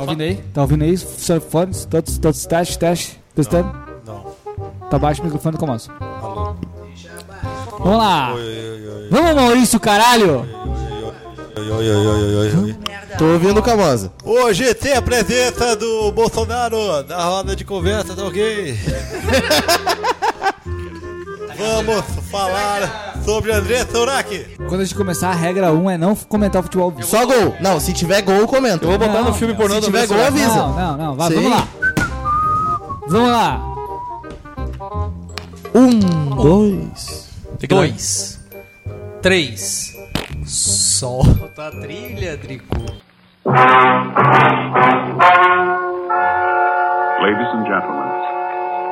Tá ouvindo aí? Tá ouvindo aí? Funciona o fone? Todos, todos, teste, teste. Testando? Não. Tá baixo o microfone do Comanso. Alô. Vamos lá! Oi, oi, oi, Vamos, Maurício, caralho! oi, oi, oi, oi, oi, oi. Tô ouvindo o Camosa. Hoje tem a presença do Bolsonaro na roda de conversa, tá ok? Vamos falar sobre André Sourac. Quando a gente começar, a regra 1 é não comentar o futebol ao vivo. Só gol. Não, se tiver gol, comenta. Eu vou botar Não, no filme não. pornô Se tiver gol, Surak. avisa. Não, não, não. Vai, vamos lá. Vamos lá. Um, dois. Dois. Três. Solta a trilha, Drico. Ladies and gentlemen,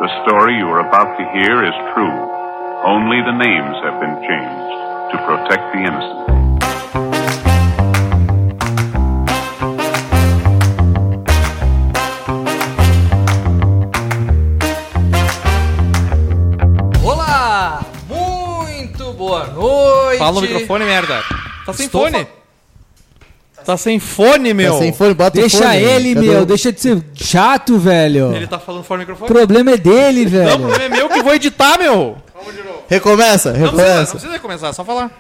the story you are about to hear is true. Only the names have been changed to protect the innocent. Olá! Muito boa noite! Fala no microfone, merda. Tá sem Estou fone. Tá sem fone, meu. Tá sem fone, bota o Deixa fone. ele, Cadê meu. o- Deixa de ser chato, velho. Ele tá falando fora do O microfone. problema é dele, Não, o velho. problema é meu que vou editar, meu. Recomeça, Não precisa, não recomeça. precisa começar, é só falar.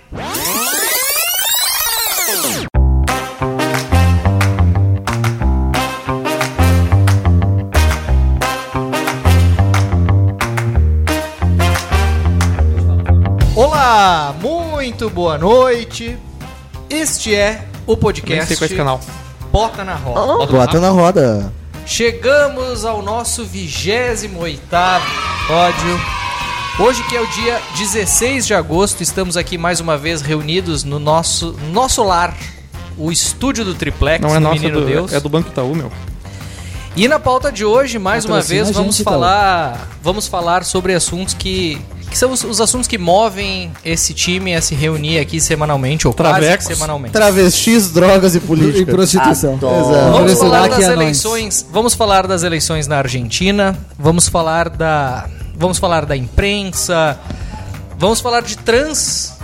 Olá! Muito boa noite! Este é o Nem podcast sei qual é esse canal. Bota na Roda. Bota na roda. Chegamos ao nosso 28 pódio. Hoje que é o dia 16 de agosto, estamos aqui mais uma vez reunidos no nosso, nosso lar, o estúdio do Triplex, Não é do nosso, é Menino do, Deus. é do Banco Itaú, meu. E na pauta de hoje, mais uma vez, vamos falar, vamos falar sobre assuntos que, que são os, os assuntos que movem esse time a se reunir aqui semanalmente, ou quase Travecos. que semanalmente. Travestis, drogas e E política. prostituição. Exato. Vamos Parece falar das é eleições. Vamos falar das eleições na Argentina. Vamos falar da. Vamos falar da imprensa. Vamos falar de trans.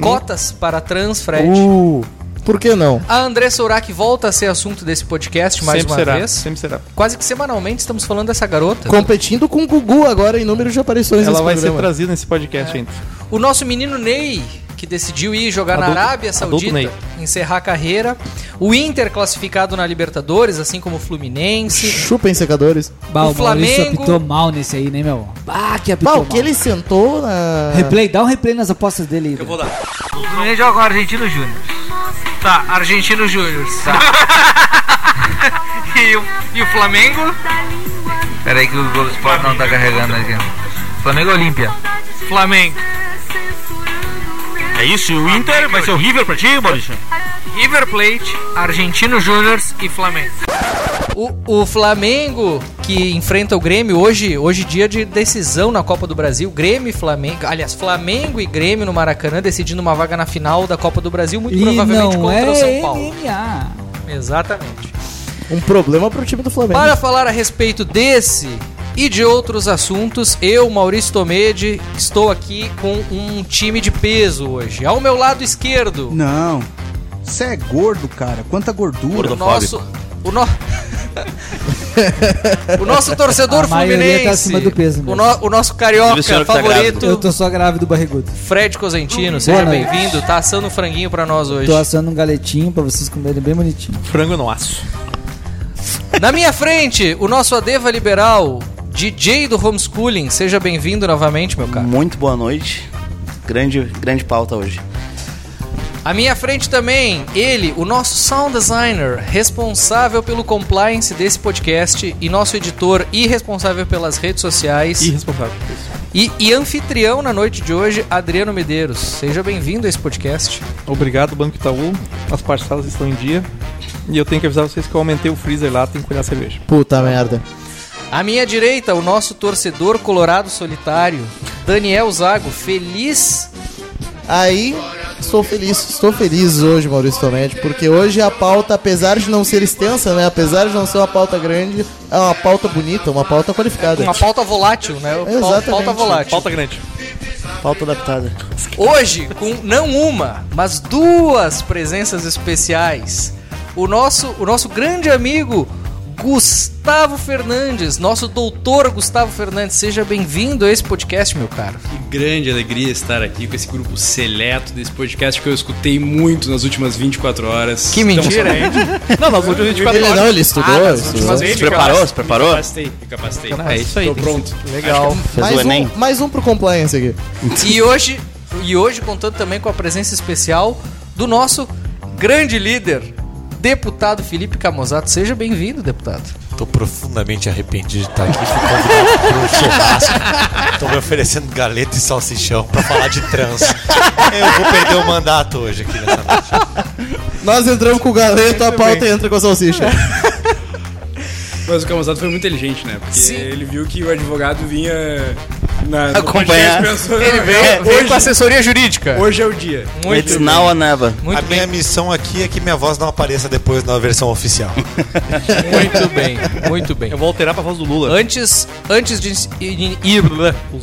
Cotas para trans, Fred. Uh, por que não? A André Sourac volta a ser assunto desse podcast mais sempre uma será, vez. sempre será. Quase que semanalmente estamos falando dessa garota. Competindo com o Gugu agora em número de aparições Ela nesse vai ser programa. trazida nesse podcast ainda. O nosso menino Ney, que decidiu ir jogar Adulto- na Arábia Saudita, Ney. encerrar a carreira. O Inter classificado na Libertadores, assim como o Fluminense. Chupem secadores. Bah, O o Flamengo- apitou mal nesse aí, né, meu? Bah, que apitou Bah, mal. o que ele sentou na... Replay, dá um replay nas apostas dele aí. Eu vou dar. O Fluminense joga com o Argentino Júnior. Tá, Argentino Júnior. Tá. e, o, e o Flamengo? Peraí que o Globo Esporte não tá carregando aqui. Flamengo Olímpia. Flamengo. É isso, e o Inter vai ser o River pra ti, Maurício? River Plate, Argentino Júnior e Flamengo. O, o Flamengo que enfrenta o Grêmio hoje, hoje dia de decisão na Copa do Brasil, Grêmio e Flamengo, aliás, Flamengo e Grêmio no Maracanã decidindo uma vaga na final da Copa do Brasil, muito E provavelmente não contra o é São Paulo. MMA. Exatamente. Um problema pro time do Flamengo. Para falar a respeito desse e de outros assuntos, eu, Maurício Tomedi, estou aqui com um time de peso hoje. Ao meu lado esquerdo, Não. Você é gordo, cara. Quanta gordura. o nosso. O, no... o nosso torcedor A maioria fluminense. tá acima do peso o, no- o nosso carioca que tá favorito, Eu tô só grávido barrigudo. Fred Cosentino. Seja Boa noite. bem-vindo. Tá assando um franguinho pra nós hoje. Tô assando um galetinho pra vocês comerem bem bonitinho. Frango no aço. Na minha frente, o nosso Adeva Liberal, DJ do homeschooling. Seja bem-vindo novamente, meu caro. Muito boa noite. Grande, grande pauta hoje. À minha frente também, ele, o nosso sound designer, responsável pelo compliance desse podcast e nosso editor e responsável pelas redes sociais Irresponsável. e, e anfitrião na noite de hoje, Adriano Medeiros. Seja bem-vindo a esse podcast. Obrigado, Banco Itaú. As parcelas estão em dia. E eu tenho que avisar vocês que eu aumentei o freezer lá, tem que olhar a cerveja. Puta merda. À minha direita, o nosso torcedor colorado solitário, Daniel Zago, feliz. Aí, estou feliz, estou feliz hoje, Maurício Tomete, porque hoje a pauta, apesar de não ser extensa, né? Apesar de não ser uma pauta grande, é uma pauta bonita, uma pauta qualificada. Uma pauta volátil, né? Exatamente. Pauta volátil. Pauta grande. Pauta adaptada. Hoje, com não uma, mas duas presenças especiais. o nosso, o nosso grande amigo Gustavo Fernandes, nosso doutor Gustavo Fernandes. Seja bem-vindo a esse podcast, meu caro. Que grande alegria estar aqui com esse grupo seleto desse podcast que eu escutei muito nas últimas 24 horas. Que mentira. Não, nas últimas 24 Ele horas. não, ele estudou. Ah, estudou. Se preparou? Se preparou? Me capacitei, me capacitei. Ah, é isso aí. Tô pronto. Legal. Fez mais, o Enem. um, mais um pro compliance aqui. E hoje, e hoje contando também com a presença especial do nosso grande líder, deputado Felipe Camozato. Seja bem-vindo, deputado. Tô profundamente arrependido de estar aqui. Fui convidado para um churrasco. Tô me oferecendo galeta e salsichão pra falar de trans. Eu vou perder o mandato hoje aqui nessa noite. Nós entramos com o galeto, a pauta entra com a salsicha. Mas o Camazado foi muito inteligente, né? Porque Sim. ele viu que o advogado vinha na, no Acompanhar. Ele veio, "É, veio hoje, com assessoria jurídica. hoje é o dia. It's now or never. Muito a bem, minha missão aqui é que minha voz não apareça depois na versão oficial. muito bem, muito bem. Eu vou alterar pra voz do Lula. Antes, antes, de, in- in-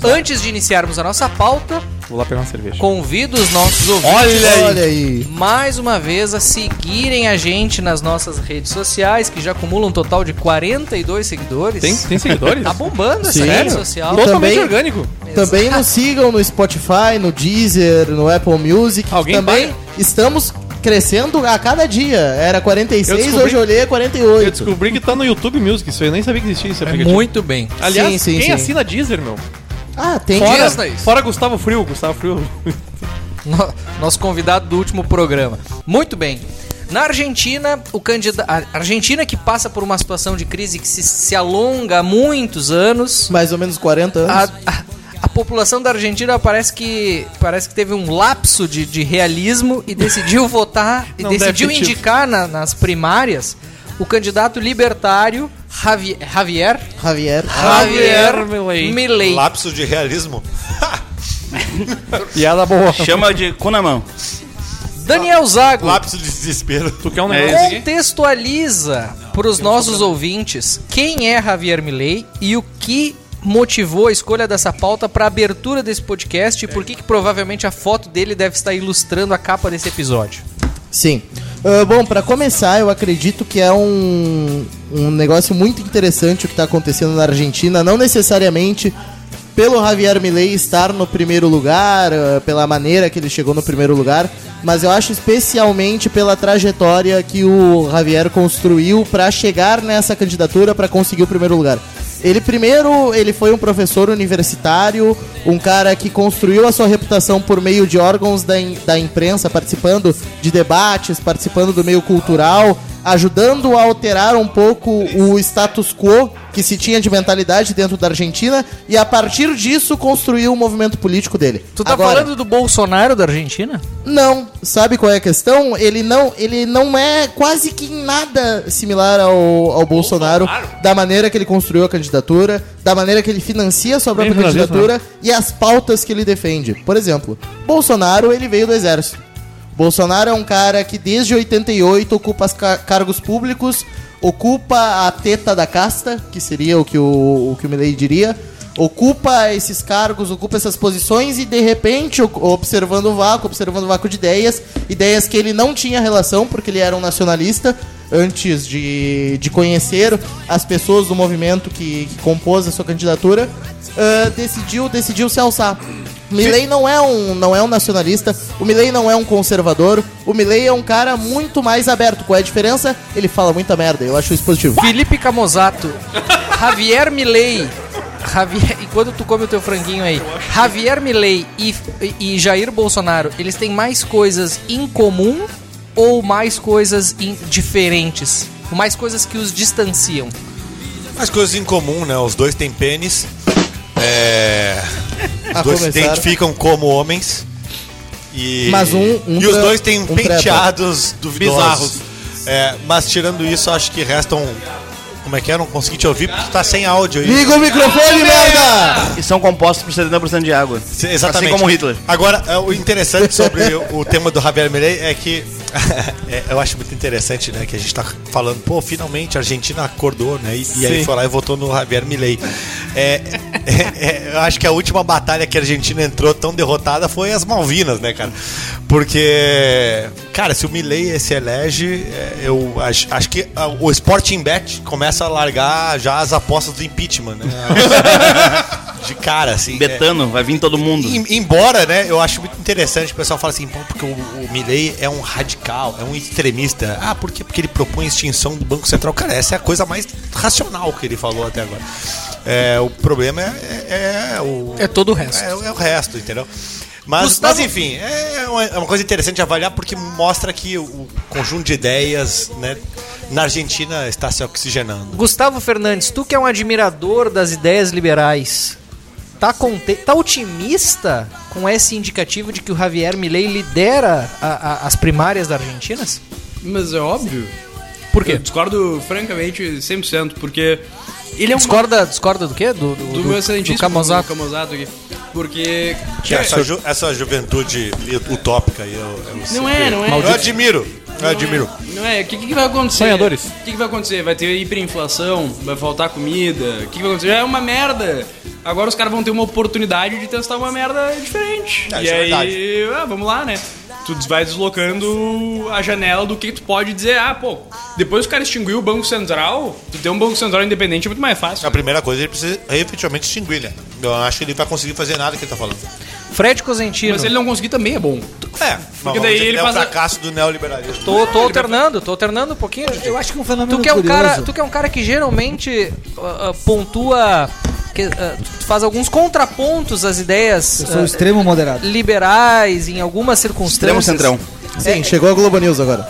antes de iniciarmos a nossa pauta, Vou lá pegar uma cerveja. convido os nossos ouvintes Olha aí. mais uma vez a seguirem a gente nas nossas redes sociais, que já acumulam um total de 42 seguidores. Tem, tem seguidores? Tá bombando essa Sim. rede social. Totalmente Também- orgânico. Também nos sigam no Spotify, no Deezer, no Apple Music. Alguém Também paga? estamos crescendo a cada dia. Era 46, Eu descobri- hoje eu olhei é Eu 48. descobri que tá no YouTube Music, isso eu nem sabia que existia esse É aplicativo. muito bem. Aliás, Sim, sim, quem sim. assina Deezer, meu? Ah, tem Fora-. Fora Gustavo Frio, Gustavo Frio. No- nosso convidado do último programa. Muito bem. Na Argentina, o candidato. A Argentina que passa por uma situação de crise que se, se alonga há muitos anos. Mais ou menos 40 anos. A, a- a população da Argentina parece que parece que teve um lapso de, de realismo e decidiu votar e Não decidiu indicar na- nas primárias o candidato libertário Javi- Javier Javier. Javier Milei. Milei. Lapso de realismo. Piada boa. Chama de cu na mão. Daniel Zago Lapso de desespero. Tu quer um É negócio contextualiza para os nossos ouvintes quem é Javier Milei e o que motivou a escolha dessa pauta para a abertura desse podcast e por que que provavelmente a foto dele deve estar ilustrando a capa desse episódio. Sim. Ah, bom, pra começar, eu acredito que é um, um negócio muito interessante o que tá acontecendo na Argentina, não necessariamente pelo Javier Milei estar no primeiro lugar, ah, pela maneira que ele chegou no primeiro lugar, mas eu acho especialmente pela trajetória que o Javier construiu pra chegar nessa candidatura pra conseguir o primeiro lugar. Ele primeiro, ele foi um professor universitário, um cara que construiu a sua reputação por meio de órgãos da, im- da imprensa, participando de debates, participando do meio cultural, ajudando a alterar um pouco o status quo que se tinha de mentalidade dentro da Argentina e a partir disso construiu o movimento político dele. Tu tá Agora, falando do Bolsonaro da Argentina? não, sabe qual é a questão? Ele não, ele não é quase que em nada similar ao, ao Bolsonaro, da maneira que ele construiu a candidatura, da maneira que ele financia a sua própria candidatura e as pautas que ele defende. Por exemplo, Bolsonaro, ele veio do exército. Bolsonaro é um cara que desde 88 ocupa as ca- cargos públicos, ocupa a teta da casta, que seria o que o, o que o Milley diria, ocupa esses cargos, ocupa essas posições e de repente, observando o vácuo, observando o vácuo de ideias, ideias que ele não tinha relação, porque ele era um nacionalista, antes de, de conhecer as pessoas do movimento que, que compôs a sua candidatura, ah, decidiu, decidiu se alçar. Milley não é um não é um nacionalista, o Milley não é um conservador, o Milley é um cara muito mais aberto. Qual é a diferença? Ele fala muita merda, eu acho isso positivo. Felipe Camozato, Javier Milei. Javier, enquanto tu come o teu franguinho aí, Javier Milei e, e Jair Bolsonaro, eles têm mais coisas em comum ou mais coisas in- diferentes? Mais coisas que os distanciam? As coisas em comum, né? Os dois têm pênis. É... Os dois se começar- identificam como homens. E, Mas um- um e os tra- dois têm um penteados duvidosos. Bizarros. É, mas tirando isso, acho que restam. Como é que é? Não consegui te ouvir porque tu tá sem áudio aí. Liga o microfone, merda! E são compostos por 70% de água. Se- Exatamente. Assim como Hitler. Agora, é, o interessante sobre o, o tema do Javier Milei é que é, eu acho muito interessante, né, que a gente tá falando, pô, finalmente a Argentina acordou, né, e, e aí foi lá e votou no Javier Milei. É, é, é, eu acho que a última batalha que a Argentina entrou tão derrotada foi as Malvinas, né, cara? Porque, cara, se o Milley se elege, é, eu acho, acho que ah, o Sporting Bet começa a largar já as apostas do impeachment, né? De cara, assim. Betano, vai vir todo mundo. Em- Embora, né, eu acho muito interessante o pessoal fala assim, pô, porque o, o Milley é um radical, é um extremista. Ah, por quê? Porque ele propõe a extinção do Banco Central. Cara, essa é a coisa mais racional que ele falou até agora. É, o problema é, é- é o... É todo o resto. É, é o resto, entendeu? Mas, Gustavo- mas enfim, é uma, é uma coisa interessante de avaliar porque mostra que o, o conjunto de ideias né, na Argentina está se oxigenando. Gustavo Fernandes, tu que é um admirador das ideias liberais, tá, conte... tá otimista com esse indicativo de que o Javier Milei lidera a- a- as primárias da Argentina? Mas é óbvio. Por quê? Eu discordo francamente 100%, porque ele é um Discorda, discorda do quê? Do, do, do, do, meu excelentíssimo Camozato. Camozato aqui. Porque Essa, ju- essa juventude utópica aí, eu, eu não sempre- é, não é. Eu admiro, eu admiro. Não é, o que, que vai acontecer? Sonhadores. O que, que vai acontecer? Vai ter hiperinflação, vai faltar comida, o que, que vai acontecer? Já é uma merda. Agora os caras vão ter uma oportunidade de testar uma merda diferente. É, e isso é aí, ah, vamos lá, né? Tu vai deslocando a janela do que tu pode dizer. Ah, pô, depois que o cara extinguiu o Banco Central, tu ter um Banco Central independente é muito mais fácil. A primeira coisa, ele precisa efetivamente extinguir, né? Eu não acho que ele vai conseguir fazer nada que ele tá falando. Fred Cosentino. Mas se ele não conseguir também é bom. É, Porque daí ele é o faz a- fracasso do neoliberalismo. Tô, tô alternando, tô alternando um pouquinho. Eu acho que um fenômeno Tu que, é um curioso... cara, tu que é um cara que geralmente ah, ah, pontua, que, tu faz alguns contrapontos às ideias Eu sou ah, extremo moderado. liberais em algumas Extremo circunstâncias. centrão. Sim, chegou a Globo News agora.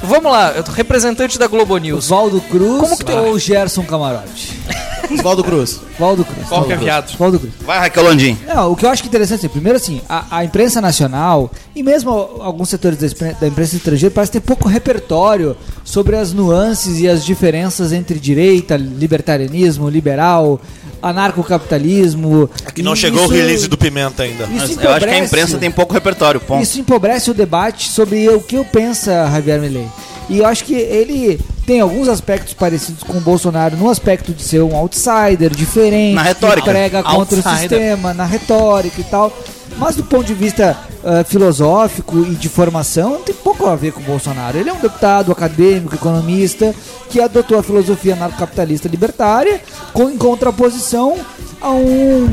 Vamos lá, eu tô representante da Globo News. Oswaldo Cruz Como que tu- ou Gerson Camarote? Oswaldo Cruz. Oswaldo Cruz. Qual que é viado? Oswaldo Cruz. Vai, Raquel Landim. Não, o que eu acho que é interessante, assim, primeiro assim, a, a imprensa nacional e mesmo alguns setores da, impre- da imprensa estrangeira parece ter pouco repertório sobre as nuances e as diferenças entre direita, libertarianismo, liberal, anarcocapitalismo. Que não chegou isso- o release do Pimenta ainda. Isso eu acho que a imprensa tem pouco repertório, ponto. Isso empobrece o debate sobre o que eu pensa Javier Milei. E eu acho que ele tem alguns aspectos parecidos com o Bolsonaro no aspecto de ser um outsider, diferente, Na retórica. que prega contra o Outsider. sistema, na retórica e tal. Mas do ponto de vista ah, filosófico e de formação, não tem pouco a ver com o Bolsonaro. Ele é um deputado acadêmico, economista, que adotou a filosofia anarcocapitalista libertária com, em contraposição a um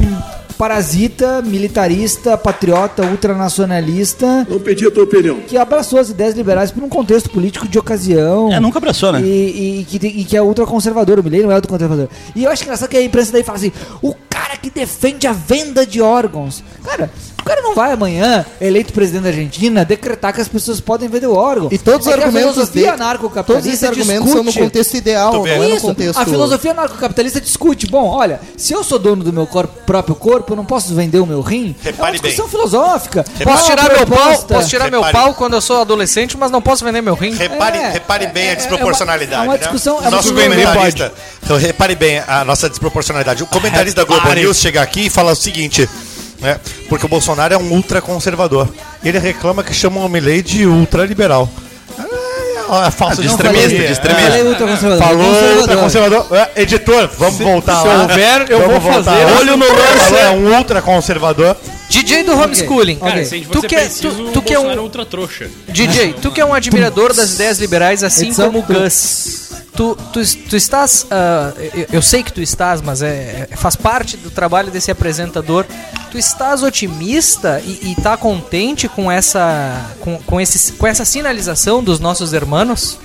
parasita, militarista, patriota, ultranacionalista. Não pedi a tua opinião. Que abraçou as ideias liberais por um contexto político de ocasião. É, nunca abraçou, né? E, e que, tem- e que é ultraconservador. O Milley não é ultraconservador. E eu acho engraçado que a imprensa daí fala assim: o cara que defende a venda de órgãos. Cara, cara não vai amanhã, eleito presidente da Argentina, decretar que as pessoas podem vender o órgão. E todos os É que a argumentos filosofia dele- anarcocapitalista Todos esses argumentos são no discute- contexto ideal, não é no contexto... a filosofia anarcocapitalista discute. Bom, olha, se eu sou dono do meu cor- próprio corpo, eu não posso vender o meu rim. é uma Repare discussão bem. filosófica. Posso Qual a tirar meu pau, posso tirar meu Repare. pau quando eu sou adolescente, mas não posso vender meu rim. Repare, É, repare bem é- a desproporcionalidade. é uma né? discussão- é O uma nosso comentarista. Então, repare bem a nossa desproporcionalidade. O comentarista da Globo Repare. News chega aqui e fala o seguinte. Né? Porque o Bolsonaro é um ultraconservador. Ele reclama que chamam o Milley de ultraliberal. É, é falsa de de extremista, de É. extremista. Falei ultraconservador. Falou Conservador. ultraconservador. É, editor, vamos voltar se lá. houver, eu Vamos vou voltar fazer. lá. Olho no Falou, É um ultraconservador. DJ do homeschooling. Cara, Ok. se a gente Tu que é- preciso, tu- o tu que é um- é ultra trouxa. DJ, tu que é um admirador das ideias liberais, assim Edição como o. Gus. Tu, tu, tu estás. ah, eu, eu sei que tu estás, mas é, é- faz parte do trabalho desse apresentador. Tu estás otimista e, e tá contente com essa, com, com, esse, com essa sinalização dos nossos irmãos?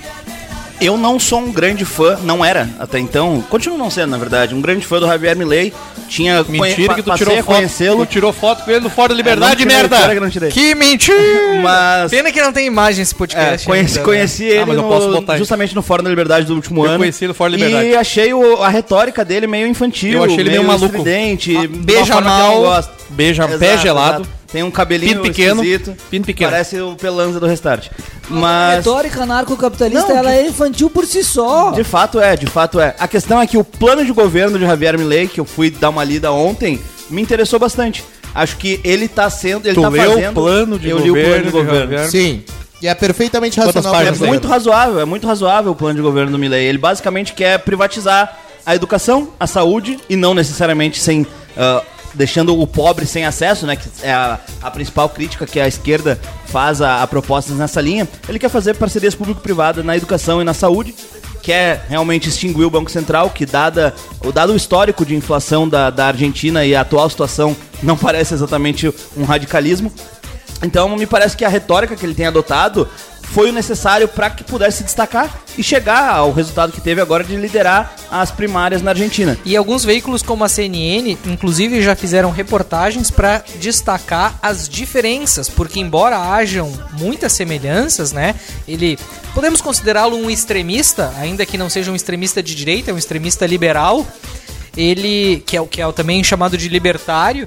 Eu não sou um grande fã, não era até então, continuo não sendo, na verdade, um grande fã do Javier Milei. Tinha Mentira que tu tirou a foto. conhecê-lo. Tu tirou foto com ele no Fora da É, Liberdade, não tirei, merda! claro que não tirei. Que mentira! Mas Pena que não tem imagem esse é, podcast. conheci, ainda, né? conheci ele mas eu no- posso botar aí. justamente no Fórum da Liberdade do último Eu ano. conheci ele no Fórum da Liberdade. E achei o- a retórica dele meio infantil. Eu achei ele meio maluco. estridente, Ah, beija mal, beija pé gelado, exato. Tem um cabelinho pinto pequeno, esquisito. pinto pequeno. Parece o Pelanza do Restart. A Mas retórica anarcocapitalista, Não, ela de- é infantil por si só. De fato é, de fato é. A questão é que o plano de governo de Javier Milei, que eu fui dar uma lida ontem, me interessou bastante. Acho que ele tá sendo, ele Tu tá leu fazendo... o plano de eu li o plano governo de de governo. Javier? Sim. E é perfeitamente racional. É muito governo. razoável, é muito razoável o plano de governo do Milei. Ele basicamente quer privatizar a educação, a saúde e não necessariamente sem ah, deixando o pobre sem acesso, né? Que é a, a principal crítica que a esquerda faz a, a propostas nessa linha. Ele quer fazer parcerias público-privadas na educação e na saúde. Quer realmente extinguir o Banco Central, que dada o dado histórico de inflação da, da Argentina e a atual situação não parece exatamente um radicalismo. Então me parece que a retórica que ele tem adotado foi o necessário para que pudesse se destacar e chegar ao resultado que teve agora de liderar as primárias na Argentina. E alguns veículos como a CNN, inclusive, já fizeram reportagens para destacar as diferenças, porque embora hajam muitas semelhanças, né? Ele podemos considerá-lo um extremista, ainda que não seja um extremista de direita, é um extremista liberal. Ele que é o que é também chamado de libertário.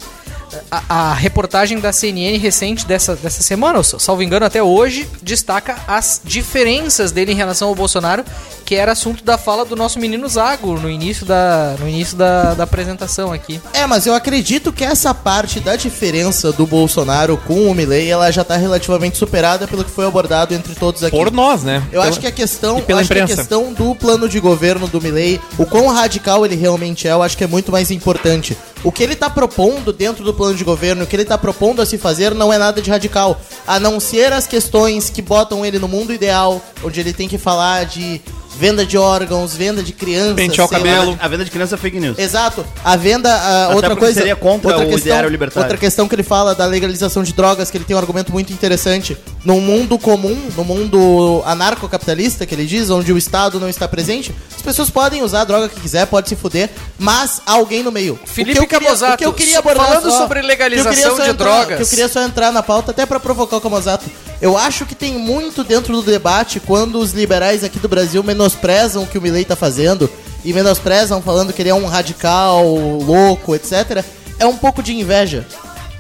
A, a reportagem da CNN recente dessa, dessa semana, ou salvo engano, até hoje, destaca as diferenças dele em relação ao Bolsonaro, que era assunto da fala do nosso menino Zago no início da, no início da, da apresentação aqui. É, mas eu acredito que essa parte da diferença do Bolsonaro com o Milley, ela já tá relativamente superada pelo que foi abordado entre todos aqui. Por nós, né? Eu Pela- acho que a questão, pela acho que a questão do plano de governo do Milley, o quão radical ele realmente é, eu acho que é muito mais importante. O que ele tá propondo dentro do plano de governo, o que ele tá propondo a se fazer não é nada de radical, a não ser as questões que botam ele no mundo ideal, onde ele tem que falar de venda de órgãos, venda de crianças, Pentear o sei lá. cabelo. A venda de criança é fake news. Exato. A venda, a Até outra porque coisa. seria contra outra o questão, ideário libertário. Outra questão que ele fala da legalização de drogas, que ele tem um argumento muito interessante. Num mundo comum, no mundo anarcocapitalista, que ele diz, onde o Estado não está presente, as pessoas podem usar a droga que quiser, pode se fuder, mas há alguém no meio. Felipe o que eu queria, Camozato, o que eu queria abordar falando só- sobre legalização de entrar- drogas. que eu queria só entrar na pauta até pra provocar o Camozato. Eu acho que tem muito dentro do debate quando os liberais aqui do Brasil menosprezam o que o Milley tá fazendo e menosprezam falando que ele é um radical, louco, etc. É um pouco de inveja.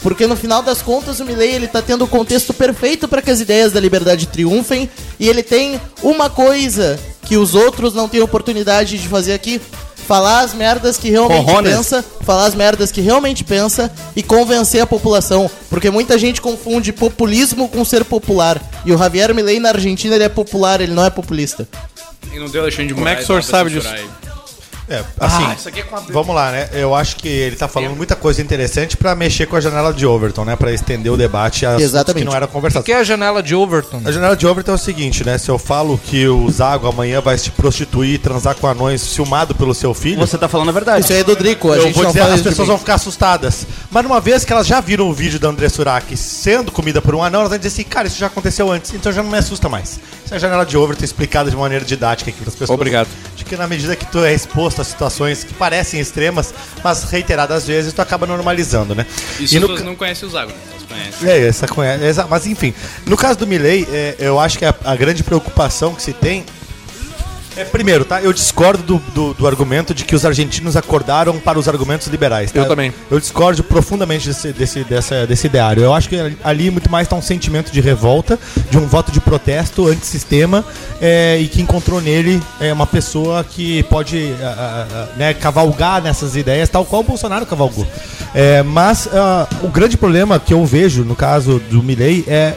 Porque no final das contas o Milley ele tá tendo o contexto perfeito para que as ideias da liberdade triunfem e ele tem uma coisa que os outros não têm oportunidade de fazer aqui, falar as merdas que realmente Cojones. pensa, falar as merdas que realmente pensa e convencer a população, porque muita gente confunde populismo com ser popular. E o Javier Milei na Argentina ele é popular, ele não é populista. E não deu Alexandre de Como é que o senhor sabe disso? É, assim, isso aqui é com a- vamos lá, né? Eu acho que ele tá falando muita coisa interessante pra mexer com a janela de Overton, né? Pra estender o debate a assuntos Exatamente. que não eram O conversados. que é a janela de Overton? A janela de Overton é o seguinte, né? Se eu falo que o Zago amanhã vai se prostituir e transar com anões filmado pelo seu filho, Você tá falando a verdade. Isso aí é do Drico, a eu gente vou não dizer, as pessoas vão ficar assustadas. Mas uma vez que elas já viram o vídeo da André Surak sendo comida por um anão, elas vão dizer assim, cara, isso já aconteceu antes, então já não me assusta mais. Isso é a janela de Overton explicada de maneira didática aqui para as pessoas. Obrigado. De que na medida que tu é exposto a situações que parecem extremas, mas reiteradas vezes, tu acaba normalizando, né? Isso E no não conhecem o Zago, né? Elas conhecem. é, essa conhece. Mas enfim, no caso do Milley, é, eu acho que a, a grande preocupação que se tem. É, primeiro, tá? Eu discordo do, do, do argumento de que os argentinos acordaram para os argumentos liberais. tá? Eu também. Eu discordo profundamente desse, desse, dessa, desse ideário. Eu acho que ali muito mais está um sentimento de revolta, de um voto de protesto antissistema, é, e que encontrou nele é, uma pessoa que pode ah, ah, ah, né, cavalgar nessas ideias, tal qual o Bolsonaro cavalgou. É, mas ah, o grande problema que eu vejo no caso do Milley é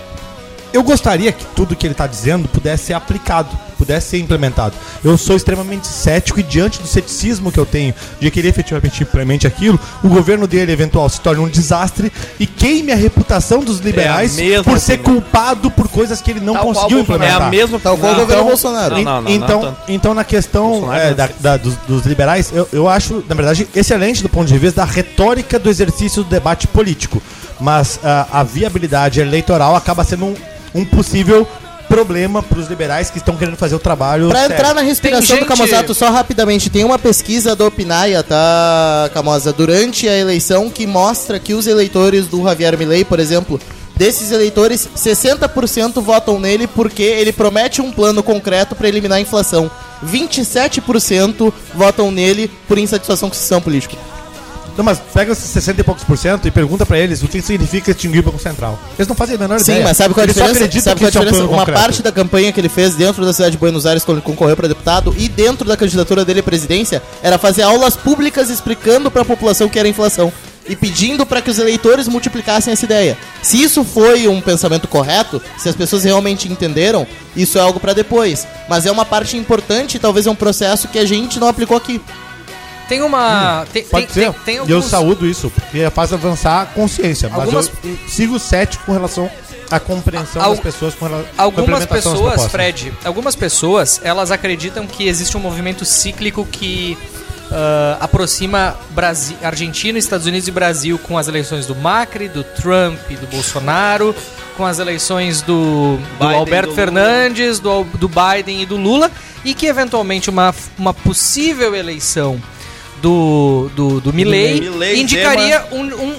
eu gostaria que tudo que ele está dizendo pudesse ser aplicado, pudesse ser implementado. Eu sou extremamente cético e diante do ceticismo que eu tenho de que ele efetivamente implemente aquilo, o governo dele eventual se torne um desastre e queime a reputação dos liberais mesma por ser opinião. culpado por coisas que ele não Tal conseguiu Bolsonaro. É implementar. a mesma Tal qual o governo então- Bolsonaro. Não, não, não, não então, então, na questão é, não da- fez. da- dos, dos liberais, eu, eu acho, na verdade, excelente do ponto de vista da retórica do exercício do debate político. Mas ah, a viabilidade eleitoral acaba sendo um, um possível problema para os liberais que estão querendo fazer o trabalho. Pra sério. entrar na respiração Tem do gente- Camozato, só rapidamente, tem uma pesquisa do Opinaia, tá, Camoza, durante a eleição que mostra que os eleitores do Javier Milei, por exemplo, desses eleitores, 60% votam nele porque ele promete um plano concreto pra eliminar a inflação. 27% votam nele por insatisfação com o sistema político. Não, mas pega esses 60 e poucos por cento e pergunta para eles o que significa extinguir o Banco Central. Eles não fazem a menor Sim, ideia. mas sabe qual é a Eles diferença? Sabe que qual é a é um diferença? Uma concreto. parte da campanha que ele fez dentro da cidade de Buenos Aires quando ele concorreu para deputado e dentro da candidatura dele à presidência era fazer aulas públicas explicando para a população que era inflação e pedindo para que os eleitores multiplicassem essa ideia. Se isso foi um pensamento correto, se as pessoas realmente entenderam, isso é algo para depois. Mas é uma parte importante, e talvez é um processo que a gente não aplicou aqui. Tem uma. Tem, Pode tem, ser. tem, tem E eu alguns- saúdo isso, porque faz avançar a consciência. Mas Algumas- eu sigo cético com relação à compreensão Al- das pessoas com relação Algumas pessoas. Fred, algumas pessoas, elas acreditam que existe um movimento cíclico que ah, aproxima Brasi Argentina, Estados Unidos e Brasil com as eleições do Macri, do Trump e do Bolsonaro, com as eleições do, do Biden, Alberto do Fernandes, do, do Biden e do Lula, e que eventualmente uma, uma possível eleição do, do, do Milley Milley, indicaria um, um,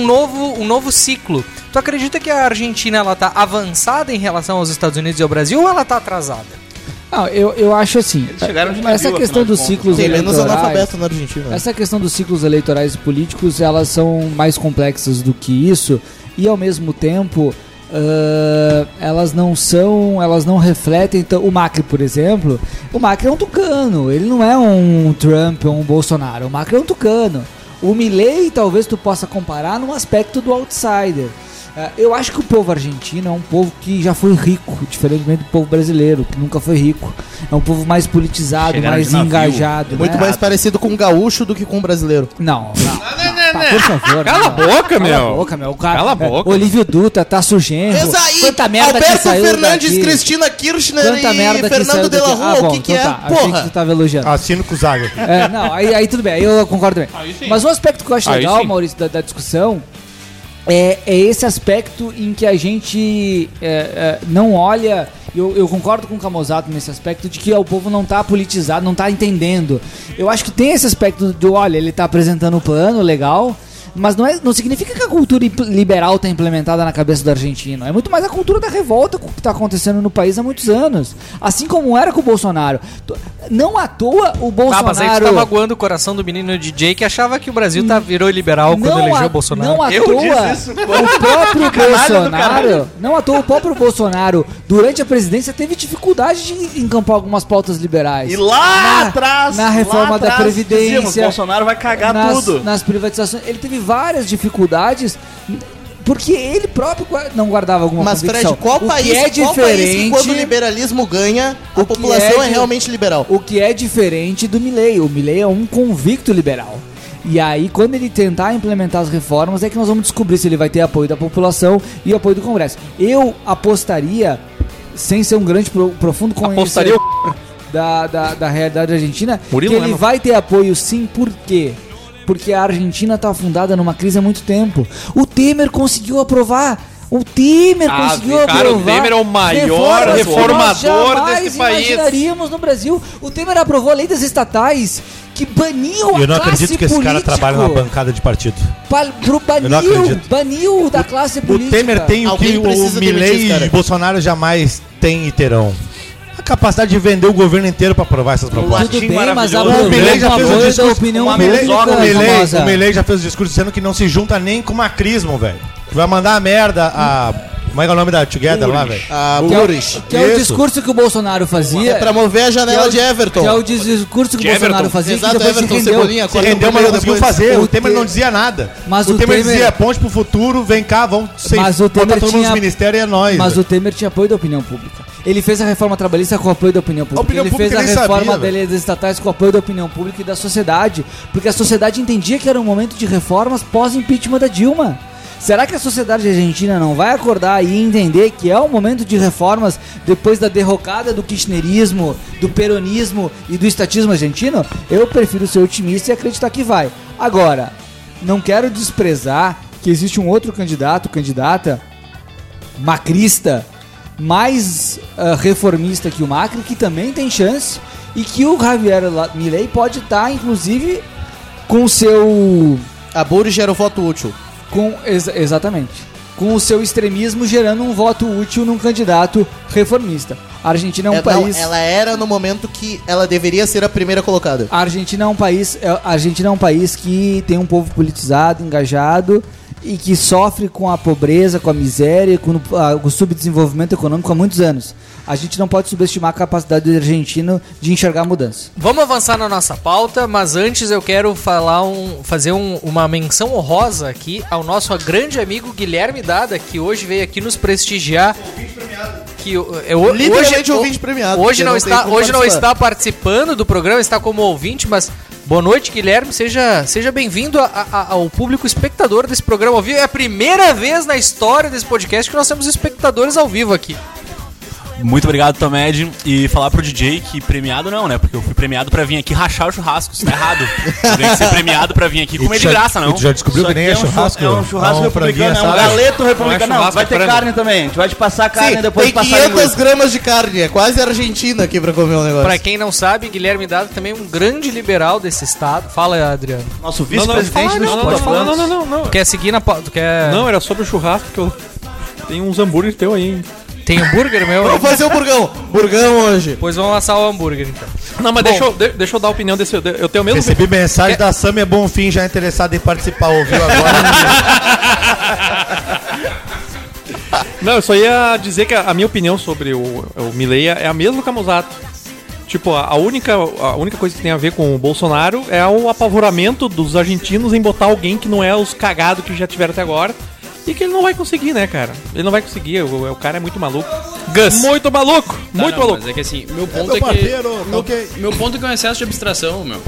um- novo, um novo ciclo. Tu acredita que a Argentina ela tá avançada em relação aos Estados Unidos e ao Brasil ou ela tá atrasada? Não, eu, eu acho assim. chegaram de essa navio, questão de dos ciclos Tem menos eleitorais. analfabeto na Argentina. né? Essa questão dos ciclos eleitorais e políticos, elas são mais complexas do que isso e ao mesmo tempo ah, elas não são, elas não refletem então, o Macri, por exemplo. O Macri é um tucano, ele não é um Trump ou um Bolsonaro. O Macri é um tucano. O Milley talvez tu possa comparar num aspecto do outsider. Ah, eu acho que o povo argentino é um povo que já foi rico, diferentemente do povo brasileiro, que nunca foi rico. É um povo mais politizado, Chegaram mais engajado. Muito né? mais parecido com um gaúcho do que com um brasileiro. Não, não. Tá, por favor. Cala a não. boca, Cala meu. a boca, meu. O cara, Cala a boca. Olívio Dutra, tá sujenro. Exaí, Quanta merda que Alberto saiu Fernandes, daqui. Cristina Kirchner Quanta e merda que Fernando de la daqui. Rua, Ah, bom, o que que então é? tá. Achei que Porra! tava elogiando. Assino com o Zaga. É, não, aí, aí tudo bem, aí eu concordo também. Aí sim. Mas um aspecto que eu acho Aí legal, sim. Maurício, da, da discussão é, é esse aspecto em que a gente é, é, não olha. Eu, eu concordo com o Camozato nesse aspecto de que o povo não tá politizado, não tá entendendo. Eu acho que tem esse aspecto de, olha, ele tá apresentando um plano legal. Mas não, é, não significa que a cultura liberal está implementada na cabeça do argentino. É muito mais a cultura da revolta que está acontecendo no país há muitos anos. Assim como era com o Bolsonaro. Não à toa o Ah, mas aí tu Bolsonaro. tá magoando o coração do menino DJ que achava que o Brasil tá, virou liberal quando elegeu à- o Bolsonaro. Não à Eu toa, disse isso. o próprio Bolsonaro, não à toa o próprio Bolsonaro, durante a presidência, teve dificuldade de encampar algumas pautas liberais. E lá Na- atrás, na reforma lá da atrás, Previdência, dizíamos, Bolsonaro vai cagar nas, tudo. nas privatizações. Ele teve várias dificuldades. Porque ele próprio não guardava alguma Mas, convicção. Fred, qual o país, que é qual país que diferente, quando o liberalismo ganha, a O que população é é, realmente liberal? O que é diferente do Milley. O Milley é um convicto liberal. E aí, quando ele tentar implementar as reformas, é que nós vamos descobrir se ele vai ter apoio da população e apoio do Congresso. Eu apostaria, sem ser um grande, pro- profundo Apostaria conhecedor da, da, da realidade argentina, Murilo que ele Lema. vai ter apoio sim, por quê? Porque a Argentina está afundada numa crise há muito tempo. O Temer conseguiu aprovar. O Temer Ah, conseguiu cara, o aprovar. Temer é o maior reformador nós desse país. imaginaríamos no Brasil. O Temer aprovou a lei das estatais que baniu a Eu não acredito que esse cara trabalha numa bancada de partido. Pa- pro Eu não baniu, acredito. baniu da classe O política. Temer tem o Alguém que o Milley cara. e Bolsonaro jamais têm e terão. A capacidade de vender o governo inteiro pra aprovar essas propostas. Tudo bem, mas a O Milley já fez um discurso. o o o já fez um discurso dizendo que não se junta nem com o macrismo, velho. Que vai mandar a merda a. Como é que é o nome da Together lá, velho? A Que é, o, Boris. que é o Isso. discurso que o Bolsonaro fazia. É pra mover a janela de Everton. Que é o discurso que o Bolsonaro fazia Exato, que Everton, se rendeu. Cebolinha, Se rendeu, mas não conseguiu fazer. O Temer Te- não dizia nada. Mas o o Temer dizia ponte pro futuro, vem cá, vamos ser, Mas o Temer botar todo mundo tinha- nos ministérios e é nóis. Mas o Temer tinha apoio da opinião pública. Ele fez a reforma trabalhista com o apoio da opinião pública. opinião ele pública fez a reforma sabia, das estatais com o apoio da opinião pública e da sociedade. Porque a sociedade entendia que era um momento de reformas pós-impeachment da Dilma. Será que a sociedade argentina não vai acordar e entender que é um momento de reformas depois da derrocada do kirchnerismo, do peronismo e do estatismo argentino? Eu prefiro ser otimista e acreditar que vai. Agora, não quero desprezar que existe um outro candidato, candidata, macrista, mais ah, reformista que o Macri, que também tem chance e que o Javier Milei pode estar, inclusive, com o seu. A Boris gera o voto útil. Com, ex- exatamente. Com o seu extremismo gerando um voto útil num candidato reformista. A Argentina é um É, país. ela era no momento que ela deveria ser a primeira colocada. A Argentina é um país, é- a Argentina é um país que tem um povo politizado, engajado e que sofre com a pobreza, com a miséria, com o, ah, o subdesenvolvimento econômico há muitos anos. A gente não pode subestimar a capacidade do argentino de enxergar mudança. Vamos avançar na nossa pauta, mas antes eu quero falar um, fazer um- uma menção honrosa aqui ao nosso grande amigo Guilherme Dada, que hoje veio aqui nos prestigiar. Que o- é, Literalmente hoje, ouvinte premiado, Hoje não, não está, hoje não está participando do programa, está como ouvinte, mas Boa noite, Guilherme. Seja, seja bem-vindo a- a- ao público espectador desse programa ao vivo. É a primeira vez na história desse podcast que nós temos espectadores ao vivo aqui. Muito obrigado, Tomed. E falar pro DJ que premiado não, né? Porque eu fui premiado pra vir aqui rachar o churrasco. Isso tá errado. Eu tenho que ser premiado pra vir aqui comer de graça, não. tu já descobriu que nem é um churrasco? É um churrasco Não, republicano, é um galeto republicano. Não é vai ter é carne também. A gente vai te passar a carne Sim, depois tem passar 500 linguiça. gramas de carne, é quase Argentina aqui pra comer o negócio. Pra quem não sabe, Guilherme Dado também é um grande liberal desse estado. Fala, Adriano. Nosso vice-presidente do não, não, não, não, não. Tu quer seguir na pauta? Tu quer... Não, era sobre o churrasco que eu. Tem uns hambúrguer teu aí, hein? Tem hambúrguer meu? Vamos fazer o burgão. Burgão hoje. Pois vamos assar o hambúrguer, então. Não, mas deixa eu, de- deixa eu dar a opinião desse. Eu tenho o mesmo. Recebi mensagem da Samia Bonfim já interessada em participar. Ouviu agora? Não, eu só ia dizer que a, a minha opinião sobre o, o Mileia é a mesma que a Mosato. Tipo, a, a única, a única coisa que tem a ver com o Bolsonaro é o apavoramento dos argentinos em botar alguém que não é os cagados que já tiveram até agora. E que ele não vai conseguir, né, cara? Ele não vai conseguir, o, o cara é muito maluco. Gus. Muito maluco! Tá, muito não, maluco! Mas é que assim, meu ponto meu é, que. parceiro, Meu, ok. meu ponto é que é um excesso de abstração, meu.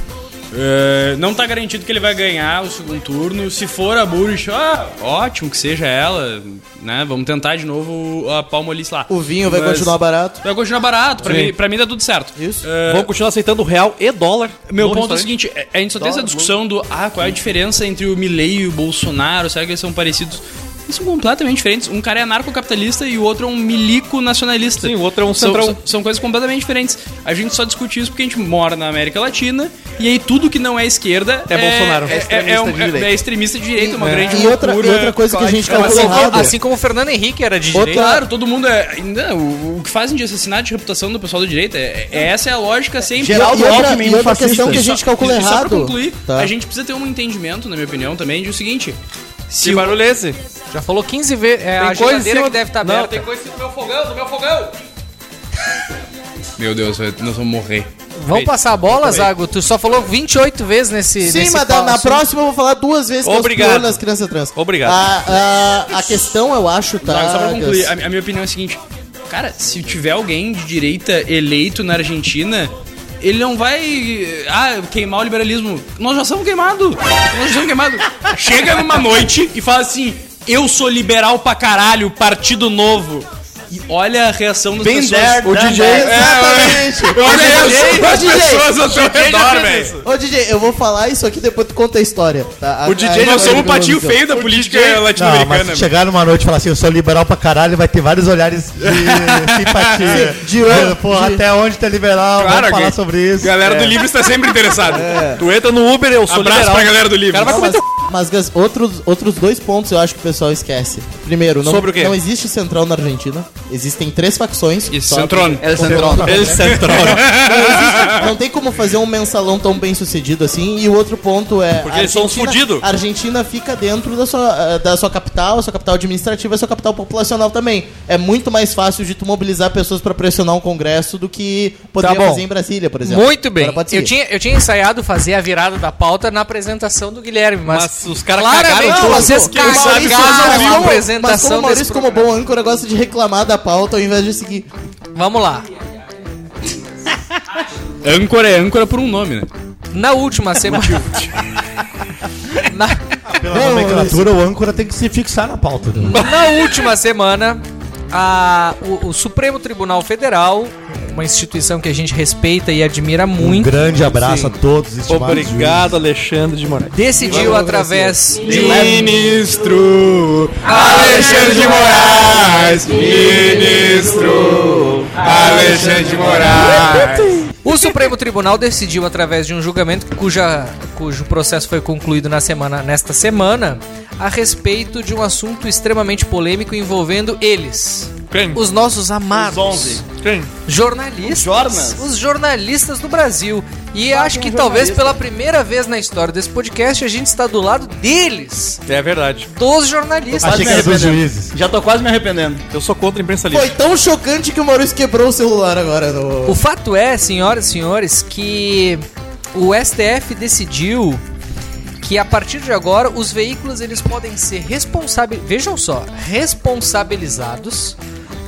É, não tá garantido que ele vai ganhar o segundo turno. Se for a Bush, ah, ótimo que seja ela, né? Vamos tentar de novo a Palmolice lá. O vinho vai Mas continuar barato. Vai continuar barato. Pra Sim. mim, pra mim dá tudo certo. Isso. É, Vamos continuar aceitando real e dólar. meu ponto é o seguinte, é- a gente só tem essa discussão do ah, qual é a diferença entre o Milley e o Bolsonaro, será que eles são parecidos? Eles são completamente diferentes. Um cara é anarcocapitalista e o outro é um milico nacionalista. Sim, o outro é um São, centrão. são, são coisas completamente diferentes. A gente só discute isso porque a gente mora na América Latina e aí tudo que não é esquerda É Bolsonaro. É, é, é, um- extremista de direita. é extremista de direita, uma grande E outra, e outra coisa que a gente caótica. calcula Assim, errado. assim como o Fernando Henrique era de Outra- direita. Claro, todo mundo é. Não, o, o que fazem de assassinato de reputação do pessoal da direita, é, é- essa é a lógica sempre. Geraldo E outra- Alckmin, e outra fascista. questão que a E só- gente calcula e Só pra errado. concluir, Tá. a gente precisa ter um entendimento, na minha opinião, também, de o seguinte. Se Que barulho é esse? Já falou 15 vezes. É, a Tem coisa em geladeira cima- que deve estar Não, aberta. tem coisa do meu fogão, do meu fogão! Meu Deus, nós vamos morrer. Vamos passar a bola, Zago? Tu só falou 28 vezes nesse. Sim, nesse mas na assunto. próxima eu vou falar duas vezes que Obrigado. é os piores crianças trans. Obrigado. A, a, a questão, eu acho, tá. Não, só pra concluir, a, a minha opinião é a seguinte. Cara, se tiver alguém de direita eleito na Argentina, ele não vai ah, queimar o liberalismo. Nós já somos queimados. Nós já somos queimados. Chega numa noite e fala assim: Eu sou liberal pra caralho, Partido Novo. E olha a reação das Been pessoas. there, O DJ, that. exatamente. Olha a DJ, reação das ô, DJ, pessoas ao seu redor, velho. Ô DJ, eu vou falar isso aqui depois tu conta a história. Tá? A- O DJ, nós somos o patinho feio da política latino-americana. chegar numa noite e falar assim, eu sou liberal pra caralho, vai ter vários olhares de simpatia. De- de- Porra, até onde tá liberal, Claro, vamos falar que- sobre isso. Galera do Livre está sempre interessada. Tu entra no Uber, eu sou Abraço liberal. pra galera do Livre. Cara, vai comer mas, outros, outros dois pontos eu acho que o pessoal esquece. Primeiro, não, Sobre o quê? não existe central na Argentina. Existem três facções. Isso, Só- Centrone. El Centrone. El Centrone. Não, existe- não tem como fazer um mensalão tão bem sucedido assim. E o outro ponto é. Porque eles são fudidos. A Argentina fica dentro da sua, eh, da sua capital, sua capital administrativa e sua capital populacional também. É muito mais fácil de tu mobilizar pessoas pra pressionar um congresso do que poderia Tá fazer em Brasília, por exemplo. Muito bem. Eu tinha, eu tinha ensaiado fazer a virada da pauta na apresentação do Guilherme, mas, Mas os caras cagaram tudo. vocês cagaram vocês a ouviram, mas como apresentação o Maurício, como bom âncora, gosta de reclamar da pauta ao invés de seguir. Vamos lá. Âncora é âncora por um nome, né? Na última semana. na, Pela nomenclatura, o âncora tem que se fixar na pauta. né? na última semana, a- o, o Supremo Tribunal Federal, uma instituição que a gente respeita e admira Um muito, grande abraço a todos, Obrigado, Alexandre de Moraes. decidiu através de Ministro Alexandre de Moraes. Ministro Alexandre de Moraes. O Supremo Tribunal decidiu, através de um julgamento cuja, cujo processo foi concluído na semana, nesta semana, a respeito de um assunto extremamente polêmico envolvendo eles. Quem? Os nossos amados Quem? jornalistas. Os jornas? Os jornalistas do Brasil. E acho que talvez pela primeira vez na história desse podcast a gente está do lado deles. É verdade. Dos jornalistas. Achei que era dos juízes. Já tô quase me arrependendo. Eu sou contra a imprensa Foi livre. tão chocante que o Maurício quebrou o celular agora. No... O fato é, senhoras e senhores, que o STF decidiu que a partir de agora os veículos eles podem ser responsáveis, vejam só, responsabilizados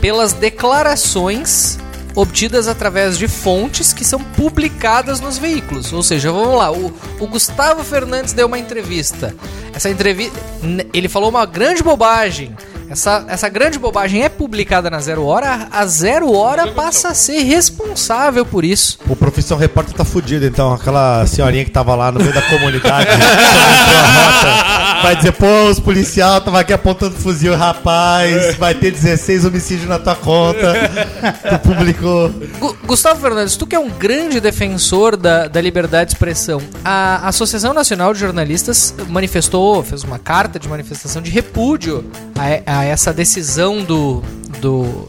pelas declarações obtidas através de fontes que são publicadas nos veículos. Ou seja, vamos lá, o, o Gustavo Fernandes deu uma entrevista. Essa entrevista, ele falou uma grande bobagem. Essa, essa grande bobagem é publicada na Zero Hora, a Zero Hora passa a ser responsável por isso. O Profissão Repórter tá fudido, então. Aquela senhorinha que tava lá no meio da comunidade, rota, vai dizer, pô, os policiais estavam aqui apontando fuzil, rapaz, vai ter 16 homicídios na tua conta. Tu publicou. Gu- Gustavo Fernandes, tu que é um grande defensor da, da liberdade de expressão, a Associação Nacional de Jornalistas manifestou, fez uma carta de manifestação de repúdio a, a essa decisão do, do,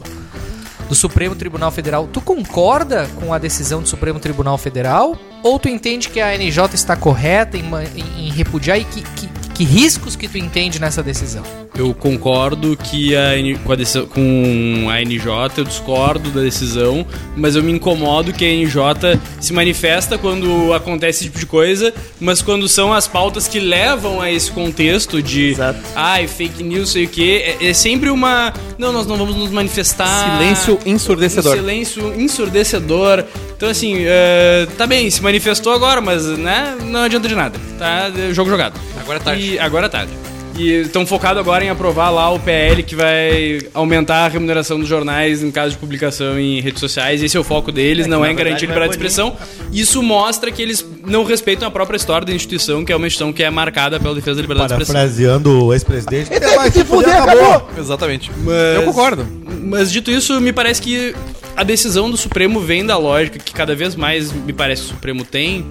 do Supremo Tribunal Federal. Tu concorda com a decisão do Supremo Tribunal Federal? Ou tu entende que a NJ está correta em, em- em repudiar e que, que, que riscos que tu entende nessa decisão? Eu concordo que a, com, a decisão- com a NJ, eu discordo da decisão, mas eu me incomodo que a NJ se manifesta quando acontece esse tipo de coisa, mas quando são as pautas que levam a esse contexto de ai, fake news, sei o quê, é, é sempre uma. Não, nós não vamos nos manifestar. Silêncio ensurdecedor. Um silêncio ensurdecedor. Então, assim, é, tá bem, se manifestou agora, mas né, não adianta de nada. Tá? Jogo jogado. Agora é tarde. E agora é tarde. E estão focados agora em aprovar lá o PL que vai aumentar a remuneração dos jornais em caso de publicação em redes sociais. Esse é o foco deles, É, não é garantir verdade, liberdade de expressão. Isso mostra que eles não respeitam a própria história da instituição, que é uma instituição que é marcada pela defesa da liberdade de expressão. Parafraseando o ex-presidente. Ele tem que se fuder, acabou. Exatamente. Mas- Eu concordo. Mas dito isso, me parece que a decisão do Supremo vem da lógica que cada vez mais me parece o Supremo tem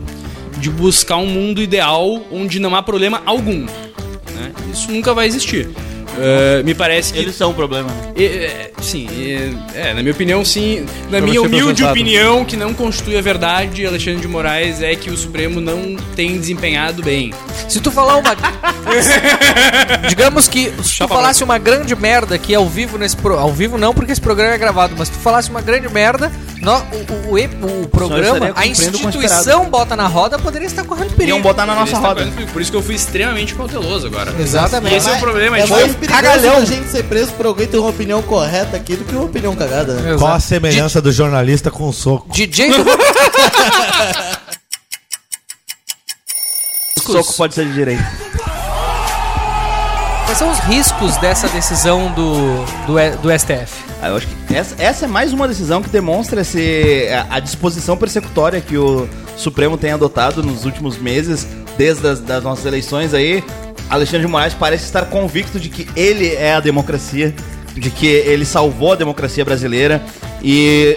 de buscar um mundo ideal onde não há problema algum. né? Isso nunca vai existir. É, me parece que. Eles são o problema. É, é, sim, é, é, na minha opinião, sim. Na minha você, humilde processado. opinião, que não constitui a verdade, Alexandre de Moraes, é que o Supremo não tem desempenhado bem. Se tu falar uma. Digamos que se tu falasse uma grande merda aqui ao vivo nesse pro... Ao vivo não, porque esse programa é gravado, mas se tu falasse uma grande merda, nó- o, o, o, e- o programa, a instituição bota na roda, poderia estar correndo perigo. Iam botar na nossa roda. Por isso que eu fui extremamente cauteloso agora. Exatamente. Esse é o problema. É tipo, mais perigoso cagalhão. a gente ser preso por alguém ter uma opinião correta aqui do que uma opinião cagada, né? Qual a semelhança do jornalista com o soco? DJ. O soco pode ser de direita. Quais são os riscos dessa decisão do, do, do STF? Ah, eu acho que essa, essa é mais uma decisão que demonstra esse, a, a disposição persecutória que o Supremo tem adotado nos últimos meses, desde as das nossas eleições aí. Alexandre de Moraes parece estar convicto de que ele é a democracia, de que ele salvou a democracia brasileira e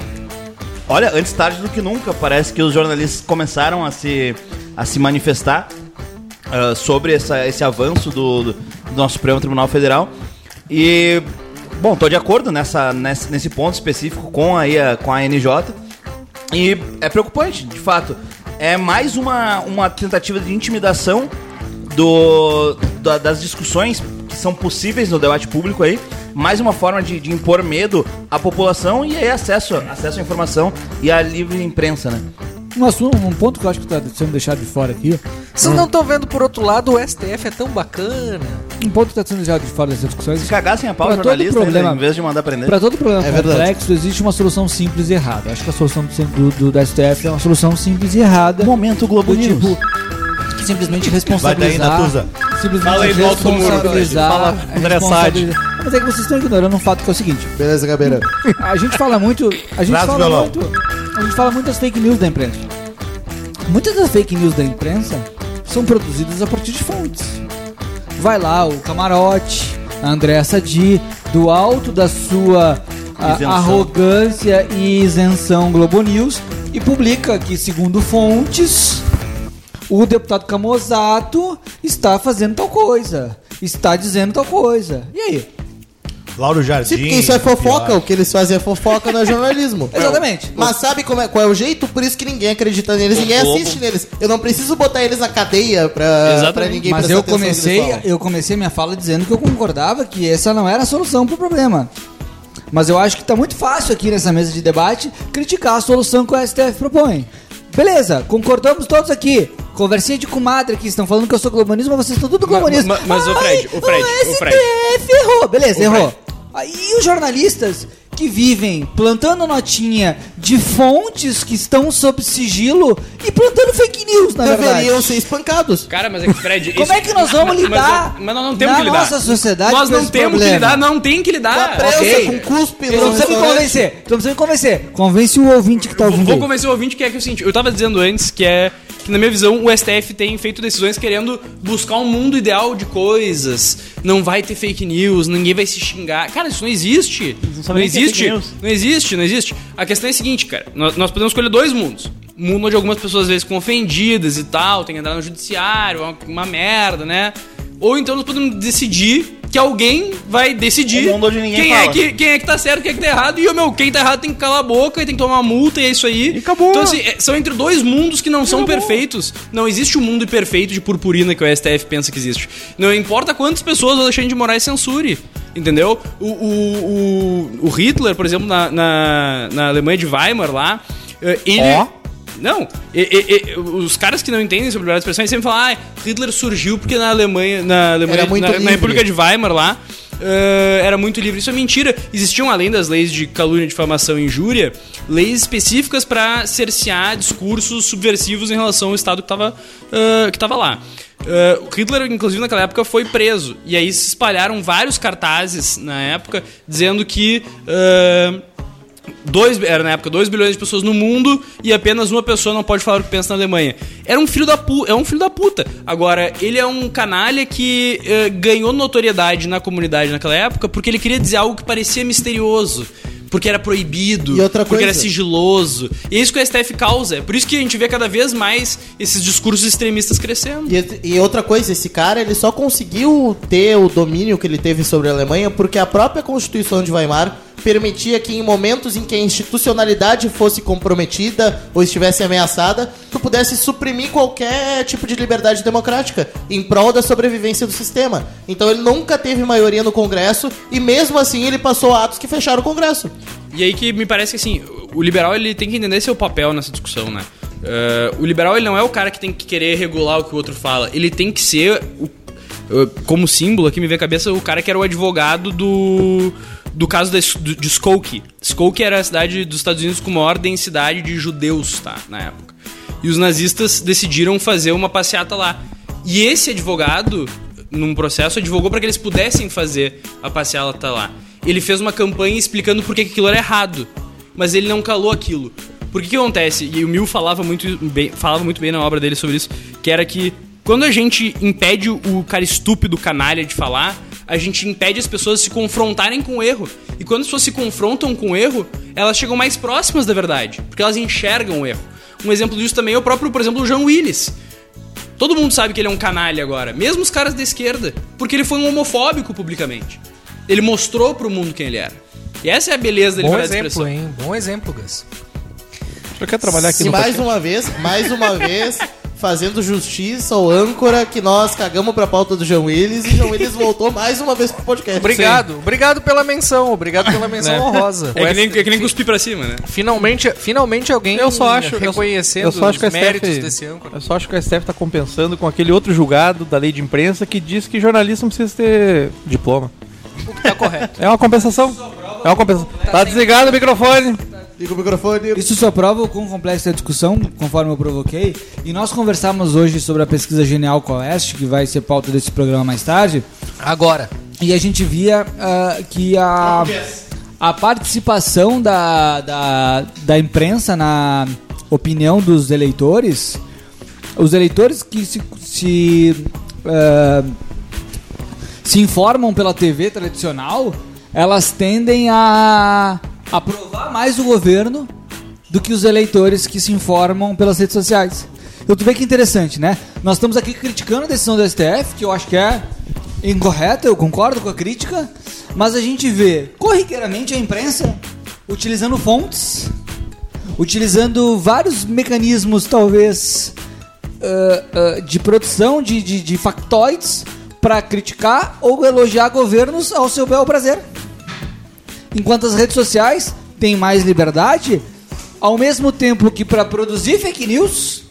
olha, antes tarde do que nunca, parece que os jornalistas começaram a se, a se manifestar ah, sobre essa- esse avanço do, do- nosso Supremo Tribunal Federal. E, bom, tô de acordo nessa, nesse, nesse ponto específico com, a, com a NJ. E é preocupante, de fato. É mais uma, uma tentativa de intimidação do, da- das discussões que são possíveis no debate público aí. Mais uma forma de, de impor medo à população e aí acesso, acesso à informação e à livre imprensa, né? Um, assunto, um ponto que eu acho que está sendo deixado de fora aqui. Vocês não estão vendo por outro lado, o STF é tão bacana. Um ponto que está sendo deixado de fora dessas discussões. Se cagassem a pau Pra o todo jornalista, problema- né, em vez de mandar prender. Para todo problema É verdade. complexo, existe uma solução simples e errada. Acho que a solução do, do, do- da STF é uma solução simples e errada. Momento Globo do News. tipo que simplesmente Vai daí, responsabilizar. Natuza. simplesmente Fala aí do Alto Muro, responsabilizar. Fala, André Mas é que vocês estão ignorando um fato que é o seguinte: Beleza, Gabeira. a gente fala muito. A gente Traz fala violão. muito. A gente fala muito das fake news da imprensa. Muitas das fake news da imprensa são produzidas a partir de fontes. Vai lá o camarote, a Andréa Sadi, do alto da sua a- arrogância e isenção Globo News e publica que, segundo fontes, o deputado Camozato está fazendo tal coisa, está dizendo tal coisa. E aí? Lauro Jardim. Sim, porque isso é fofoca. O que eles fazem é fofoca, não é jornalismo. Exatamente. Mas sabe como é, qual é o jeito? Por isso que ninguém acredita neles, ninguém assiste neles. Eu não preciso botar eles na cadeia pra, Exatamente. pra ninguém Mas eu no comecei, eu comecei minha fala dizendo que eu concordava que essa não era a solução pro problema. Mas eu acho que tá muito fácil aqui nessa mesa de debate criticar a solução que o STF propõe. Beleza, concordamos todos aqui. Conversinha de comadre aqui, estão falando que eu sou globalista, mas vocês estão tudo globalista. ma- mas, ô, Fred, ô, Fred, o ô, Fred. STF errou. Beleza, Ô, errou. E os jornalistas que vivem plantando notinha de fontes que estão sob sigilo e plantando fake news, na Deveriam verdade. ser espancados. Cara, mas é que, Fred. Como isso- é que nós vamos lidar Mas, mas nós não temos na que lidar. nossa sociedade Nós não temos problema? que lidar, não tem que lidar. Com a prensa, ok. com cuspe não precisa me convencer. Não precisa me convencer. Convence o ouvinte que tá ouvindo. vou aí. convencer o ouvinte que é que é o seguinte, eu tava dizendo antes que é que na minha visão o STF tem feito decisões querendo buscar um mundo ideal de coisas. Não vai ter fake news, ninguém vai se xingar. Cara, isso não existe. Não, sabe nem o que é existe. Não existe, não existe. A questão é a seguinte, cara. Nós, nós podemos escolher dois mundos. Um mundo onde algumas pessoas às vezes ficam ofendidas e tal, tem que entrar no judiciário, uma, uma merda, né? Ou então nós podemos decidir que alguém vai decidir Um quem, é fala. que, quem é que tá certo, quem é que tá errado. E o meu, quem tá errado tem que calar a boca e tem que tomar uma multa e é isso aí. E acabou. Então, assim, é- são entre dois mundos que não são perfeitos. Não existe o mundo perfeito de purpurina que o STF pensa que existe. Não importa quantas pessoas o Alexandre de Moraes censure. Entendeu? O, o, o, o Hitler, por exemplo, na, na, na Alemanha de Weimar lá, eh, ele. Ó. Não, e, e, e, os caras que não entendem sobre liberdade de expressão sempre falam, ah, Hitler surgiu porque na Alemanha, na, Alemanha, na, na República de Weimar lá, Uh, era muito livre. Isso é mentira. Existiam, além das leis de calúnia, difamação e injúria, leis específicas para cercear discursos subversivos em relação ao Estado que estava uh, que lá. Uh, Hitler, inclusive, naquela época foi preso. E aí se espalharam vários cartazes na época dizendo que. Uh, dois era na época 2 bilhões de pessoas no mundo e apenas uma pessoa não pode falar o que pensa na Alemanha. Era um filho da puta, é um filho da puta. Agora, ele é um canalha que eh, ganhou notoriedade na comunidade naquela época porque ele queria dizer algo que parecia misterioso. Porque era proibido, e outra coisa. porque era sigiloso. E é isso que o STF causa. É por isso que a gente vê cada vez mais esses discursos extremistas crescendo. E, e outra coisa, esse cara ele só conseguiu ter o domínio que ele teve sobre a Alemanha porque a própria Constituição de Weimar permitia que em momentos em que a institucionalidade fosse comprometida ou estivesse ameaçada, tu pudesse suprimir qualquer tipo de liberdade democrática em prol da sobrevivência do sistema. Então ele nunca teve maioria no Congresso e mesmo assim ele passou atos que fecharam o Congresso. E aí que me parece que assim, o liberal ele tem que entender seu papel nessa discussão, né? Eh, o liberal ele não é o cara que tem que querer regular o que o outro fala. Ele tem que ser, o- eh, como símbolo aqui me vem à cabeça, o cara que era o advogado do, do caso do, de Skokie. Skokie era a cidade dos Estados Unidos com maior densidade de judeus, tá? Na época. E os nazistas decidiram fazer uma passeata lá. E esse advogado, num processo, advogou para que eles pudessem fazer a passeata lá. Ele fez uma campanha explicando por que aquilo era errado, mas ele não calou aquilo. Por que que acontece? E o Mill falava muito bem, falava muito bem na obra dele sobre isso, que era que quando a gente impede o cara estúpido, canalha de falar, a gente impede as pessoas de se confrontarem com o erro. E quando as pessoas se confrontam com o erro, elas chegam mais próximas da verdade, porque elas enxergam o erro. Um exemplo disso também é o próprio, por exemplo, o João Willis. Todo mundo sabe que ele é um canalha agora, mesmo os caras da esquerda, porque ele foi um homofóbico publicamente. Ele mostrou pro mundo quem ele era. E essa é a beleza da Bom liberdade de exemplo, expressão. hein? Bom exemplo, Gus. Eu quero trabalhar aqui Se no mais podcast. uma vez, mais uma vez, fazendo justiça ao âncora que nós cagamos pra pauta do João Willis e João Willis voltou mais uma vez pro podcast. Obrigado, obrigado pela menção, obrigado pela menção Né? honrosa. É que, nem, é que nem cuspir pra cima, né? Finalmente, finalmente alguém Eu só acho, reconhecendo eu só acho que os méritos STF, desse âncora. eu só acho que a STF tá compensando com aquele outro julgado da lei de imprensa que diz que jornalista não precisa ter diploma. O que tá correto. É uma compensação. É uma compensação. Tá desligado o microfone. Liga o microfone. Isso só prova o quão complexa é a discussão, conforme eu provoquei. E nós conversamos hoje sobre a pesquisa Genial Coeste, que vai ser pauta desse programa mais tarde. Agora, E a gente via ah, que a, a participação da, da, da imprensa na opinião dos eleitores, os eleitores que se, se, ah, se informam pela TV tradicional, elas tendem a aprovar mais o governo do que os eleitores que se informam pelas redes sociais. Então tu vê que interessante, né? Nós estamos aqui criticando a decisão do STF, que eu acho que é incorreta, eu concordo com a crítica, mas a gente vê corriqueiramente a imprensa utilizando fontes, utilizando vários mecanismos, talvez, ah, ah, de produção de, de, de factoides para criticar ou elogiar governos ao seu bel prazer. Enquanto as redes sociais têm mais liberdade, ao mesmo tempo que para produzir fake news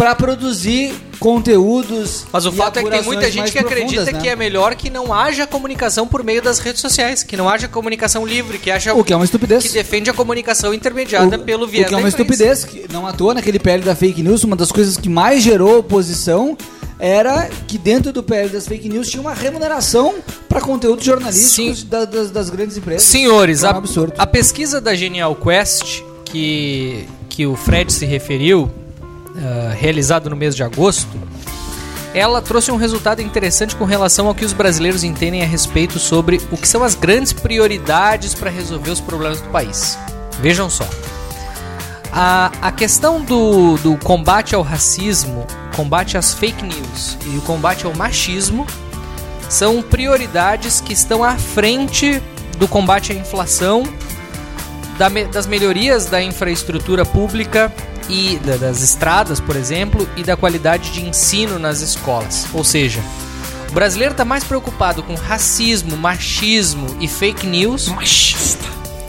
pra produzir conteúdos. Mas o fato é que tem muita gente que acredita profundas, que né? é melhor que não haja comunicação por meio das redes sociais, que não haja comunicação livre, que haja O que é uma estupidez. que defende a comunicação intermediada pelo viés O que é uma estupidez, que não à toa naquele PL da fake news, uma das coisas que mais gerou oposição era que dentro do PL das fake news tinha uma remuneração para conteúdos jornalísticos da- das, das grandes empresas. Senhores, é a, absurdo. a pesquisa da Genial Quest, que, que o Fred se referiu, realizado no mês de agosto, ela trouxe um resultado interessante com relação ao que os brasileiros entendem a respeito sobre o que são as grandes prioridades para resolver os problemas do país. Vejam só. A, a questão do, do combate ao racismo, combate às fake news e o combate ao machismo são prioridades que estão à frente do combate à inflação, da das melhorias da infraestrutura pública e da- das estradas, por exemplo, e da qualidade de ensino nas escolas. Ou seja, o brasileiro está mais preocupado com racismo, machismo e fake news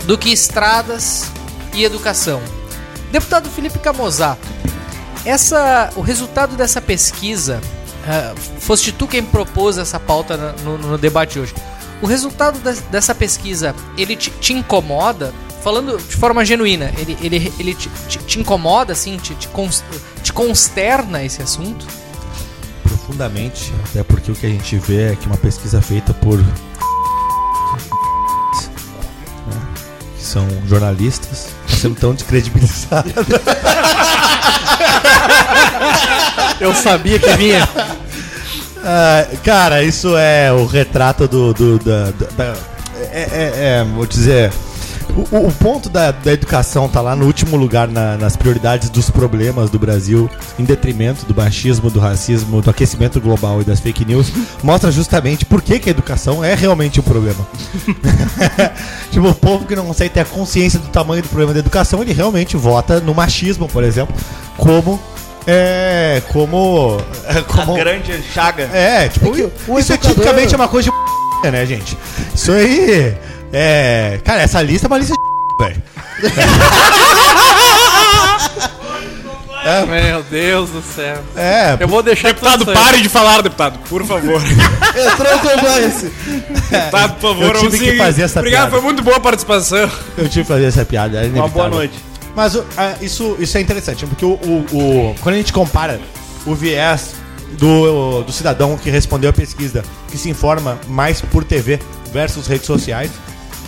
do que estradas e educação. Deputado Felipe Camozato, essa, o resultado dessa pesquisa, ah, foste tu quem propôs essa pauta no, no debate hoje. O resultado des- dessa pesquisa, ele te, te incomoda? Falando de forma genuína, ele, ele, ele te, te- te incomoda, assim, te, te, cons- te consterna esse assunto? Profundamente, até porque o que a gente vê é que uma pesquisa feita por. né, são jornalistas, sendo tão descredibilizados. Eu sabia que vinha. Ah, cara, isso é o retrato do. do- da, da- da- é, é- é, vou dizer. O, o- o ponto da, da educação tá lá no último lugar na- nas prioridades dos problemas do Brasil, em detrimento do machismo, do racismo, do aquecimento global e das fake news, mostra justamente por que, que a educação é realmente um problema. tipo, o povo que não consegue ter a consciência do tamanho do problema da educação, ele realmente vota no machismo, por exemplo, como. É. Como. é, como A grande chaga. é, tipo, É que isso é educador- tipicamente uma coisa de né, gente? Isso aí. É. Cara, essa lista é uma lista de velho. Meu Deus do céu. É, Eu vou deixar Deputado, aí. pare de falar, deputado, por favor. Entrou com compliance. Deputado, por favor, Eu tive que fazer essa Obrigado, piada. foi muito boa a participação. eu tive que fazer essa piada. é Uma boa noite. Mas ah, isso, isso é interessante, porque o, o- o- quando a gente compara o viés do, do cidadão que respondeu a pesquisa, que se informa mais por TV versus redes sociais,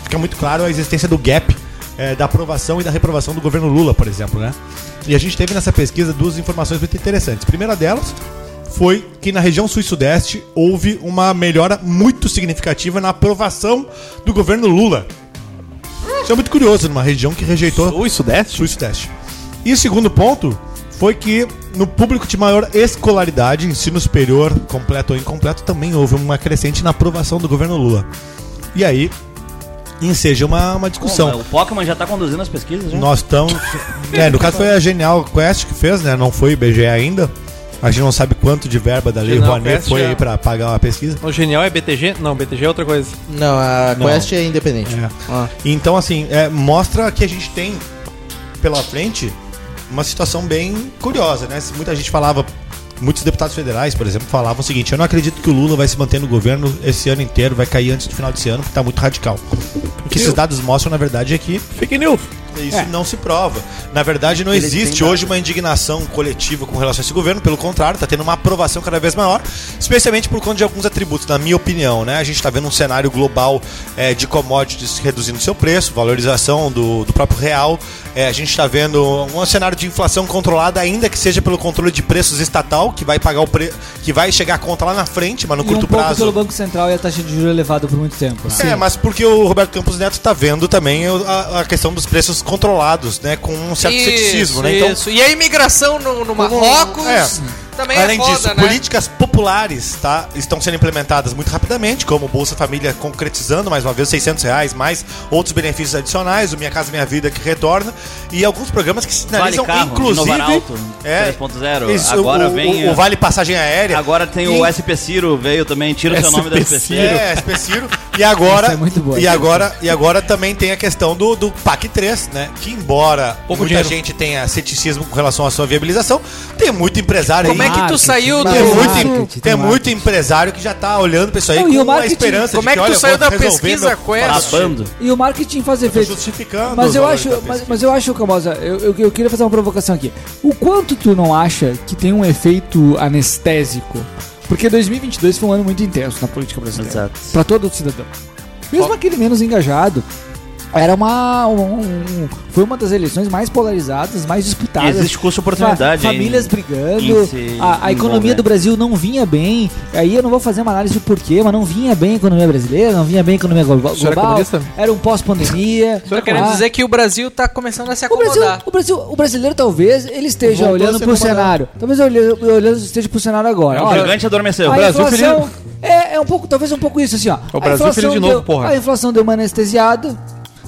fica muito claro a existência do gap eh, da aprovação e da reprovação do governo Lula, por exemplo, né? E a gente teve nessa pesquisa duas informações muito interessantes. A primeira delas foi que na região sul e sudeste houve uma melhora muito significativa na aprovação do governo Lula. Isso é muito curioso numa região que rejeitou Sul e Sudeste? Sul e Sudeste. E o segundo ponto foi que no público de maior escolaridade, ensino superior, completo ou incompleto, também houve uma crescente na aprovação do governo Lula. E aí enseja uma, uma discussão. Bom, o Pokémon já tá conduzindo as pesquisas, já? Nós estamos. É, no caso foi a Genial Quest que fez, né? Não foi o IBGE ainda. A gente não sabe quanto de verba da Lei Genial Rouanet Quest foi já- aí pra pagar uma pesquisa. O genial é BTG? Não, BTG é outra coisa. Não, a Não. Quest é independente. É. Ah. Então, assim, é, mostra que a gente tem pela frente uma situação bem curiosa, né? Muita gente falava, muitos deputados federais, por exemplo, falavam o seguinte: eu não acredito que o Lula vai se manter no governo esse ano inteiro, vai cair antes do final desse ano, porque tá muito radical. O que esses dados mostram, na verdade, é que Fake news. isso não se prova. Na verdade, não Ele existe hoje uma indignação coletiva com relação a esse governo, pelo contrário, está tendo uma aprovação cada vez maior, especialmente por conta de alguns atributos, na minha opinião. Né? A gente está vendo um cenário global eh, de commodities reduzindo seu preço, valorização do, do próprio real. Eh, a gente está vendo um cenário de inflação controlada, ainda que seja pelo controle de preços estatal, que vai pagar o pre... que vai chegar a conta lá na frente, mas no E um curto pouco prazo. pelo Banco Central e a taxa de juros elevada por muito tempo. né? É, mas porque o Roberto Campos Neto está vendo também a, a questão dos preços controlados, né? Com um certo ceticismo, né? Então, isso. E a imigração no, no Marrocos é. Também Além é foda, disso, né? políticas populares tá, estão sendo implementadas muito rapidamente, como o Bolsa Família concretizando mais uma vez 600 reais, mais outros benefícios adicionais, o Minha Casa Minha Vida que retorna, e alguns programas que Vale sinalizam, carro, inclusive... Alto, é, 3.0. isso, Agora o, vem... o, o Vale Passagem Aérea. Agora tem E- o SP Ciro, veio também, tira o seu nome da SP Ciro. É, SP Ciro. E agora, é muito boa. e agora, e agora também tem a questão do, do PAC 3, né? Que embora Pouco muita dinheiro. gente tenha ceticismo com relação à sua viabilização, tem muito empresário Como aí. é que tu marketing, saiu do. Tem muito, tem tem muito empresário que já tá olhando pra isso aí Não, e com a esperança Como é que tu olha, saiu da pesquisa Quest? E o marketing faz efeito. justificando Mas eu acho, mas, mas eu acho, Camosa, eu, eu, eu queria fazer uma provocação aqui. O quanto tu não acha que tem um efeito anestésico? Porque 2022 foi um ano muito intenso na política brasileira. Exato. Pra todo cidadão. Mesmo aquele menos engajado. Era uma. um- um- foi uma das eleições mais polarizadas, mais E disputadas. existe custo oportunidade Fa- famílias em- brigando, a, a economia envolver. do Brasil não vinha bem. Aí eu não vou fazer uma análise do porquê, mas não vinha bem a economia brasileira, não vinha bem a economia global. comunista? era um pós-pandemia. Tô querendo dizer que o Brasil tá começando a se o Brasil, acomodar. o Brasil, o brasileiro talvez ele esteja Voltou olhando pro acomodar. cenário. Talvez olhando, olhando esteja pro cenário agora. O gigante adormeceu. a Brasil inflação é, é um pouco, talvez um pouco isso assim, ó. O A Brasil de novo, deu- porra. A inflação deu uma anestesiada,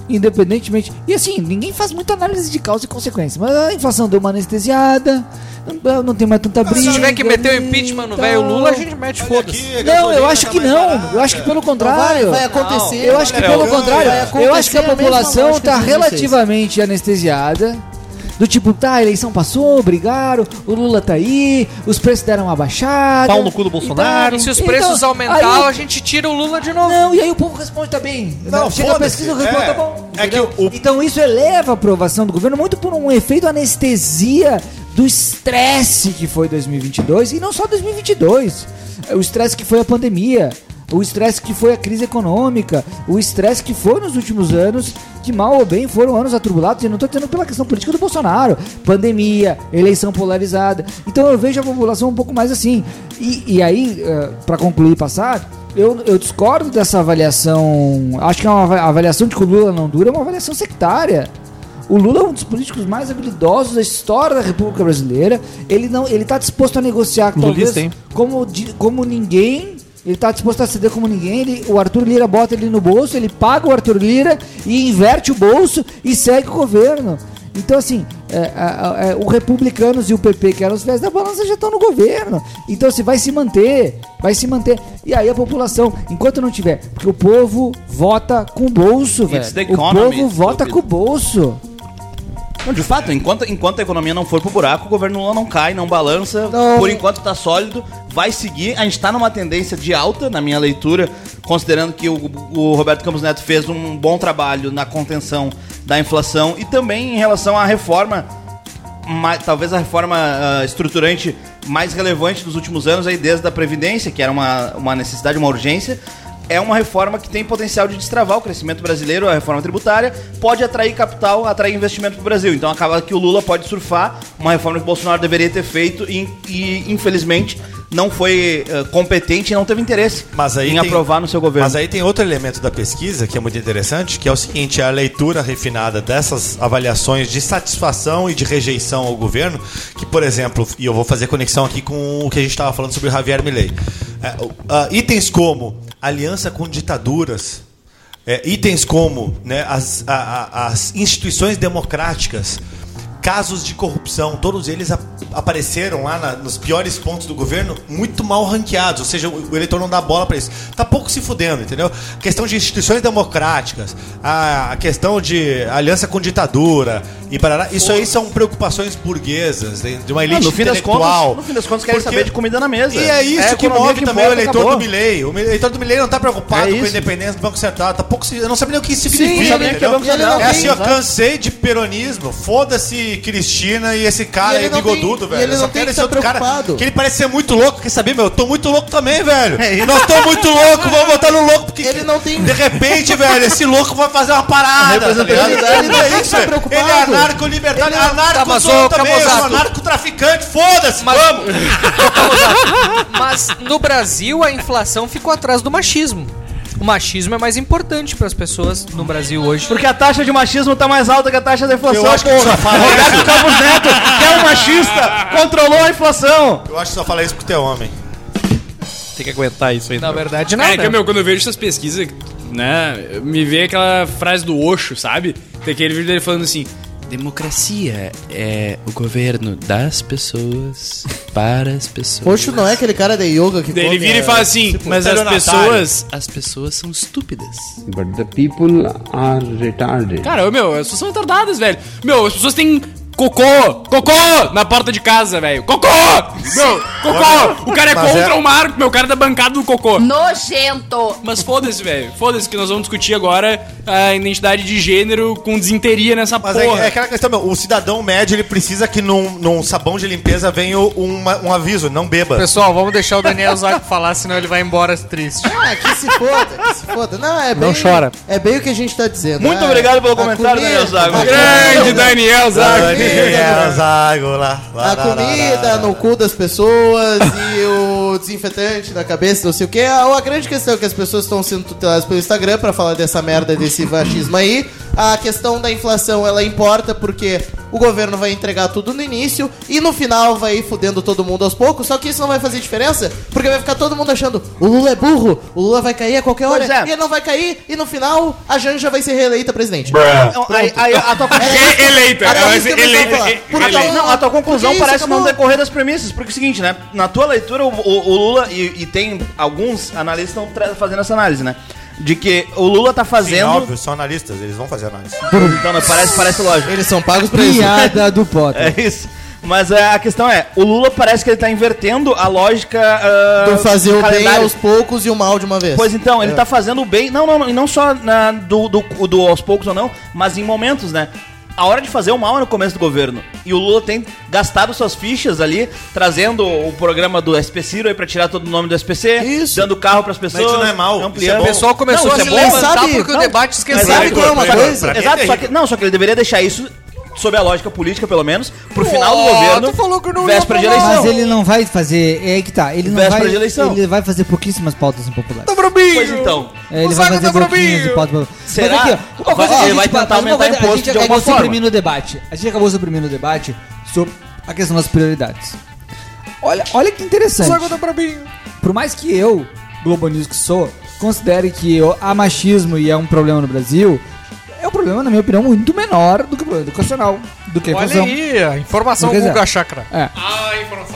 independentemente. E assim, ninguém faz muita análise de causa e consequência, mas a inflação deu uma anestesiada. Não, não tem mais tanta briga. Se tiver que meter o impeachment no velho. Lula, a gente mete foda-se. Não, eu acho tá que não. barata. Eu acho que pelo Vai, contrário. vai acontecer. Eu acho que pelo contrário, vai eu acho que a população tá vocês. relativamente anestesiada. Do tipo, tá, a eleição passou, brigaram, o Lula tá aí, os preços deram uma baixada. Pau no cu do Bolsonaro. E se os Então, preços aumentar, aí- a gente tira o Lula de novo. Não, e aí o povo responde, tá bem. Não, Chega a pesquisa, responde, é. tá bom. É que o- Então isso eleva a aprovação do governo muito por um efeito anestesia do estresse que foi 2022 e não só 2022. O estresse que foi a pandemia, o estresse que foi a crise econômica, o estresse que foi nos últimos anos, que mal ou bem foram anos atribulados, e não estou dizendo pela questão política do Bolsonaro, pandemia, eleição polarizada. Então eu vejo a população um pouco mais assim. E, e aí, para concluir e passar, eu, eu discordo dessa avaliação. Acho que é uma ava- avaliação de que o Lula não dura, é uma avaliação sectária. O Lula é um dos políticos mais habilidosos da história da República Brasileira. Ele não, ele tá disposto a negociar talvez Lulista, como, como ninguém. Ele tá disposto a ceder como ninguém. Ele- o Arthur Lira bota ele no bolso, ele paga o Arthur Lira e inverte o bolso e segue o governo. Então, assim, é, a- é, o Republicanos e o PP, que eram os fiéis da balança, já estão no governo. Então, se vai se manter, vai se manter. E aí a população, enquanto não tiver, porque o povo vota com o bolso, velho. O povo vota com o bolso. Não, de fato, enquanto, enquanto a economia não for pro buraco, o governo Lula não cai, não balança. Não. Por enquanto tá sólido, vai seguir. A gente tá numa tendência de alta, na minha leitura, considerando que o, o Roberto Campos Neto fez um bom trabalho na contenção da inflação e também em relação à reforma, ma- talvez a reforma ah, estruturante mais relevante dos últimos anos, aí, desde a Previdência, que era uma, uma necessidade, uma urgência. É uma reforma que tem potencial de destravar o crescimento brasileiro, a reforma tributária, pode atrair capital, atrair investimento para o Brasil. Então acaba que o Lula pode surfar uma reforma que o Bolsonaro deveria ter feito e, e, infelizmente, não foi eh, competente e não teve interesse Mas aí em tem- aprovar no seu governo. Mas aí tem outro elemento da pesquisa que é muito interessante, que é o seguinte, a leitura refinada dessas avaliações de satisfação e de rejeição ao governo, que, por exemplo, e eu vou fazer conexão aqui com o que a gente estava falando sobre o Javier Milei. É, ah, itens como aliança com ditaduras, é, itens como né, as, a- a- as instituições democráticas, casos de corrupção, todos eles ap- apareceram lá na- nos piores pontos do governo, muito mal ranqueados, ou seja, o, o eleitor não dá bola para isso. Tá pouco se fudendo, entendeu? A questão de instituições democráticas, a, a questão de aliança com ditadura e parará, isso aí são preocupações burguesas, de de uma elite Ah, no fim das intelectual. contas, no fim das contas querem Porque- saber de comida na mesa. e é isso a que move também o eleitor acabou. do Milley. O eleitor do Milley não tá preocupado É com a independência do Banco Central. Tá pouco, se- eu não sabia nem o que isso Sim, significa. que é. É assim, eu cansei de peronismo. Foda-se Cristina e esse cara E aí não bigodudo, velho. ele Eu só não quero esse tá outro cara. preocupado. Que ele parece ser muito louco. Quer saber, meu? Eu tô muito louco também, velho. Nós estamos muito loucos. Vamos botar no louco. Porque Ele não tem- de repente, velho, esse louco vai fazer uma parada. Tá ligado? Ele é tem que isso, tá preocupado. Ele é. Anarco Tá, mas, sou ô, também. Eu sou Camusato. anarco-traficante. Foda-se, Mas- vamos. Mas no Brasil a inflação ficou atrás do machismo. O machismo é mais importante para as pessoas no Brasil hoje. Porque a taxa de machismo tá mais alta que a taxa da inflação, Eu acho que só fala Roberto isso. Campos Neto, que é um machista, controlou a inflação. Eu acho que só fala isso porque tu é homem. Tem que aguentar isso aí. Na então. verdade, É, nada. que, meu, quando eu vejo essas pesquisas, né, me vem aquela frase do Osho, sabe? Tem aquele vídeo dele falando assim, Democracia é o governo das pessoas para as pessoas. Oxo não é aquele cara de yoga que ele come, vira e é, fala assim, tipo, mas as pessoas, as pessoas são estúpidas. But the people are retarded. Cara, meu, as pessoas são retardadas, velho. Meu, as pessoas têm cocô, cocô na porta de casa, velho. Cocô! Meu, cocô! O cara é Mas contra é- o Marco, meu, o cara é da bancada do cocô. Nojento! Mas foda-se, velho. Foda-se que nós vamos discutir agora a identidade de gênero com desinteria nessa Mas é, porra. é aquela questão, meu, o cidadão médio ele precisa que num, num sabão de limpeza venha uma- um aviso, não beba. Pessoal, vamos deixar o Daniel Zago falar, senão ele vai embora triste. Ah, que se foda, que se foda. Não, é bem, Não chora. É bem o que a gente tá dizendo. Muito Ah, obrigado pelo a comentário, comida- Daniel Zago. a Grande Daniel Zago. Daniel Zago lá. lá, A comida no cu das pessoas e o desinfetante na cabeça, não sei o que. A, a grande questão é que as pessoas estão sendo tuteladas pelo Instagram pra falar dessa merda, desse machismo aí. A questão da inflação, ela importa porque o governo vai entregar tudo no início e no final vai ir fudendo todo mundo aos poucos. Só que isso não vai fazer diferença porque vai ficar todo mundo achando o Lula é burro, o Lula vai cair a qualquer hora é. e ele não vai cair e no final a Janja vai ser reeleita presidente. Não, aí, aí a tua É eleita, ela vai precisava eleita, falar. e- Por A tua, quê? não, a tua conclusão Porque isso parece não acabou. decorrer das premissas. Porque é o seguinte, né? Na tua leitura, o, o- o Lula, e, e tem alguns analistas que estão fazendo essa análise, né? De que o Lula tá Sim, fazendo. óbvio, são analistas, eles vão fazer análise. então, né, parece, parece lógico. Eles são pagos pra isso. Piada do Potter. É isso. Mas é, a questão é, o Lula parece que ele tá invertendo a lógica ah, Do fazer do o bem calendário. aos poucos e o mal de uma vez. Pois então, ele É. tá fazendo o bem. Não, não, não, e não só na- do, do, do aos poucos ou não, mas em momentos, né? A hora de fazer o mal é no começo do governo. E o Lula tem gastado suas fichas ali, trazendo o programa do SP Ciro aí pra tirar todo o nome do SPC, Isso. dando carro pras pessoas. isso não é mal, ampliando. isso é bom. O pessoal começou Não, a se é bom. levantar Sabe- porque o não, debate Mas esqueceu. sabe qual é uma coisa? Exato, só que, não, só que ele deveria deixar isso sob a lógica política, pelo menos, pro final do governo, tu falou que não véspera de eleição. Mas ele não vai fazer. É aí que tá. Ele não Véspera vai. de eleição. Ele vai fazer pouquíssimas pautas impopulares. Pois então. É, ele vai fazer tá pouquinhas de brabinho. pautas populares. Será? Mas aqui, ó, uma coisa Vai- que a ele vai tentar aumentar coisa- imposto a gente de acabou alguma forma. suprimindo o debate. A gente acabou suprimindo o debate sobre a questão das prioridades. Olha, olha que interessante. Por mais que eu, Globo News que sou, considere que há machismo e é um problema no Brasil, é um problema, na minha opinião, muito menor do que o problema educacional, do que a Olha inflação. aí, a informação quer Guga Chakra. É. Ah, informação.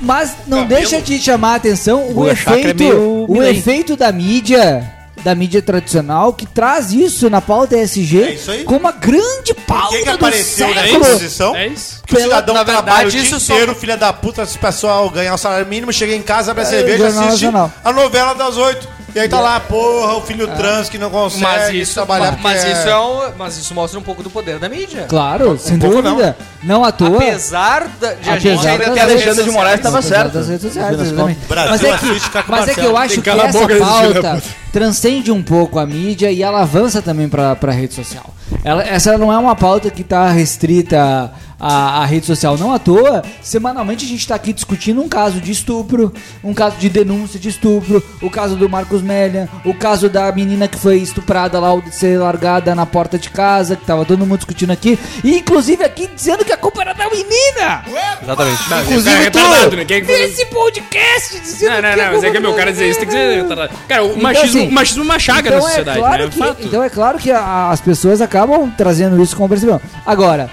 Mas não deixa de chamar a atenção o Guga Chakra é efeito, meio o efeito da mídia, da mídia tradicional, que traz isso na pauta ESG É isso aí. como uma grande pauta Quem que do apareceu na século. exposição? É isso. Que o cidadão na trabalha verdade, o dia isso só- inteiro, filha da puta, esse pessoal ganhar o salário mínimo, chega em casa, abre a cerveja, Jornal assiste Nacional. a novela das oito. E aí tá lá, porra, o filho trans que não consegue Mas isso, trabalhar mas, porque isso é- é um, mas isso mostra um pouco do poder da mídia. Claro, sem pouco dúvida. Não. à toa. Apesar da, de a gente Apesar ainda das ter as redes Alexandre de Moraes sociais. tava Apesar certo. das redes sociais, exatamente. Brasil Mas é assiste que, Caco mas é que Marcelo. eu acho que a essa boca desse filho da pauta transcende um pouco a mídia e ela avança também pra, pra rede social. Ela, essa não é uma pauta que tá restrita à, à rede social. Não à toa, semanalmente a gente tá aqui discutindo um caso de estupro, um caso de denúncia de estupro, o caso do Marcos Mellian, o caso da menina que foi estuprada lá, de ser largada na porta de casa, que tava todo mundo discutindo aqui, e inclusive aqui dizendo que a culpa era da menina! Exatamente. Inclusive é retardado, né? Quem é que Nesse podcast dizendo Não, não, que a não, mas é que meu cara dizer isso tem que ser retardado. Cara, o Então, machismo, assim, o machismo é uma chaga então na é sociedade, claro né? que- Fato. então é claro que a- as pessoas acabam trazendo isso como percepção. Agora,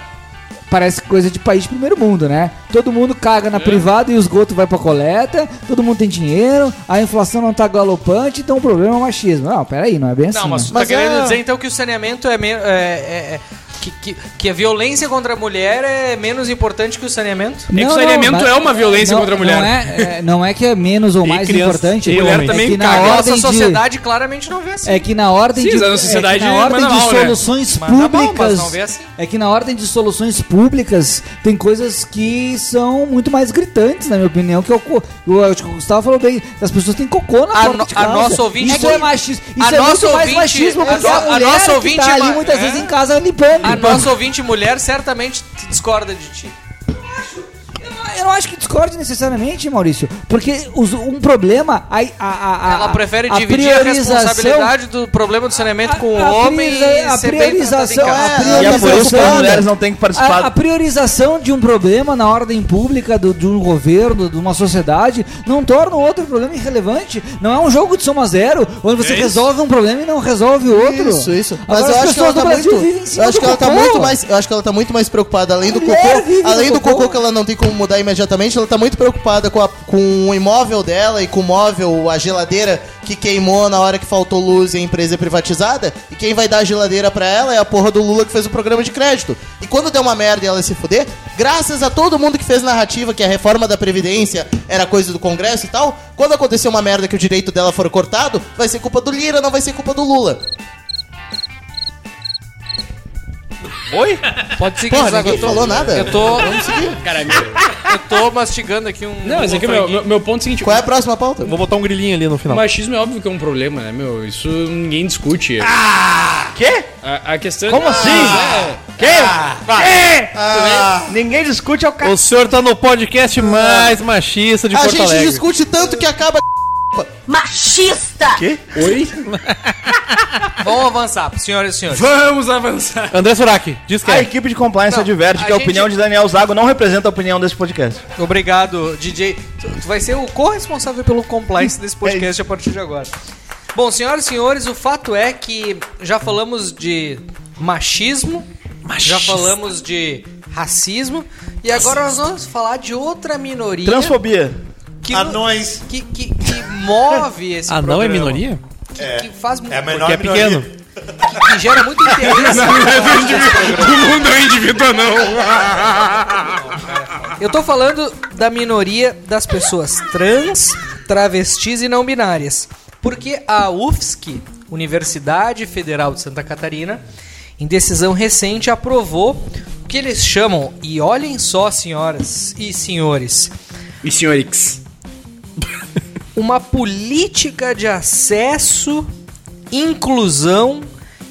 parece coisa de país de primeiro mundo, né? Todo mundo caga É. na privada e o esgoto vai pra coleta, todo mundo tem dinheiro, a inflação não tá galopante, então o problema é o machismo. Não, peraí, não é bem assim. Não, mas né? tu tá Mas querendo é- dizer então que o saneamento é, me- é- é- é- que, que, que a violência contra a mulher é menos importante que o saneamento? É que o saneamento mas- é uma violência contra a mulher. Não é, é- não é que é menos ou E mais criança- importante. e mulher é também que na caga. ordem Nossa de- sociedade claramente não vê assim. É que na ordem Sim, de, a sociedade é que na ordem de mal, né? soluções mas públicas, não vê assim. é que na ordem de soluções públicas tem coisas que são muito mais gritantes, na minha opinião, que é o, co- o, acho que o Gustavo falou bem, as pessoas têm cocô na A porta no- de a casa. nossa ouvinte isso é machismo, isso a é nossa muito mais ouvinte- machismo a porque a, a mulher nossa que ouvinte tá ali muitas é. vezes em casa limpando. A nossa ouvinte mulher certamente discorda de ti. Eu não acho que discorde necessariamente, Maurício, porque os- um problema. A, a, a, a- Ela prefere a dividir a priorização- responsabilidade do problema do saneamento com o a homem a e em priorização- casa. a E é por isso que as priorização- mulheres não têm que participar. A, a priorização de um problema na ordem pública do- de um governo, de uma sociedade, não torna o outro problema irrelevante. Não é um jogo de soma zero, onde você É isso. resolve um problema e não resolve o outro. Isso, isso. Mas Agora eu acho que ela tá muito. vivem em cima Eu acho que ela tá muito mais. Eu acho que ela tá muito mais preocupada, além do cocô. Além do cocô. cocô que ela não tem como mudar imediatamente, ela tá muito preocupada com, a- com o imóvel dela e com o móvel, a geladeira que queimou na hora que faltou luz e a empresa é privatizada. E quem vai dar a geladeira pra ela é a porra do Lula que fez o programa de crédito. E quando der uma merda e ela se fuder, graças a todo mundo que fez narrativa que a reforma da Previdência era coisa do Congresso e tal, quando acontecer uma merda que o direito dela for cortado, vai ser culpa do Lira, não vai ser culpa do Lula. Oi? Pode seguir, Porra, Zago, ninguém eu tô- falou nada. Eu tô, Vamos seguir. Cara, eu tô mastigando aqui um. não, mas é que um meu, meu, meu ponto é o seguinte: Qual é a próxima pauta? Vou botar um grilinho ali no o final. machismo é óbvio que é um problema, né, meu? Isso ninguém discute. Quê? A, a questão Como Ah, assim? é. Quê? Quê? Ninguém discute é o cara. O senhor tá no podcast mais machista de A Porto gente Alegre. discute tanto que acaba. Machista! Quê? Oi? Vamos avançar, senhoras e senhores. Vamos avançar. André Surak, diz que A é. equipe de compliance Não, adverte a que a gente- opinião de Daniel Zago não representa a opinião desse podcast. Obrigado, DJ. Tu tu vai ser o corresponsável pelo compliance desse podcast a partir de agora. Bom, senhoras e senhores, o fato é que já falamos de machismo, já falamos de racismo e agora nós vamos falar de outra minoria Transfobia. Que, Anões. que, que, que move esse Anão é programa, minoria? Que, que faz É a menor Porque é minoria. pequeno. que, que gera muito interesse. O mundo é um indivíduo, não. Eu tô falando da minoria das pessoas trans, travestis e não binárias. Porque a UFSC, Universidade Federal de Santa Catarina, em decisão recente aprovou o que eles chamam, e olhem só, senhoras e senhores, E senhorix? Uma política de acesso, inclusão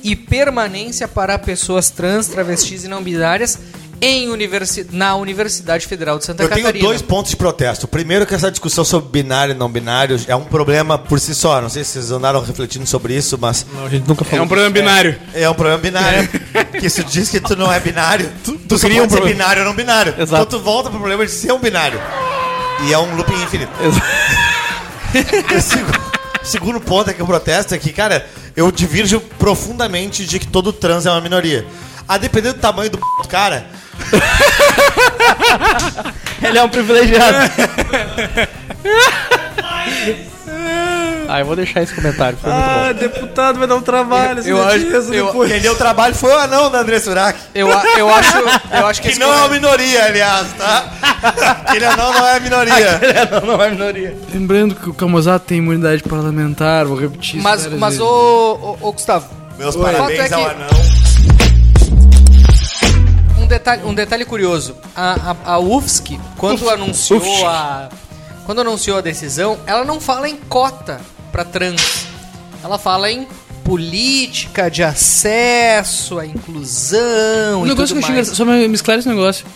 e permanência para pessoas trans, travestis e não binárias em universi na Universidade Federal de Santa Eu tenho Catarina. dois pontos de protesto. Primeiro que essa discussão sobre binário e não binário é um problema por si só. Não sei se vocês andaram refletindo sobre isso, mas Não, a gente nunca É falou. um problema binário. é um problema binário. que se diz que tu não é binário, tu, tu só pode um ser problema. binário ou não binário. Exato. Então tu volta pro problema de ser um binário. E é um looping infinito. O seg- o segundo ponto é que eu protesto é que, cara, eu divirjo profundamente de que todo trans é uma minoria. A depender do tamanho do cara, Ele é um privilegiado. Ah, eu vou deixar esse comentário. Foi muito bom. deputado vai dar um trabalho. Eu acho, eu, quem deu o trabalho foi o anão da André Surak. eu, a- eu acho, eu acho que, Que não é uma minoria, aliás, tá? Aquele anão não é minoria. não, não é minoria. Lembrando que o Camusato tem imunidade parlamentar, vou repetir isso Mas, várias mas vezes. ô, ô, ô, Gustavo, Meus parabéns é que- ao anão. Um detalhe, um detalhe curioso. A, a, a UFSC, quando anunciou a. Quando anunciou a decisão, ela não fala em cota para trans. Ela fala em política de acesso, a inclusão Um e negócio tudo que eu achei mais. engraçado, só me, me esclarece esse negócio.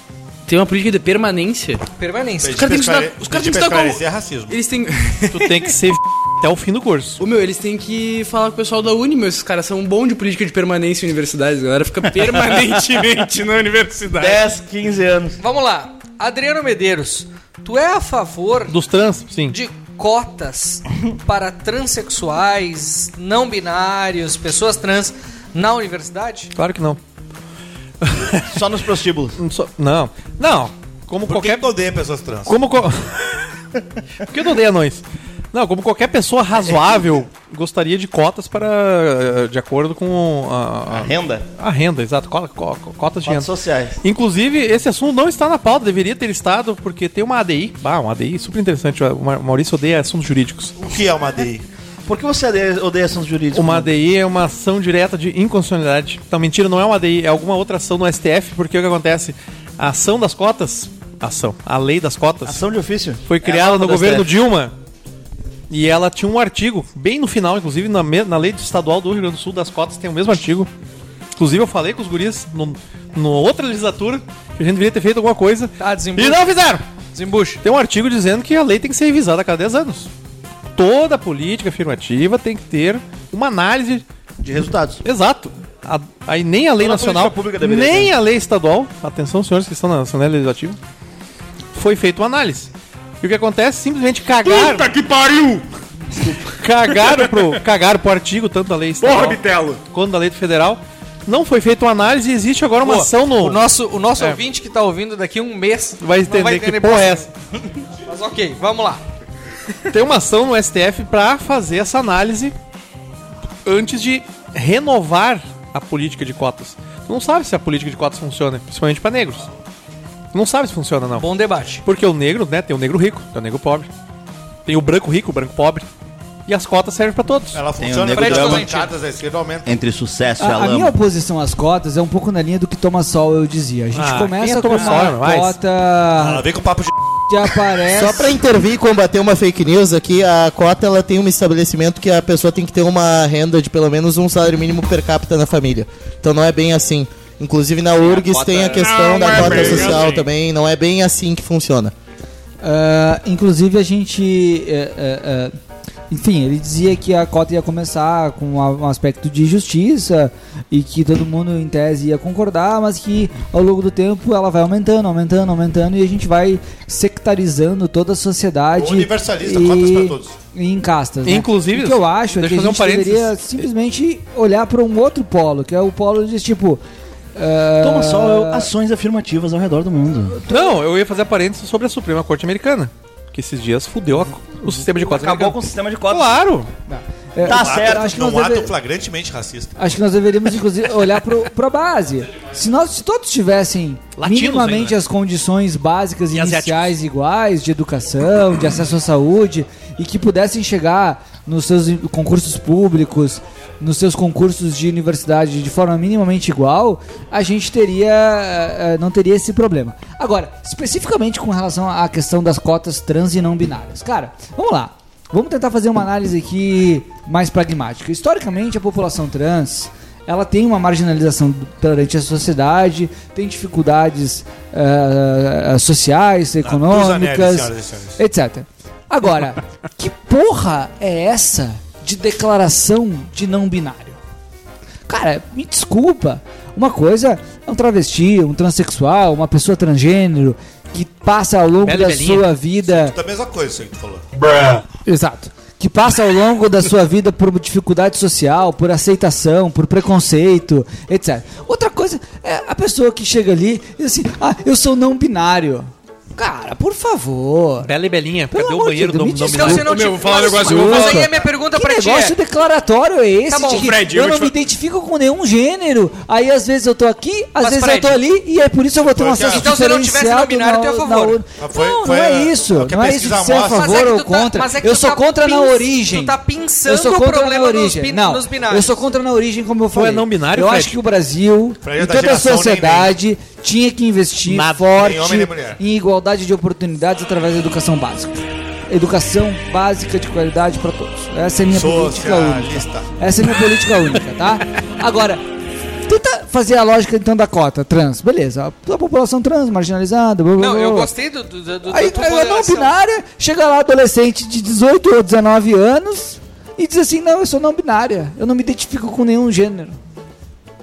Tem uma política de permanência. Permanência. Os caras têm que estudar. Os caras têm que estudar como. é racismo. Eles têm. Tu tem que ser até o fim do curso. Ô meu, eles têm que falar com o pessoal da Uni, meu. Esses caras são bons de política de permanência em universidades. A galera fica permanentemente na universidade. 10, 15 anos. Vamos lá. Adriano Medeiros, tu é a favor Dos trans, sim. de cotas para transexuais, não binários, pessoas trans na universidade? Claro que não. Só nos prostíbulos. Não. Não. Como Por que qualquer. que eu odeio pessoas trans? Como. Co... Por que eu odeio anões? Não, como qualquer pessoa razoável gostaria de cotas para. eh, de acordo com a, a- Renda. a renda, exato. co- co- Cotas de Cotas renda. sociais. Inclusive, esse assunto não está na pauta, deveria ter estado, porque tem uma ADI. Bah, uma ADI super interessante. O Ma- Maurício odeia assuntos jurídicos. O que é uma DI? Por que você odeia, assuntos jurídicos? Uma ADI é uma ação direta de inconstitucionalidade. Então, mentira, não é uma ADI, é alguma outra ação no STF, porque o que acontece? A ação das cotas, ação, a lei das cotas, Ação de ofício? foi É a criada nova no governo STF. Dilma. E ela tinha um artigo, bem no final, inclusive na, na lei estadual do Rio Grande do Sul das cotas tem o mesmo artigo. Inclusive eu falei com os guris no, no outra legislatura que a gente deveria ter feito alguma coisa. Tá, E desembolso. não fizeram! Desembucha. Tem um artigo dizendo que a lei tem que ser revisada a cada 10 anos. Toda política afirmativa tem que ter uma análise De resultados. Exato. A- aí nem a lei Toda nacional, deveria nem ter. a lei estadual, atenção senhores que estão na Assembleia Legislativa, foi feita uma análise. E o que acontece? Simplesmente cagaram. Puta que pariu! Cagaram pro, cagaram pro artigo, tanto da lei estadual Porra, Bitelo! quanto da lei federal. Não foi feita uma análise e existe agora uma Pô, ação no. O nosso, o nosso É. ouvinte que tá ouvindo daqui um mês Vai não entender que porra é essa. Mas ok, vamos lá. Tem uma ação no STF pra fazer essa análise antes de renovar a política de cotas. Tu não sabe se a política de cotas funciona, principalmente pra negros. Não sabe se funciona, não. Bom debate. Porque o negro, né, tem o negro rico, tem o negro pobre. Tem o branco rico, o branco pobre. E as cotas servem pra todos. Ela Tem funciona para as drama. bancadas da esquerda aumenta. Entre sucesso e a A, a minha lama. oposição às cotas é um pouco na linha do que Thomas Sowell dizia. A gente Ah, quem começa é com Thomas uma Sowell? Vai. Ela cota vem com papo de. que aparece. Só pra intervir e combater uma fake news aqui, a cota ela tem um estabelecimento que a pessoa tem que ter uma renda de pelo menos um salário mínimo per capita na família. Então não é bem assim. Inclusive na URGS cota- tem a questão Não da é cota social assim. também, não é bem assim que funciona. Ah, inclusive a gente. é, é, é, enfim, ele dizia que a cota ia começar com um aspecto de justiça e que todo mundo em tese ia concordar, mas que ao longo do tempo ela vai aumentando, aumentando, aumentando e a gente vai sectarizando toda a sociedade. Universalista, e- cotas pra todos. e em castas. né? Inclusive, o que eu acho é que a um gente parênteses. deveria simplesmente olhar para um outro polo, que é o polo de tipo. Ah, Toma só ações afirmativas ao redor do mundo. Não, eu ia fazer parênteses sobre a Suprema Corte Americana. Que esses dias fudeu a- o sistema de cotas Acabou com o americano. sistema de cotas. Claro! é, Tá certo, acho que Não nós ato deve- flagrantemente racista. Acho que nós deveríamos, inclusive, olhar pro, pra base. Se, nós, se todos tivessem Latinos minimamente ainda. as condições básicas E iniciais iguais, de educação, de acesso à saúde, e que pudessem chegar nos seus concursos públicos, nos seus concursos de universidade de forma minimamente igual, a gente teria eh, eh, não teria esse problema. Agora, especificamente com relação à questão das cotas trans e não binárias. Cara, vamos lá. Vamos tentar fazer uma análise aqui mais pragmática. Historicamente, a população trans ela tem uma marginalização perante a sociedade, tem dificuldades eh, sociais, econômicas, senhoras e senhores. etc. Agora, que porra é essa de declaração de não binário? Cara, me desculpa. Uma coisa é um travesti, um transexual, uma pessoa transgênero que passa ao longo Bela da belinha. sua vida Da mesma coisa isso aí que tu falou. Exato. Que passa ao longo da sua vida por dificuldade social, por aceitação, por preconceito, etc. Outra coisa é a pessoa que chega ali e diz assim: Ah, eu sou não binário. Cara, por favor. Bela e Belinha, Pelo cadê o banheiro do do desculpa. Então você não meu, te- vou falar um mas- negócio, eu Mas aí a minha pergunta Que pra ti negócio é... declaratório é esse? Tá bom, de que Fred, eu, eu não me identifico com nenhum gênero. Aí às vezes eu tô aqui, às Mas, vezes Fred, eu tô ali, e é por isso eu vou ter um Porque, acesso então, se não tivesse não tu é a favor. Ah, foi- não, foi não é a- isso. é que não é isso de ser a favor é que ou tá- contra. é que eu sou tá contra na origem. tu tá pensando eu o problema na nos não, binários. eu sou contra na origem, como eu falei. não binário, Eu acho que o Brasil é e da toda a sociedade tinha que investir forte mulher. em igualdade de oportunidades através da educação básica. Educação básica de qualidade para todos. Essa é a minha política única. Essa é a minha política única, tá? Agora, tenta fazer a lógica então da cota trans. Beleza, a população trans marginalizada. blá, blá, Não, blá, eu gostei do, do, do, Aí a não binária chega lá, adolescente de 18 ou 19 anos, e diz assim: Não, eu sou não binária, eu não me identifico com nenhum gênero.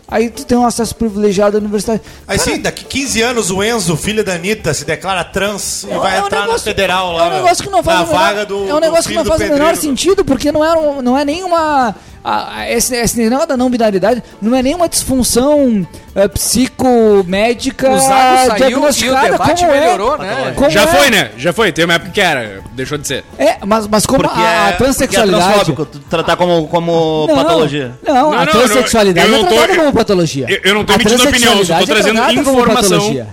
Aí tu tem um acesso privilegiado à universidade. Aí sim, daqui 15 anos o Enzo, filho da Anitta, se declara trans e vai é um entrar na negócio- federal É lá. um negócio que não faz na o menor, vaga do. É um negócio que não faz o menor sentido, porque não é, não é nenhuma. A- a- esse, esse negócio da não binaridade não é nenhuma disfunção é, psicomédica O Zago saiu e o diagnosticada debate como melhorou, é, né? como Já é. foi, né? Já foi. Tem uma época que era. Deixou de ser. É, mas, mas como Porque a, a é, é transexualidade. tu tratar como, como Não, patologia. Não, Não, a não, transexualidade eu não é tô- tratada como patologia. eu- eu não tô A emitindo opinião, eu só tô é trazendo informação. patologia.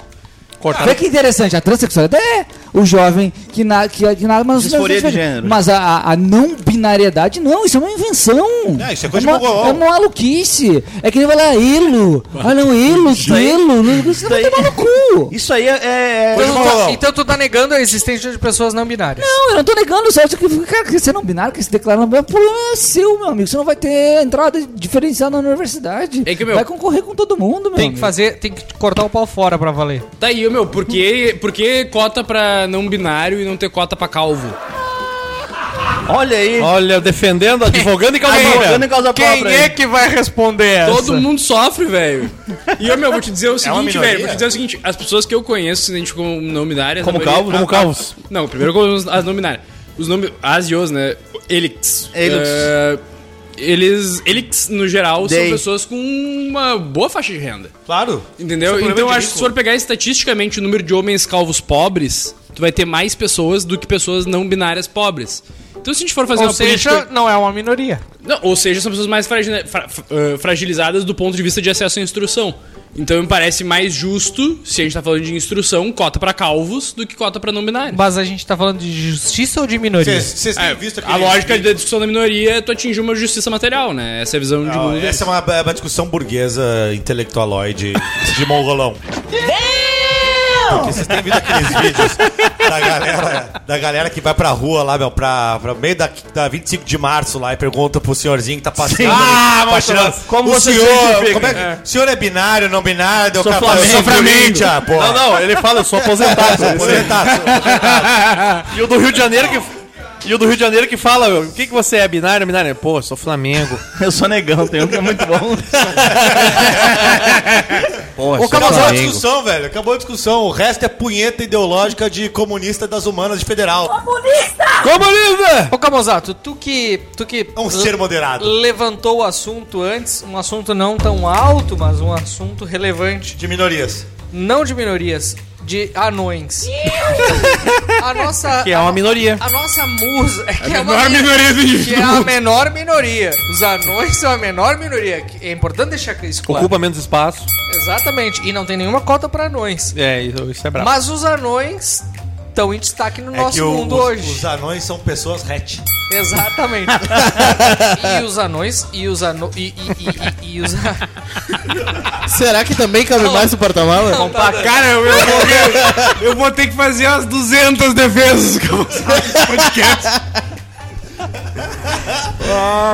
Vê que interessante, a transexualidade é o jovem que, na, que, que nada, mas, Disforia mas, de gênero. mas a, a- não binariedade, não, isso é uma invenção. É, isso é coisa de uma, mongolão. é uma maluquice. É que ele vai lá, elo. Ah, não, elo, aí- elo. Isso vai tomar no cu. Isso aí é. é- de Então, tu tá, então tu tá negando a existência de pessoas não binárias. Não, eu não tô negando, só que cara, que você não binário, que se declara não binário, o problema é seu, meu amigo. Você não vai ter entrada diferenciada na universidade. É que, meu, vai concorrer com todo mundo, meu Tem que amigo. fazer, tem que cortar o pau fora pra valer. Tá aí, meu, por que, por que cota pra não binário e não ter cota pra calvo? Olha aí. Olha, defendendo, advogando e calma Advogando em causa própria. aí. que vai responder essa? Todo mundo sofre, velho. E eu, meu, vou te dizer o uma seguinte, minoria? velho. Vou te dizer o seguinte: as pessoas que eu conheço se identificam como não binárias. Como a maioria- calvos? a- Como calvos. a- Não, primeiro como as as não binárias. Os nomes. As e os, né? Elix. Elix. Eh, eles, elix, no geral, Day. são pessoas com uma boa faixa de renda. Claro. Entendeu? É Então acho que se for pegar estatisticamente o número de homens calvos pobres, tu vai ter mais pessoas do que pessoas não binárias pobres. Então se a gente for fazer Ou uma seja, política... não é uma minoria. Não, ou seja, são pessoas mais fragili- fra- fra- eh, fragilizadas do ponto de vista de acesso à instrução. Então me parece mais justo, se a gente tá falando de instrução, cota pra calvos do que cota pra não binários. Mas a gente tá falando de justiça ou de minoria? Vocês têm É, visto a lógica da discussão da minoria é tu atingir uma justiça material, né? Essa é a visão de mundo. essa é uma, é uma discussão burguesa, intelectualoide, de mongolão. Porque vocês têm visto aqueles vídeos da galera, da galera que vai pra rua lá, meu, pra, pra meio da, da 25 de março lá e pergunta pro senhorzinho que tá passando. Ah, tirando- como o você senhor, como é que, O senhor é binário, não binário? Deu Sou cara, fala, eu sou Flamengo. Pô. Não, não, ele fala, eu sou aposentado. Aposentado. e o do Rio de Janeiro que. E o do Rio de Janeiro que fala, o que, que você é? Binário, binário? Pô, eu sou Flamengo. Eu sou negão, tem um que é muito bom. Pô, Ô, acabou a discussão, velho. Acabou a discussão. O resto é punheta ideológica de comunista das humanas de federal. Comunista! Ô Camozato, tu que. Tu que É um ser moderado. levantou o assunto antes, um assunto não tão alto, mas um assunto relevante. De minorias. Não de minorias, de anões. a nossa. Que é uma minoria. A nossa musa. É que é uma menor minoria do Que é a menor minoria. Os anões são a menor minoria. que É importante deixar isso claro. Ocupa menos espaço. Exatamente. E não tem nenhuma cota para anões. É, isso, isso é brabo. Mas os anões estão em destaque no É nosso que o- mundo os, hoje. os anões são pessoas hatch. Exatamente. e os anões e os anões e, e, e, e, e os Será que também cabe mais no porta-mala? Cara, eu, eu vou, eu vou ter que fazer umas 200 defesas que eu vou.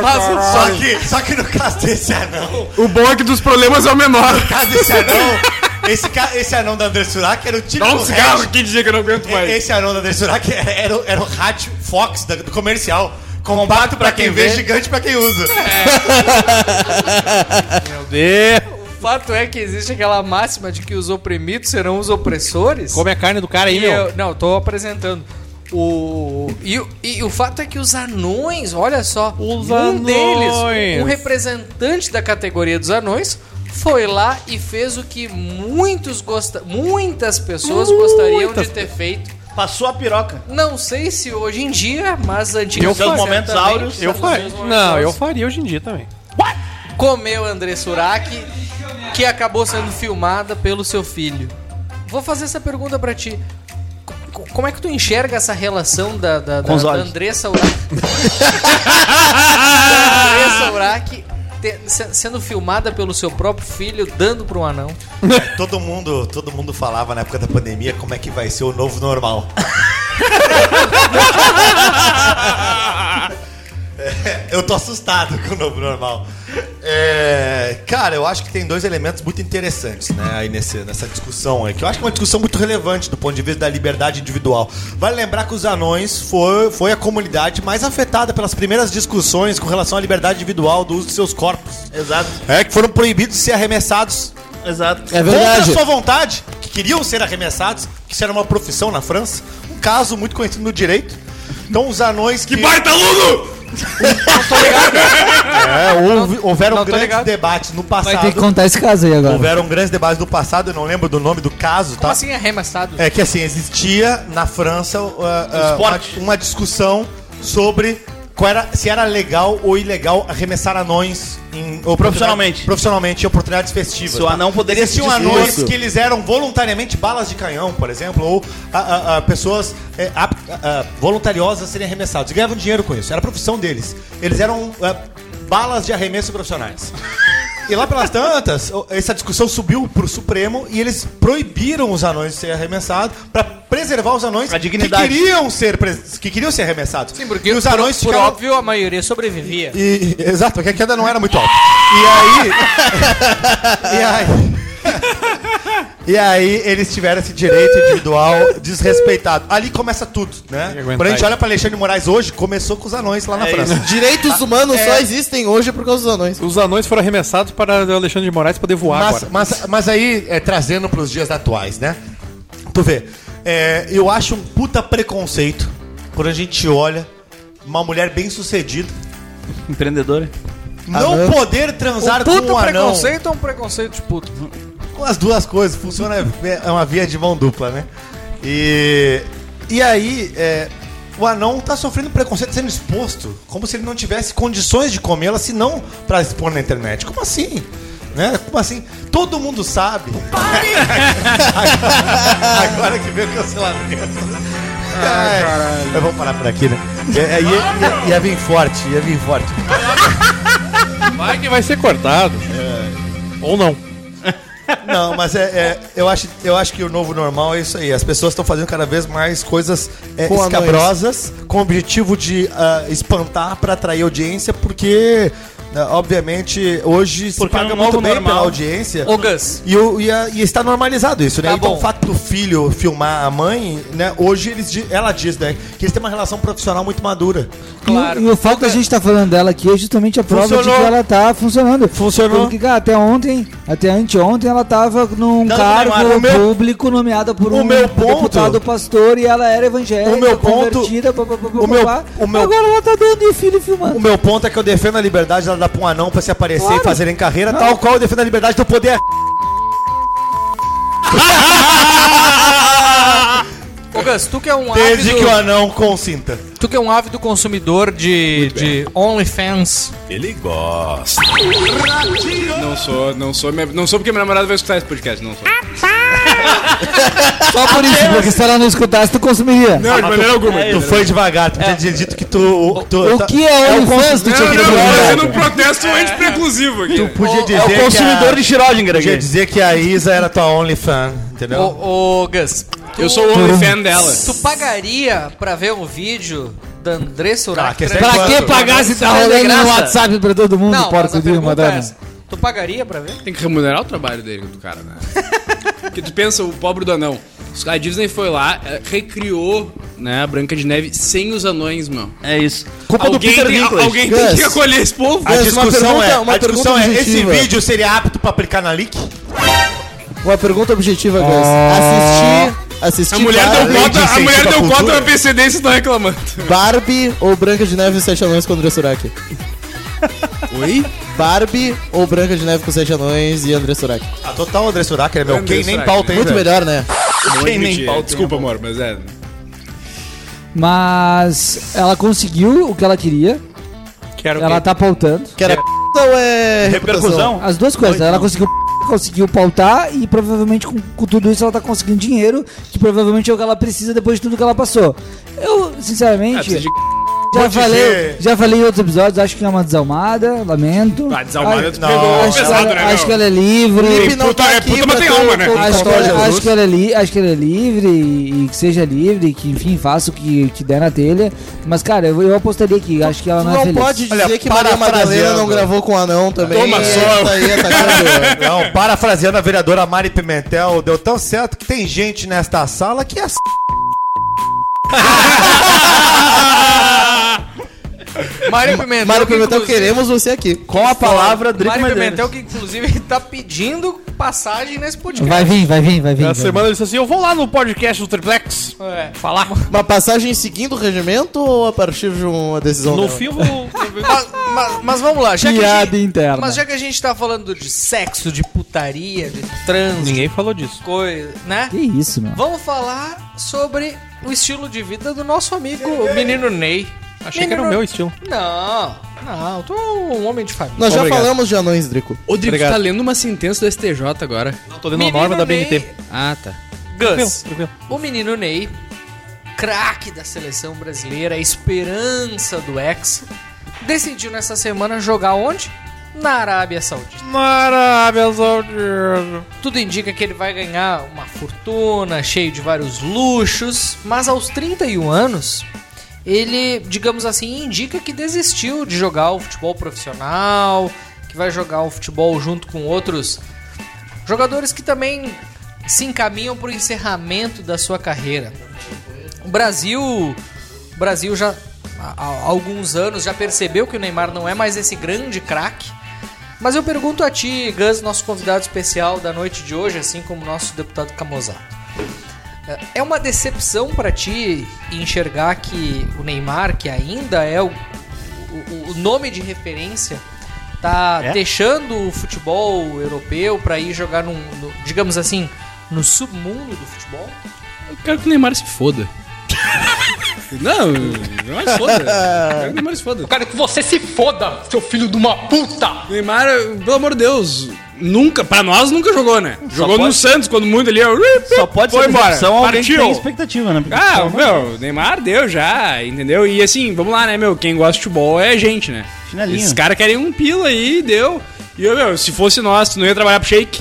Mas Só que, só que no caso desse anão, O bom é que dos problemas é o menor. no caso desse anão, esse, ca- esse anão da André Surak era o típico Dá um cigarro aqui dizer que eu não aguento mais. Esse anão da André Surak era, era, o- era o rádio Fox da- do comercial. Compacto pra quem vê, gigante pra quem usa. Meu Deus. o fato é que existe aquela máxima de que os oprimidos serão os opressores. Come a carne do cara aí, E meu. eu- não, tô apresentando. O, e, o- e o fato é que os anões, olha só, Os um anões. deles, um representante da categoria dos anões, foi lá e fez o que muitos gosta, muitas pessoas gostariam de ter feito. Passou a piroca. Não sei se hoje em dia, mas antigamente. seus momentos áureos. Eu faria. Não, eu faria hoje em dia também. comeu André Surak, que acabou sendo filmada pelo seu filho. Vou fazer essa pergunta pra ti. Co- Como é que tu enxerga essa relação da, da, da, da. Andressa Urach? da Andressa Urach te- se- sendo filmada pelo seu próprio filho, dando pra um anão. Todo mundo, todo mundo falava na época da pandemia como é que vai ser o novo normal. É, eu tô assustado com o novo normal. É, cara, eu acho que tem dois elementos muito interessantes, né, aí nesse, nessa discussão aí, que eu acho que é uma discussão muito relevante do ponto de vista da liberdade individual. Vale lembrar que os anões foi, foi a comunidade mais afetada pelas primeiras discussões com relação à liberdade individual do uso de seus corpos. Exato, É, que foram proibidos de ser arremessados exato. É Contra verdade. a sua vontade, que queriam ser arremessados, que isso era uma profissão na França. Um caso muito conhecido no direito. Então os anões que. Baita aluno! É, houve- houveram não tô grandes ligado. debates no Vai ter que passado. contar esse caso aí agora. Houveram grandes debates no passado, eu não lembro do nome do caso, Como tá? assim arremessado? É que assim, existia na França uh, uh, uma, uma discussão sobre era, se era legal ou ilegal arremessar anões em ou Profissionalmente. profissionalmente em oportunidades festivas. Se o anão poderia Existiam anões dispor. que eles eram voluntariamente balas de canhão, por exemplo, ou a- a- a pessoas é, a- voluntariosas serem arremessados. E ganhavam dinheiro com isso. Era a profissão deles. Eles eram é, balas de arremesso profissionais. E lá pelas tantas, essa discussão subiu pro Supremo e eles proibiram os anões de ser arremessados para preservar os anões A dignidade. que queriam ser pres- que queriam ser arremessados. Sim, porque e os por, anões por ficaram óbvio a maioria sobrevivia. e, exato, porque a queda não era muito alta. E aí. e aí. E aí eles tiveram esse direito individual desrespeitado. Ali começa tudo, né? Quando a gente isso. olha pra Alexandre de Moraes hoje, começou com os anões lá na É França. Direitos humanos É. só existem hoje por causa dos anões. Os anões foram arremessados para o Alexandre de Moraes poder voar Mas, agora. mas, mas aí, é, trazendo pros dias atuais, né? Tu vê, é, eu acho um puta preconceito quando a gente olha uma mulher bem sucedida Empreendedora. não Anão. poder transar um com um anão. preconceito ou um preconceito de puto? Com as duas coisas, funciona, é uma via de mão dupla, né? E, e aí, é, o anão tá sofrendo preconceito sendo exposto, como se ele não tivesse condições de comê-la, se não pra expor na internet. Como assim? Né? Como assim? Todo mundo sabe. Agora que veio o cancelamento. Ai, eu vou parar por aqui, né? Ia, ia, ia, ia vir forte, ia vir forte. Vai que vai ser cortado. Ou não. Não, mas é, é- eu, acho, eu acho que o novo normal é isso aí. As pessoas estão fazendo cada vez mais coisas é, Com escabrosas com o objetivo de ah, espantar para atrair audiência, porque, obviamente, hoje se Porque paga é um muito bem normal. pela audiência. Ô, Gus, E, o- e a- e está normalizado isso, né? Tá então bom. o fato do filho filmar a mãe, né? Hoje eles, di- ela diz, né? Que eles têm uma relação profissional muito madura. claro. E, o- e o fato da gente tá falando dela aqui é justamente a prova Funcionou. de que ela tá funcionando. Funcionou. Porque, cara, até ontem, até anteontem, ela tava num Dando cargo. O meu- público nomeada por o um meu ponto- deputado pastor e ela era evangélica, O meu ponto- convertida, pá, pá, pá, pá, o meu- pá. o meu- Agora ela tá dando e o filho filmando. O meu ponto é que eu defendo a liberdade dela dar pra um anão pra se aparecer Claro. e fazerem carreira, tal qual eu defendo a liberdade do poder. Gus, tu que é um Desde ávido, que o anão consinta. tu que é um ávido consumidor de, de OnlyFans. Ele gosta. Não sou, não sou, minha- não sou porque minha namorada vai escutar esse podcast, não sou. Só por isso, porque se ela não escutasse, tu consumiria. Não, de maneira alguma. Tu foi devagar, tu podia dito que tu. tu O tá- que é OnlyFans? Tu Não, tinha que não, eu tô dizer. fazendo um protesto anti-preclusivo aqui. Tu podia dizer É o consumidor que de a, Schrödinger podia aqui. dizer que a Isa era tua OnlyFan, entendeu? Ô, ô, Gus, Eu sou o OnlyFan dela. tu pagaria pra ver um vídeo da Andressa Ah, Urach? esse é Pra que pagar se tá rolando no. WhatsApp pra todo mundo, Não, porco a de é madame? essa. Tu pagaria pra ver? Tem que remunerar o trabalho dele, do cara, né? Porque tu pensa, o pobre do anão. A Disney foi lá, eh, recriou né, a Branca de Neve sem os anões, meu. É isso. Culpa do Alguém, Peter tem, Dinklage. alguém tem que acolher esse povo. A uma discussão pergunta- é, uma a discussão pergunta é esse objetiva. vídeo seria apto pra aplicar na leak? Uma pergunta objetiva, Gus. Oh. Assistir. Assistir A mulher Barbie, deu cota, a mulher deu cota na PCD e estão reclamando. Barbie ou Branca de Neve e Sete Anões com André Surak? Oi? Barbie ou Branca de Neve com Sete Anões e André Surak? A total André Surak, é meu. André Quem nem pauta, hein, Muito velho? melhor, né? Quem nem pauta, Desculpa, amor, mas é. Mas ela conseguiu o que ela queria. Quero Ela tá pautando. Que era p ou é Repercussão? As duas coisas. Ela conseguiu conseguiu pautar e provavelmente com, com tudo isso ela tá conseguindo dinheiro, que provavelmente é o que ela precisa depois de tudo que ela passou. Eu, Ah, sinceramente, de já falei, dizer- já falei em outros episódios, acho que é uma desalmada, lamento. Ah, desalmada, tu Acho- pegou acho, que pesado, ela, né, acho que ela é livre. Felipe não puta- tá é aqui puta, mas tem alma, né? Acho que, ela, Jesus. acho, que ela é li, acho que ela é livre e, e que seja livre, que enfim, faça o que, que der na telha. Mas, cara, eu, eu apostaria que acho que ela não, é Não feliz. pode dizer Olha, que Maria Madalena parafraseando. não gravou com o anão também. Toma só. Aí atacando. Não, parafraseando a vereadora Mari Pimentel, deu tão certo que tem gente nesta sala que é Mário Pimentel. Mário que, Pimentel, inclusive- queremos você aqui. Com a palavra, Drico Mário Medeiros. Pimentel que inclusive tá pedindo passagem nesse podcast. Vai vir, vai vir, vai vir. Na semana ele disse assim: Eu vou lá no podcast do Triplex É. falar. Uma passagem seguindo o regimento ou a partir de uma decisão No dela? vou. Mas, mas- mas vamos lá, já que, Piada gente, interna. mas já que a gente tá falando de sexo, de putaria, de trans, Ninguém falou disso. coisa, né? Que isso, meu. Vamos falar sobre o estilo de vida do nosso amigo o menino Ney. Achei que era o meu estilo. Não, não, tu é um homem de família. Nós já Obrigado. falamos de anões, Drico. Ô, Drico, Obrigado. tá lendo uma sentença do STJ agora. Não, tô lendo a norma da BNT. Ah, tá. Gus, Tranquilo, tranquilo. o menino Ney, craque da seleção brasileira, a esperança do ex, decidiu nessa semana jogar onde? Na Arábia Saudita. Maravilha, Saudita. Tudo indica que ele vai ganhar uma fortuna, cheio de vários luxos, mas aos 31 anos, ele, digamos assim, indica que desistiu de jogar o futebol profissional, que vai jogar o futebol junto com outros jogadores que também se encaminham para o encerramento da sua carreira. O Brasil, o Brasil já há alguns anos já percebeu que o Neymar não é mais esse grande craque. Mas eu pergunto a ti, Gus, nosso convidado especial da noite de hoje, assim como nosso deputado Camozato. É uma decepção para ti enxergar que o Neymar, que ainda é o, o, o nome de referência, tá É? deixando o futebol europeu para ir jogar num, no- digamos assim, no submundo do futebol? Eu quero que o Neymar se foda. Não, Neymar se foda. Eu quero que o Neymar se foda. quero que você se foda, seu filho de uma puta! Neymar, pelo amor de Deus, nunca, pra nós nunca jogou, né? Jogou pode- no Santos, quando muito ali, Só pode foi ser embora. decepção alguém que Partiu. tem expectativa, né? Porque- Ah, meu, Neymar deu já, entendeu? E assim, vamos lá, né, meu? Quem gosta de futebol é a gente, né? Chinelinho. Esses caras querem um pila aí, deu. E eu, meu, se fosse nós, tu não ia trabalhar pro Shake.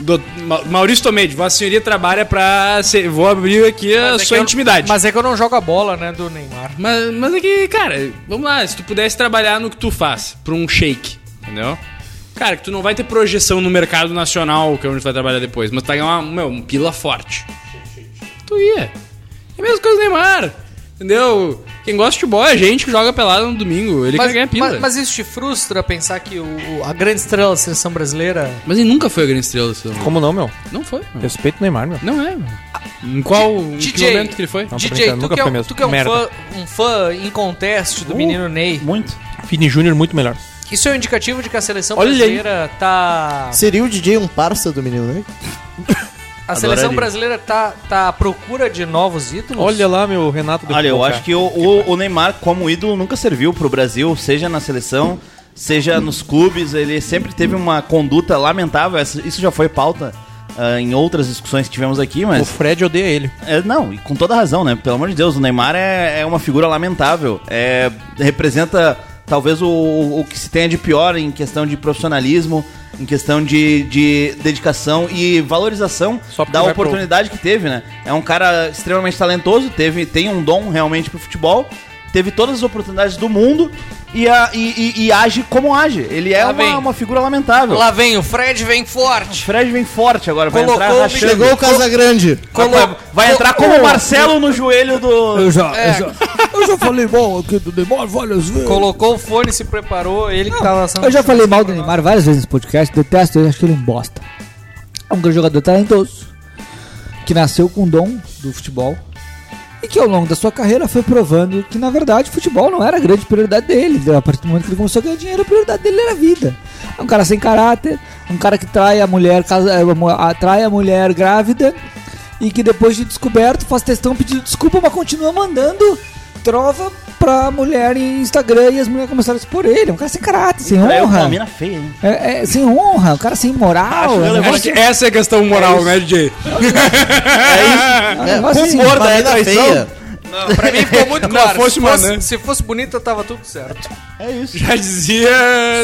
Do, Ma- Maurício Tomedi, Vossa Senhoria trabalha pra. ser- vou abrir aqui a Mas é sua que eu- intimidade. Mas é que eu não jogo a bola, né, do Neymar. Mas, mas é que, cara, vamos lá, se tu pudesse trabalhar no que tu faz, pra um shake, entendeu? Cara, que tu não vai ter projeção no mercado nacional, que é onde tu vai trabalhar depois, mas tu vai ganhar uma, meu, um pila forte. Tu ia. É a mesma coisa do Neymar, entendeu? Quem gosta de futebol é a gente que joga pelada no domingo, ele mas, quer ganhar pila. mas, mas isso te frustra pensar que o, o- a grande estrela da seleção brasileira. Mas ele nunca foi a grande estrela desse mundo. Como não, meu? Não foi. meu. Respeito o Neymar, meu. Não é, meu. Em qual em que DJ, momento que ele foi? Não, DJ, tu nunca que, é, foi um- mesmo. tu que é um fã, um fã em contest do menino Ney, Muito. Vini Júnior muito melhor. Isso é um indicativo de que a seleção Olha aí. brasileira tá. Seria o DJ um parça do menino, né? A seleção Adoraria. brasileira tá, tá à procura de novos ídolos? Olha lá, meu Renato. de Olha, eu acho que o, o- o Neymar, como ídolo, nunca serviu pro Brasil, seja na seleção, seja nos clubes. Ele sempre teve uma conduta lamentável. Isso já foi pauta ah, em outras discussões que tivemos aqui, cara. O mas. Fred odeia ele. É, não, e com toda razão, né? Pelo amor de Deus, o Neymar é, é uma figura lamentável. É, representa talvez o, o que se tenha de pior em questão de profissionalismo, em questão de, de dedicação e valorização da vai pro- oportunidade que teve, né? É um cara extremamente talentoso, teve, tem um dom realmente pro futebol, teve todas as oportunidades do mundo e, a- e- e- e age como age. Ele é uma, uma figura lamentável. Lá vem, o Fred vem forte. O Fred vem forte agora, vai Colocou entrar rachando. Chegou o Casagrande. Vai, vai- vai entrar como o Marcelo no joelho do. Eu já, É. eu já, eu já falei mal aqui do Neymar várias vezes. Colocou o fone, se preparou, ele que tava lançando. Eu já falei mal do Neymar várias vezes nesse podcast, detesto ele, acho que ele é um bosta. É um grande jogador talentoso, que nasceu com o dom do futebol e que ao longo da sua carreira foi provando que na verdade o futebol não era a grande prioridade dele. A partir do momento que ele começou a ganhar dinheiro, a prioridade dele era a vida. É um cara sem caráter, um cara que trai a mulher, casa- eh, mo- a- trai a mulher grávida e que depois de descoberto faz testão pedindo desculpa, mas continua mandando trova pra mulher em Instagram e as mulheres começaram a expor ele. É um cara sem caráter, sem Traiu com uma honra. mina feia, hein? É, é, sem honra, um cara sem moral. Acho é. Acho que essa é a questão moral, né, DJ? é um negócio assim, Uma gorda é mina traição? feia. Não, pra mim ficou muito Não claro. fosse se, uma, fosse, né? se fosse bonita, tava tudo certo. É isso. Já dizia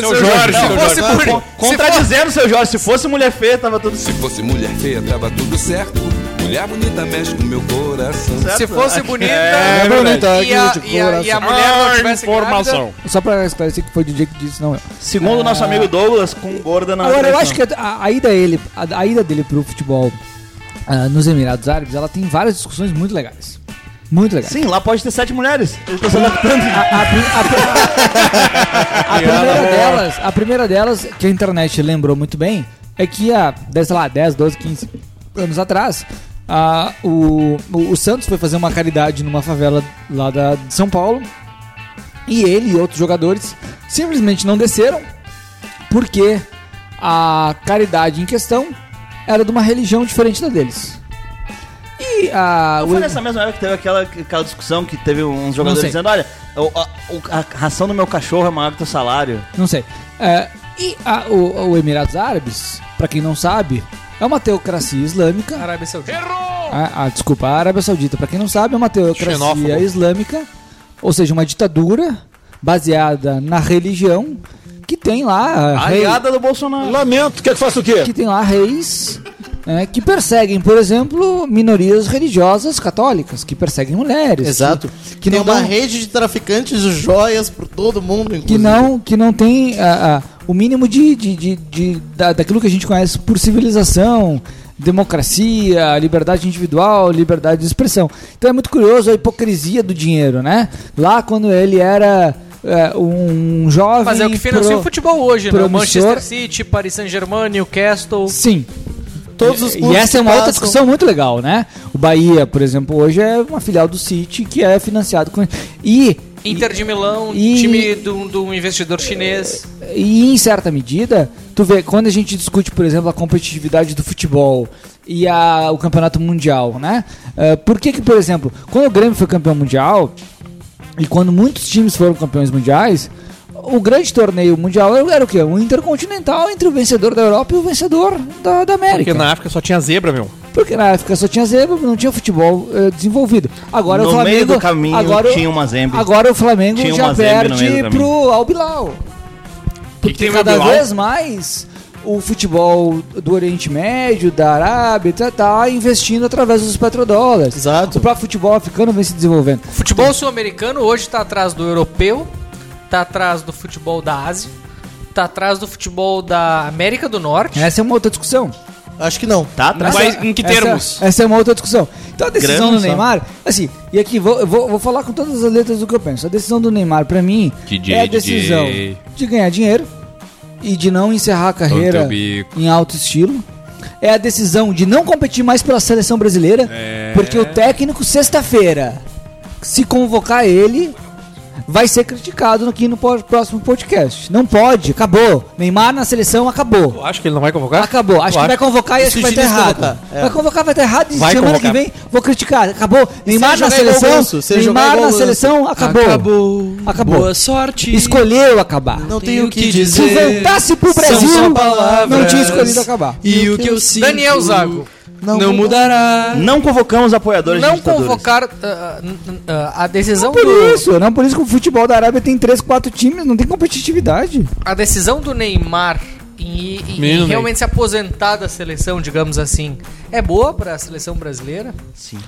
seu, Jorge, Jorge. não, seu fosse Jorge. Con- Contradizendo, seu Jorge, se fosse mulher feia, tava tudo Se fosse mulher feia, tava tudo certo. Mulher bonita mexe com meu coração. certo. Se fosse bonita É e, bonita, a, aqui e, a, e a coração. mulher não tivesse informação. Só pra esclarecer que foi o DJ que disse, não eu. Segundo o nosso amigo Douglas, com gorda na Agora, eu acho que a, a ida dele, a, a ida dele pro futebol ah, nos Emirados Árabes, ela tem várias discussões muito legais. Muito legais. Sim, lá pode ter sete mulheres. Se adaptando. A, a pri- a pri- a primeira delas, a primeira delas, que a internet lembrou muito bem, é que há, dez, sei lá, 10, 12, 15 anos atrás, ah, o, o, Santos foi fazer uma caridade numa favela lá da, de São Paulo e ele e outros jogadores simplesmente não desceram porque a caridade em questão era de uma religião diferente da deles. E a. Não foi nessa mesma época que teve aquela, aquela discussão que teve uns jogadores dizendo, olha, a, a ração do meu cachorro é maior que o teu salário. Não sei. É, e a- o, o Emirados Árabes, pra quem não sabe, é uma teocracia islâmica. Arábia Saudita. Ah, ah, desculpa, a Arábia Saudita, pra quem não sabe, é uma teocracia Xenófobo. islâmica, ou seja, uma ditadura baseada na religião que tem lá ah, rei- Aliada do Bolsonaro. Lamento, quer que faça o quê? que tem lá reis né, que perseguem, por exemplo, minorias religiosas católicas, que perseguem mulheres. Exato. Que, Que que tem não uma dão- rede de traficantes de joias por todo mundo, que inclusive. não que não tem ah, ah, o mínimo de, de, de, de- da, daquilo que a gente conhece por civilização democracia liberdade individual liberdade de expressão então é muito curioso a hipocrisia do dinheiro né lá quando ele era é, um jovem Mas é o que financia pro- o futebol hoje, né? O promissor. Manchester City, Paris Saint-Germain, Newcastle. sim Todos os e clubes essa é uma outra discussão muito legal, né? O Bahia, por exemplo, hoje é uma filial do City que é financiado com. E, Inter de Milão, E- time do, do investidor chinês. e em certa medida, tu vê, quando a gente discute, por exemplo, a competitividade do futebol e a, o campeonato mundial, né? Eh, por que que, por exemplo, quando o Grêmio foi campeão mundial e quando muitos times foram campeões mundiais, o grande torneio mundial era, o quê? Um intercontinental entre o vencedor da Europa e o vencedor da, da América. Porque na África só tinha zebra, meu. Porque na África só tinha zebra, não tinha futebol eh, desenvolvido. Agora No o Flamengo, meio do caminho agora, tinha uma zembe. Agora o Flamengo Tinha já perde pro Albilau. que Porque tem o cada vez mais o futebol do Oriente Médio, da Arábia, tá, tá investindo através dos petrodólares. Exato. O próprio futebol africano vem se desenvolvendo. O futebol sul-americano hoje tá atrás do europeu, tá atrás do futebol da Ásia, tá atrás do futebol da América do Norte. Essa é uma outra discussão. Acho que não. Tá atrás. Mas em que Essa- termos? Essa, é uma outra discussão. Então a decisão Grande do só. Neymar, assim, e aqui vou, eu vou, vou falar com todas as letras do que eu penso. A decisão do Neymar, pra mim, DJ, é a decisão DJ. de ganhar dinheiro e de não encerrar a carreira em alto estilo. É a decisão de não competir mais pela seleção brasileira, É. porque o técnico, sexta-feira, se convocar ele, vai ser criticado aqui no próximo podcast. Não pode, acabou. Neymar na seleção acabou. Tu acha que ele não vai convocar? Acabou. Acho que vai convocar e acho Se que vai estar errado. é. Vai convocar, vai estar errado. E Vai semana convocar. que vem vou criticar. Acabou. Neymar na seleção. Se Neymar na seleção acabou. Acabou. Acabou. Boa sorte. Escolheu acabar. Não tenho o que Se dizer. voltasse pro Brasil, não tinha escolhido acabar. E o que eu sinto. Daniel Zago. Não, mudará. Não convocamos apoiadores de Não ditadores. convocar n- n- ah, a decisão Por do isso, não por isso que o futebol da Arábia tem 3, 4 times, não tem competitividade. a decisão do Neymar em, realmente se aposentar da seleção, digamos assim, é boa para a seleção brasileira? Sim,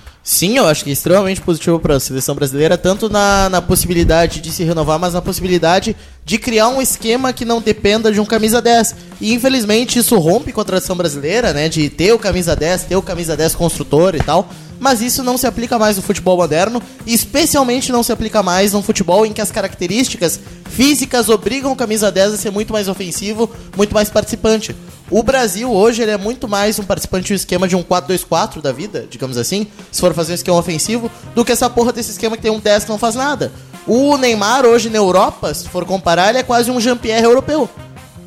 eu acho que é extremamente positivo para a seleção brasileira, tanto na, na possibilidade de se renovar, mas na possibilidade de criar um esquema que não dependa de um camisa 10. E infelizmente isso rompe com a tradição brasileira, né? De ter o camisa 10, ter o camisa 10 construtor e tal. Mas isso não se aplica mais no futebol moderno, e especialmente não se aplica mais num futebol em que as características físicas obrigam o camisa 10 a ser muito mais ofensivo, muito mais participante. O Brasil hoje ele é muito mais um participante do esquema de um 4-2-4 da vida, digamos assim, se for fazer um esquema ofensivo, do que essa porra desse esquema que tem um 10 que não faz nada. O Neymar hoje na Europa, se for comparar, ele é quase um Jean-Pierre europeu.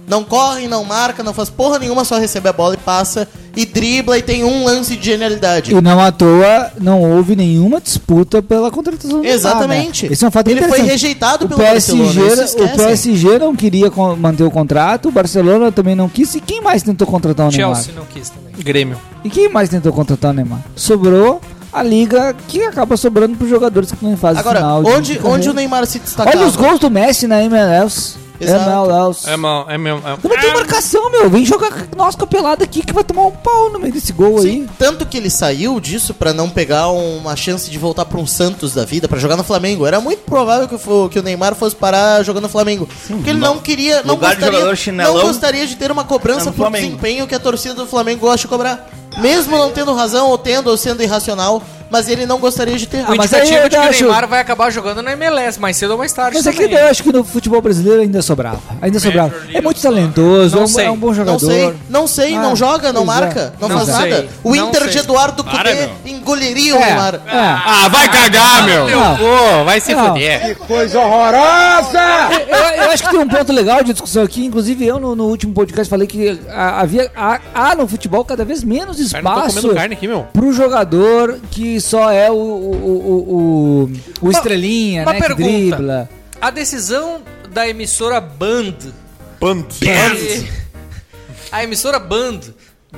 Não corre, não marca, não faz porra nenhuma, só recebe a bola e passa, e dribla e tem um lance de genialidade. E não à toa não houve nenhuma disputa pela contratação do Neymar, Exatamente. né? Esse é um fato Ele foi rejeitado o pelo PSG, Barcelona, O. PSG não queria manter o contrato, o Barcelona também não quis. E quem mais tentou contratar o Neymar? Chelsea não quis também. Grêmio. E quem mais tentou contratar o Neymar? Sobrou a liga que acaba sobrando para os jogadores que estão em fase Agora, final. de- onde, de onde o Neymar se destacava? Olha os gols do Messi na MLS. Exato. MLS. É, mal, é mesmo. É... Não tem marcação, meu. Vem jogar nossa pelada aqui que vai tomar um pau no meio desse gol Sim, aí. tanto que ele saiu disso pra não pegar uma chance de voltar pra um Santos da vida, pra jogar no Flamengo. Era muito provável que, o fo- que o Neymar fosse parar jogando no Flamengo. porque ele não queria, não Lugar de gostaria, chinelão, não gostaria de ter uma cobrança no por desempenho que a torcida do Flamengo gosta de cobrar. Mesmo não tendo razão ou tendo ou sendo irracional, mas ele não gostaria de ter. O mas aí eu de que o Neymar vai acabar jogando na MLS, mais cedo ou mais tarde Mas é que eu acho que no futebol brasileiro ainda sobrava. Ainda sobrava. É muito talentoso, Não é um, sei. é um bom Não jogador. sei, não sei, Ah, não joga, não é. marca, não, Não faz sei, nada. O não Inter sei. de Eduardo Para, Cudê meu. engoliria o É, Neymar. é. Ah, vai cagar, meu! Não. Pô, vai se Não. fuder. Eu, eu acho que tem um ponto legal de discussão aqui. Inclusive, eu no, no último podcast falei que ah, havia há, há no futebol cada vez menos não espaço comendo carne aqui, meu. pro jogador que só é o, o, o, o, o estrelinha, uma né? Que pergunta. dribla. A decisão da emissora Band. Band. de- A emissora Band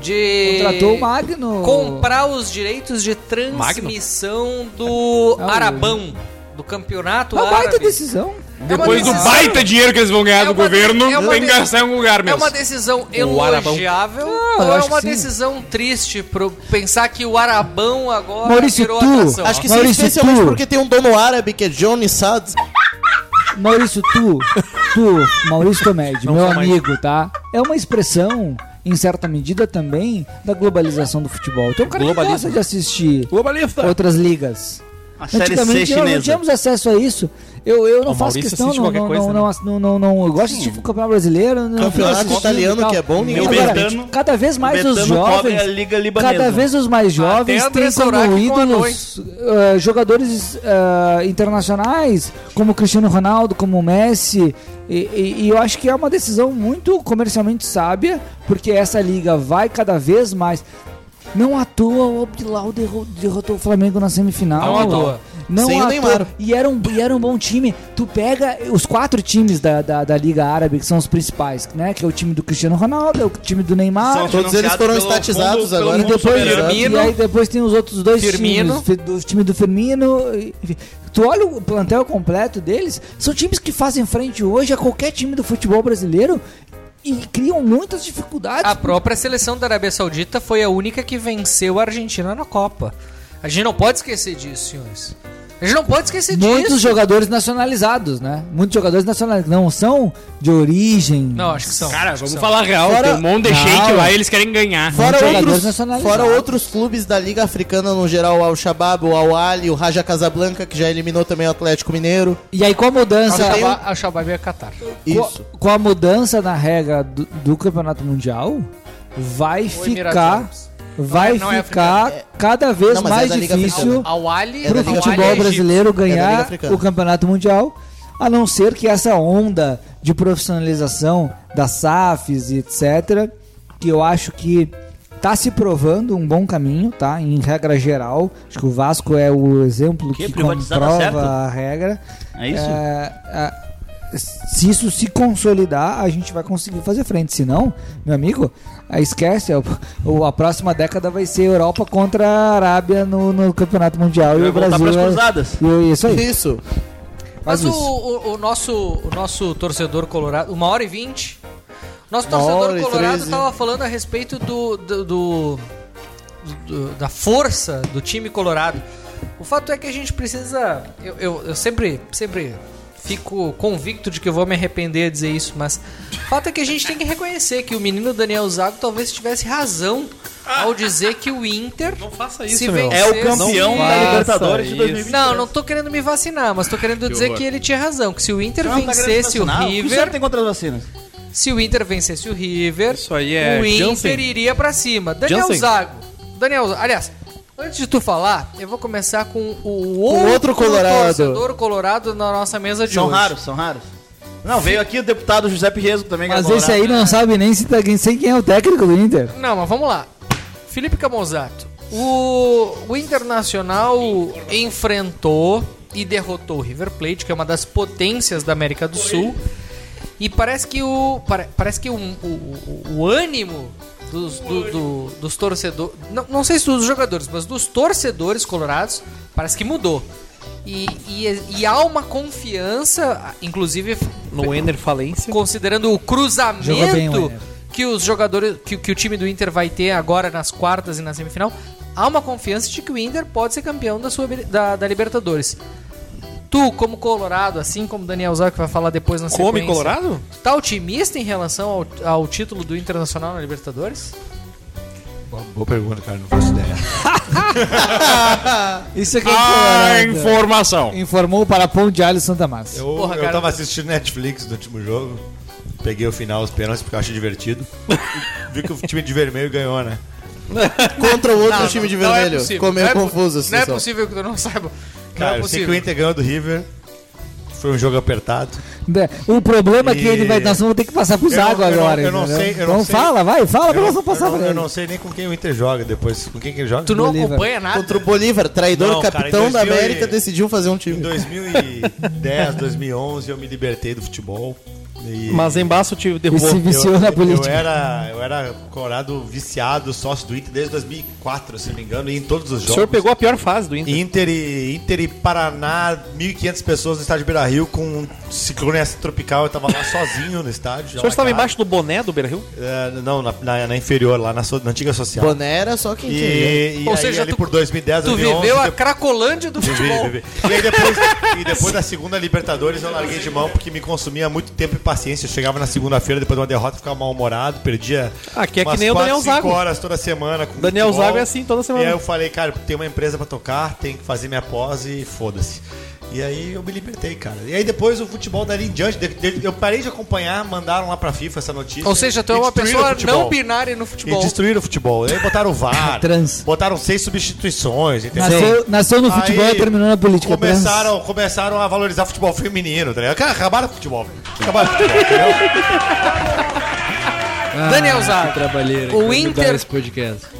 de. Contratou o Magno. comprar os direitos de transmissão do Ah, Arabão, do campeonato Uma baita árabe. decisão. É Depois do decisão- baita dinheiro que eles vão ganhar É do governo, é uma tem que gastar em algum lugar É mesmo. uma decisão elogiável ou é uma decisão triste pro pensar que o Arabão agora Maurício, virou tu- atração? Acho que sim, Maurício, especialmente tu- porque tem um dono árabe que é Johnny Sads. Maurício, tu, tu, Maurício Tomedi, Não meu sou mais. amigo, tá? É uma expressão, em certa medida, também da globalização do futebol. Então o cara que gosta de assistir Globalista. outras ligas. A série C Antigamente nós não chinesa. tínhamos acesso a isso. Eu, eu não O faço Maurício questão, não, não, coisa, não, né? não, não, não, eu gosto de assistir o Campeonato Brasileiro. não Campeonato fico assistindo italiano tal. que é bom, ninguém Agora, Betano- cada vez mais os jovens, a Liga Libanesa. cada vez os mais jovens têm como ídolos eh, jogadores eh, internacionais, como Cristiano Ronaldo, como Messi. E, e- e eu acho que é uma decisão muito comercialmente sábia, porque essa liga vai cada vez mais. Não à toa o Bilal derro- derrotou o Flamengo na semifinal. Não à toa. Não Sem o à Neymar. toa. E era, um, e era um bom time. Tu pega os quatro times da, da, da Liga Árabe, que são os principais, né? Que é o time do Cristiano Ronaldo, é o time do Neymar. São Todos eles foram estatizados fundo- agora. E depois. Firmino. e aí depois tem os outros dois Firmino. times, do time do Firmino. enfim. Tu olha o plantel completo deles, são times que fazem frente hoje a qualquer time do futebol brasileiro e criam muitas dificuldades. A própria seleção da Arábia Saudita foi a única que venceu a Argentina na Copa. A gente não pode esquecer disso, senhores. A gente não pode esquecer Muitos disso. jogadores nacionalizados, né? Muitos jogadores nacionalizados não são de origem. Não, acho que são. Cara, vamos São. falar real. Fora- Tem um monte de shake lá eles querem ganhar. Fora jogadores outros, nacionalizados. fora outros clubes da Liga Africana no geral, o Al-Shabaab, o Al-Ali, o Raja Casablanca, que já eliminou também o Atlético Mineiro. E aí com a mudança, Acho que tem A Shabab é Qatar. Isso. com, com a mudança na regra do, do Campeonato Mundial, vai Ou ficar. Vai Não é- não é ficar africano. cada vez Não, mas é mais da Liga difícil Africana. Ao Ali, É pro da Liga futebol Africana. brasileiro É da Liga ganhar Africana. o Campeonato Mundial, a não ser que essa onda de profissionalização das SAFs e etc, que eu acho que tá se provando um bom caminho, tá? Em regra geral, acho que o Vasco é o exemplo Que que, privatizar dá comprova certo? a regra. É isso? É, é, se isso se consolidar, a gente vai conseguir fazer frente. Se não, meu amigo, esquece. o- o- A próxima década vai ser Europa contra a Arábia no, no Campeonato Mundial e o voltar Brasil. pras é- cruzadas. e- Isso aí. Isso. Mas Faz o, isso. o, o nosso, o nosso torcedor colorado, uma hora e vinte, nosso Uma torcedor colorado treze. tava falando a respeito do, do, do- do- da força do time colorado. O fato é que a gente precisa, eu, eu, eu sempre, sempre fico convicto de que eu vou me arrepender de dizer isso, mas o fato é que a gente tem que reconhecer que o menino Daniel Zago talvez tivesse razão ao dizer que o Inter Não faça se isso, meu. vencesse- É o campeão da Libertadores de isso. 2023. Não, não tô querendo me vacinar, mas tô querendo dizer horror. que ele tinha razão, que se o Inter Não, tá querendo vencesse o vacinar? O que o River, tem contra as vacinas? se o Inter vencesse o River, Isso aí é o Inter Jansen. iria pra cima. Daniel Jansen. Zago. Daniel, Zago- aliás, antes de tu falar, eu vou começar com o outro, outro colorado. torcedor colorado na nossa mesa de São hoje. raros, são raros. Não, veio aqui o deputado José Pierresco também. que Mas é esse aí não sabe nem se tá, sem quem é o técnico do Inter. Não, mas vamos lá. Felipe Camonzato. O, o Internacional enfrentou e derrotou o River Plate, que é uma das potências da América do Sul. E parece que o, pare- parece que o, o, o- o ânimo dos, do- do- dos torcedores. Não, não sei se dos jogadores, mas dos torcedores colorados, parece que mudou. E, e, e há uma confiança, inclusive No Ener Falência. considerando o bem cruzamento que os jogadores que, que o time do Inter vai ter agora nas quartas e na semifinal, há uma confiança de que o Inter pode ser campeão da sua da, da Libertadores. Tu, como colorado, assim como o Daniel Zago que vai falar depois na Come sequência, Colorado? tá otimista em relação ao, ao título do Internacional na Libertadores? Boa pergunta, cara, não faço ideia. Isso aqui é A importante. informação. Informou para Pão de Alho Santa Massa. Eu, Porra, eu cara. tava assistindo Netflix no último jogo. Peguei o final, os pênaltis, porque eu achei divertido. Vi que o time de vermelho ganhou, né? Contra o outro Não, time de não é vermelho. possível. Ficou meio Não é po- confuso a Não é possível que tu não saiba. Não Cara, é eu sei que o. Inter ganhou do River. Foi um jogo apertado. Né, O problema é que ele vai. Nós vamos ter que passar pro Eu não- Zago eu não- agora. eu não sei, eu não Então sei. fala, vai, fala pra eu, nós não, passar eu, pra não, eu ele. não sei nem com quem o Inter joga depois. Com quem que ele joga? Tu não Bolívar. acompanha nada? Contra o Bolívar, traidor Não, cara, capitão da 2000 e- América, decidiu fazer um Em time. 2010, 2011, eu me libertei do futebol. E Mas Embaço te E derrubou. se viciou eu, na eu política. era, eu era colorado viciado, sócio do Inter desde 2004, se não me engano, e em todos os O jogos. senhor pegou a pior fase do Inter. Inter e, Inter e Paraná, 1.500 pessoas no estádio Beira Rio com um ciclone tropical. Eu tava lá sozinho no estádio. O senhor estava embaixo do boné do Beira-Rio? É, não, na, na- na inferior, lá na, so- na antiga social. Boné era só quem tinha. E, e Ou aí, seja, ali tu- por 2010, Tu 2011, viveu a depois- cracolândia do Vivi, futebol. vivi. E aí depois, e depois da segunda Libertadores eu larguei de mão porque me consumia muito tempo e paciência. Eu chegava na segunda-feira depois de uma derrota, ficava mal-humorado, perdia que é que nem o Daniel Zago. horas toda semana com Daniel futebol. Zago é assim toda semana. E aí eu falei, cara, tem uma empresa pra tocar, tem que fazer minha pós e foda-se. E aí eu me libertei, cara. E aí depois o futebol dali em diante, eu parei de acompanhar, mandaram lá pra FIFA essa notícia. Ou seja, tu é e uma pessoa não binária no E futebol. destruíram o futebol. E aí botaram o VAR, Trans. botaram seis substituições, entendeu? Nasceu, nasceu no futebol Aí e terminou na política. trans. Começaram, começaram a valorizar o futebol feminino, tá ligado? Cara, acabaram o futebol, velho. Acabaram o futebol, entendeu? Daniel Zago, Trabalheira. O Inter-.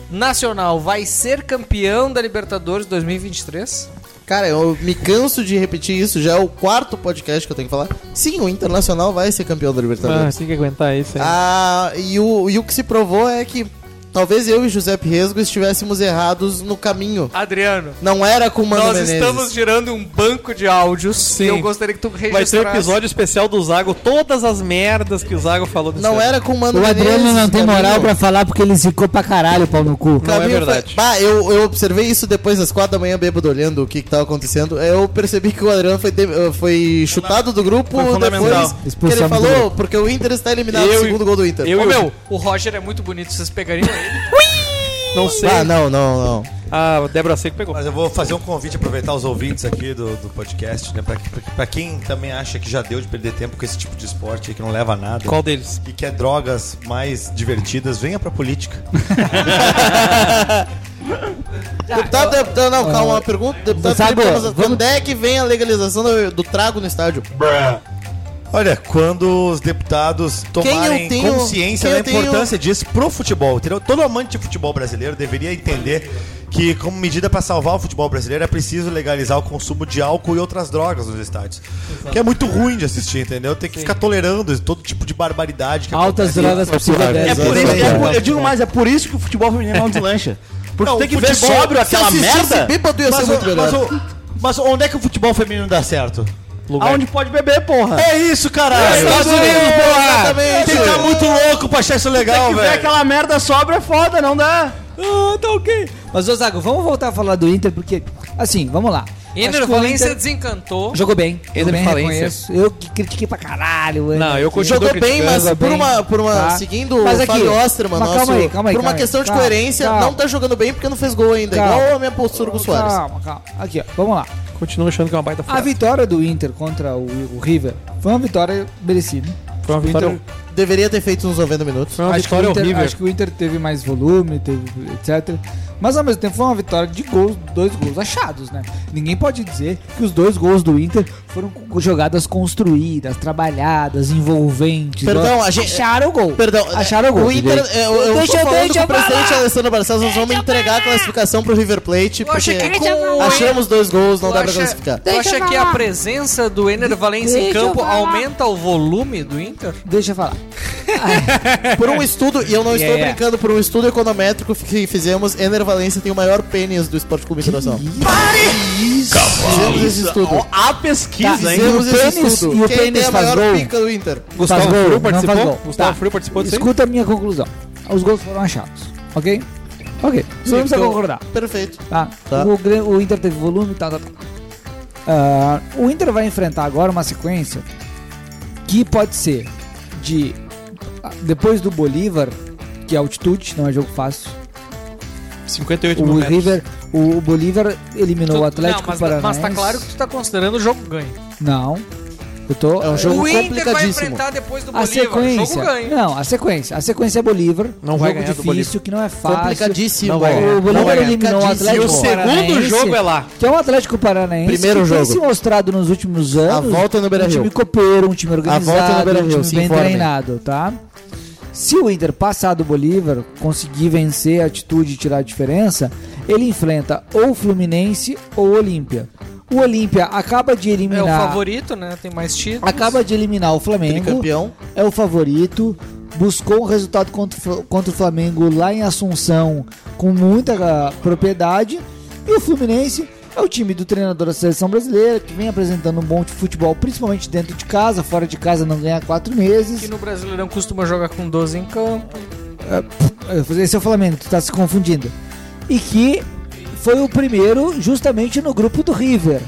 Nacional vai ser campeão da Libertadores 2023? Cara, eu me canso de repetir isso, já é o quarto podcast que eu tenho que falar. Sim, o Internacional vai ser campeão da Ah, Libertadores. tem que aguentar isso aí. Ah, e o, e o que se provou é que talvez eu e Giuseppe Resgo estivéssemos errados no caminho. Adriano, Não era com o Mano nós Menezes. estamos girando um banco de áudios Sim. e eu gostaria que tu Vai registrasse. ter um episódio especial do Zago, todas as merdas que o Zago falou desse Não ano. era com o Mano O Adriano Menezes. não tem moral caminho. pra falar porque ele zicou pra caralho o pau no cu. Não é Caminho foi- verdade. Bah, eu, eu observei isso depois das quatro da manhã, bêbado, olhando o que, que tava acontecendo. Eu percebi que o Adriano foi, de- eh, foi chutado do grupo Foi depois que ele falou, porque o Inter está eliminado Eu no e- segundo gol do Inter. eu Ô e o- meu, o Roger é muito bonito, vocês pegariam? Não sei. Ah, não, não, não. A Débora Seco pegou. Mas eu vou fazer um convite, aproveitar os ouvintes aqui do, do podcast, né? Pra, pra, pra quem também acha que já deu de perder tempo com esse tipo de esporte aí, que não leva a nada. Qual deles? E quer drogas mais divertidas, venha pra política. Deputado, deputado, não, calma, uma pergunta. Deputado, Sabe, vamos- quando é que vem a legalização do, do trago no estádio? Olha, quando os deputados tomarem tenho- consciência da eu tenho- importância disso pro futebol, entendeu? Todo amante de futebol brasileiro deveria entender que, como medida para salvar o futebol brasileiro, é preciso legalizar o consumo de álcool e outras drogas nos estádios. Que é muito ruim de assistir, entendeu? Tem que ficar tolerando todo tipo de barbaridade que Altas acontece. drogas possíveis. É por isso, é por- eu digo mais, é por isso que o futebol feminino não deslancha. Porque Não, tem que ver sóbrio aquela merda. bêbado, ia ser Mas, muito o- mas, melhor. mas onde é que o futebol feminino dá certo? Aonde pode beber, porra. É isso, caralho! Estados Unidos, porra! Exatamente. Tem que estar muito louco pra achar isso legal, Tem que ver velho. aquela merda sobra é foda, não dá. Ah, tá ok. Mas, ô Zago, vamos voltar a falar do Inter, porque, assim, vamos lá. O Valência Inter desencantou. Jogou bem. Jogou Ener bem, Valência. Eu que critiquei pra caralho. Não, eu continuo Jogou bem, mas Jogou por bem, uma, por uma tá? seguindo Mas o aqui, Fábio Osterman, mas nosso, calma aí, calma aí, por uma calma aí. questão de coerência, calma. não tá jogando bem porque não fez gol ainda. Calma. Igual a minha postura com o Soares. Calma, calma. Aqui, ó, vamos lá. Continuo achando que é uma baita A frase. vitória do Inter contra o, o River foi uma vitória merecida. Foi uma O vitória, Inter- Deveria ter feito uns 90 minutos. foi uma acho, que o vitória Inter, horrível. acho que o Inter teve mais volume, teve, etc. Mas ao mesmo tempo foi uma vitória de gols, dois gols achados, né? Ninguém pode dizer que os dois gols do Inter foram jogadas construídas, trabalhadas, envolventes. Perdão, a gente- acharam o gol. Perdão, acharam o gol. O Inter, eu, eu Deixa tô eu- falando deixa com o eu presidente. Alessandro Barcelos, nós vamos entregar a classificação pro River Plate, Eu porque achamos dois gols, não dá pra classificar. Tu acha que a presença do Ener Valência em eu campo aumenta o volume do Inter? Deixa eu falar. Por um estudo, e eu não estou Yeah. brincando, por um estudo econométrico que fizemos, Ener Valência tem o maior pênis do Esporte Clube Internacional. Fizemos esse estudo. Ó, A pesquisa, Tá, hein? Fizemos o esse pênis- estudo. e o Quem pênis tem a faz maior gol? pica do Inter? Gustavo Faz gol, Frio não faz participou? gol. Gustavo Tá. Frio participou disso aí? Escuta a minha conclusão. Os gols foram achados, ok? Ok. Só vamos Então, concordar. Perfeito. Tá. Tá. O, Grê- o Inter teve volume e tal, tal, tal. Ah, o Inter vai enfrentar agora uma sequência que pode ser de. ah, Depois do Bolívar, que é altitude, não é jogo fácil. 58 O. River, o, o Bolívar eliminou o Atlético não, mas, Paranaense. mas tá claro que tu tá considerando o jogo ganho. Não. Eu tô. É um jogo o Inter vai complicadíssimo. enfrentar depois do A Bolívar. Jogo sequência. Não, a sequência. A sequência é Bolívar. Não um vai jogo ganhar do difícil, que não é fácil. Complicadíssimo. Não vai ganhar. O Bolívar eliminou o. Atlético E o segundo jogo é lá. Que é o Atlético Paranaense. Primeiro que jogo. tem se mostrado nos últimos anos. volta no Um Beira-Rio. time copeiro, um time organizado, volta no Beira-Rio, um time bem treinado, tá? Se o Inter passar do Bolívar, conseguir vencer a atitude e tirar a diferença, ele enfrenta ou o Fluminense ou o Olímpia. O Olímpia acaba de É eliminar. o favorito, né? Tem mais títulos. Acaba de eliminar o Flamengo. Tricampeão. É o favorito. Buscou um resultado contra, contra o Flamengo lá em Assunção com muita propriedade. E o Fluminense é o time do treinador da seleção brasileira que vem apresentando um bom futebol, principalmente dentro de casa. Fora de casa não ganha quatro meses. Que no Brasileirão costuma jogar com 12 em campo. Esse é o Flamengo, tu tá se confundindo. E que foi o primeiro justamente no grupo do River.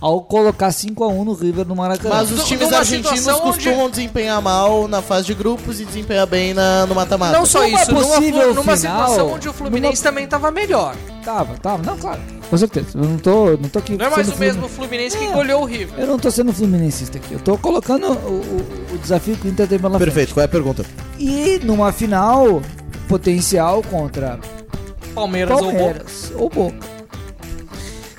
Ao colocar 5x1 no River no Maracanã. Mas os Numa times argentinos situação onde- costumam desempenhar mal na fase de grupos e desempenhar bem na, no mata-mata. Não só Numa isso, numa, possível numa final, situação onde o Fluminense também tava melhor. Tava, tava. Não, claro. Com certeza. Eu não tô, não tô aqui Não é mais sendo o mesmo Flumin- Fluminense que É. goleou o River. Eu não tô sendo fluminencista aqui. Eu tô colocando o, o- o desafio que o Inter tem pela Perfeito, qual é a pergunta? frente. E numa final potencial contra Palmeiras, ou Boca. Palmeiras ou Boca.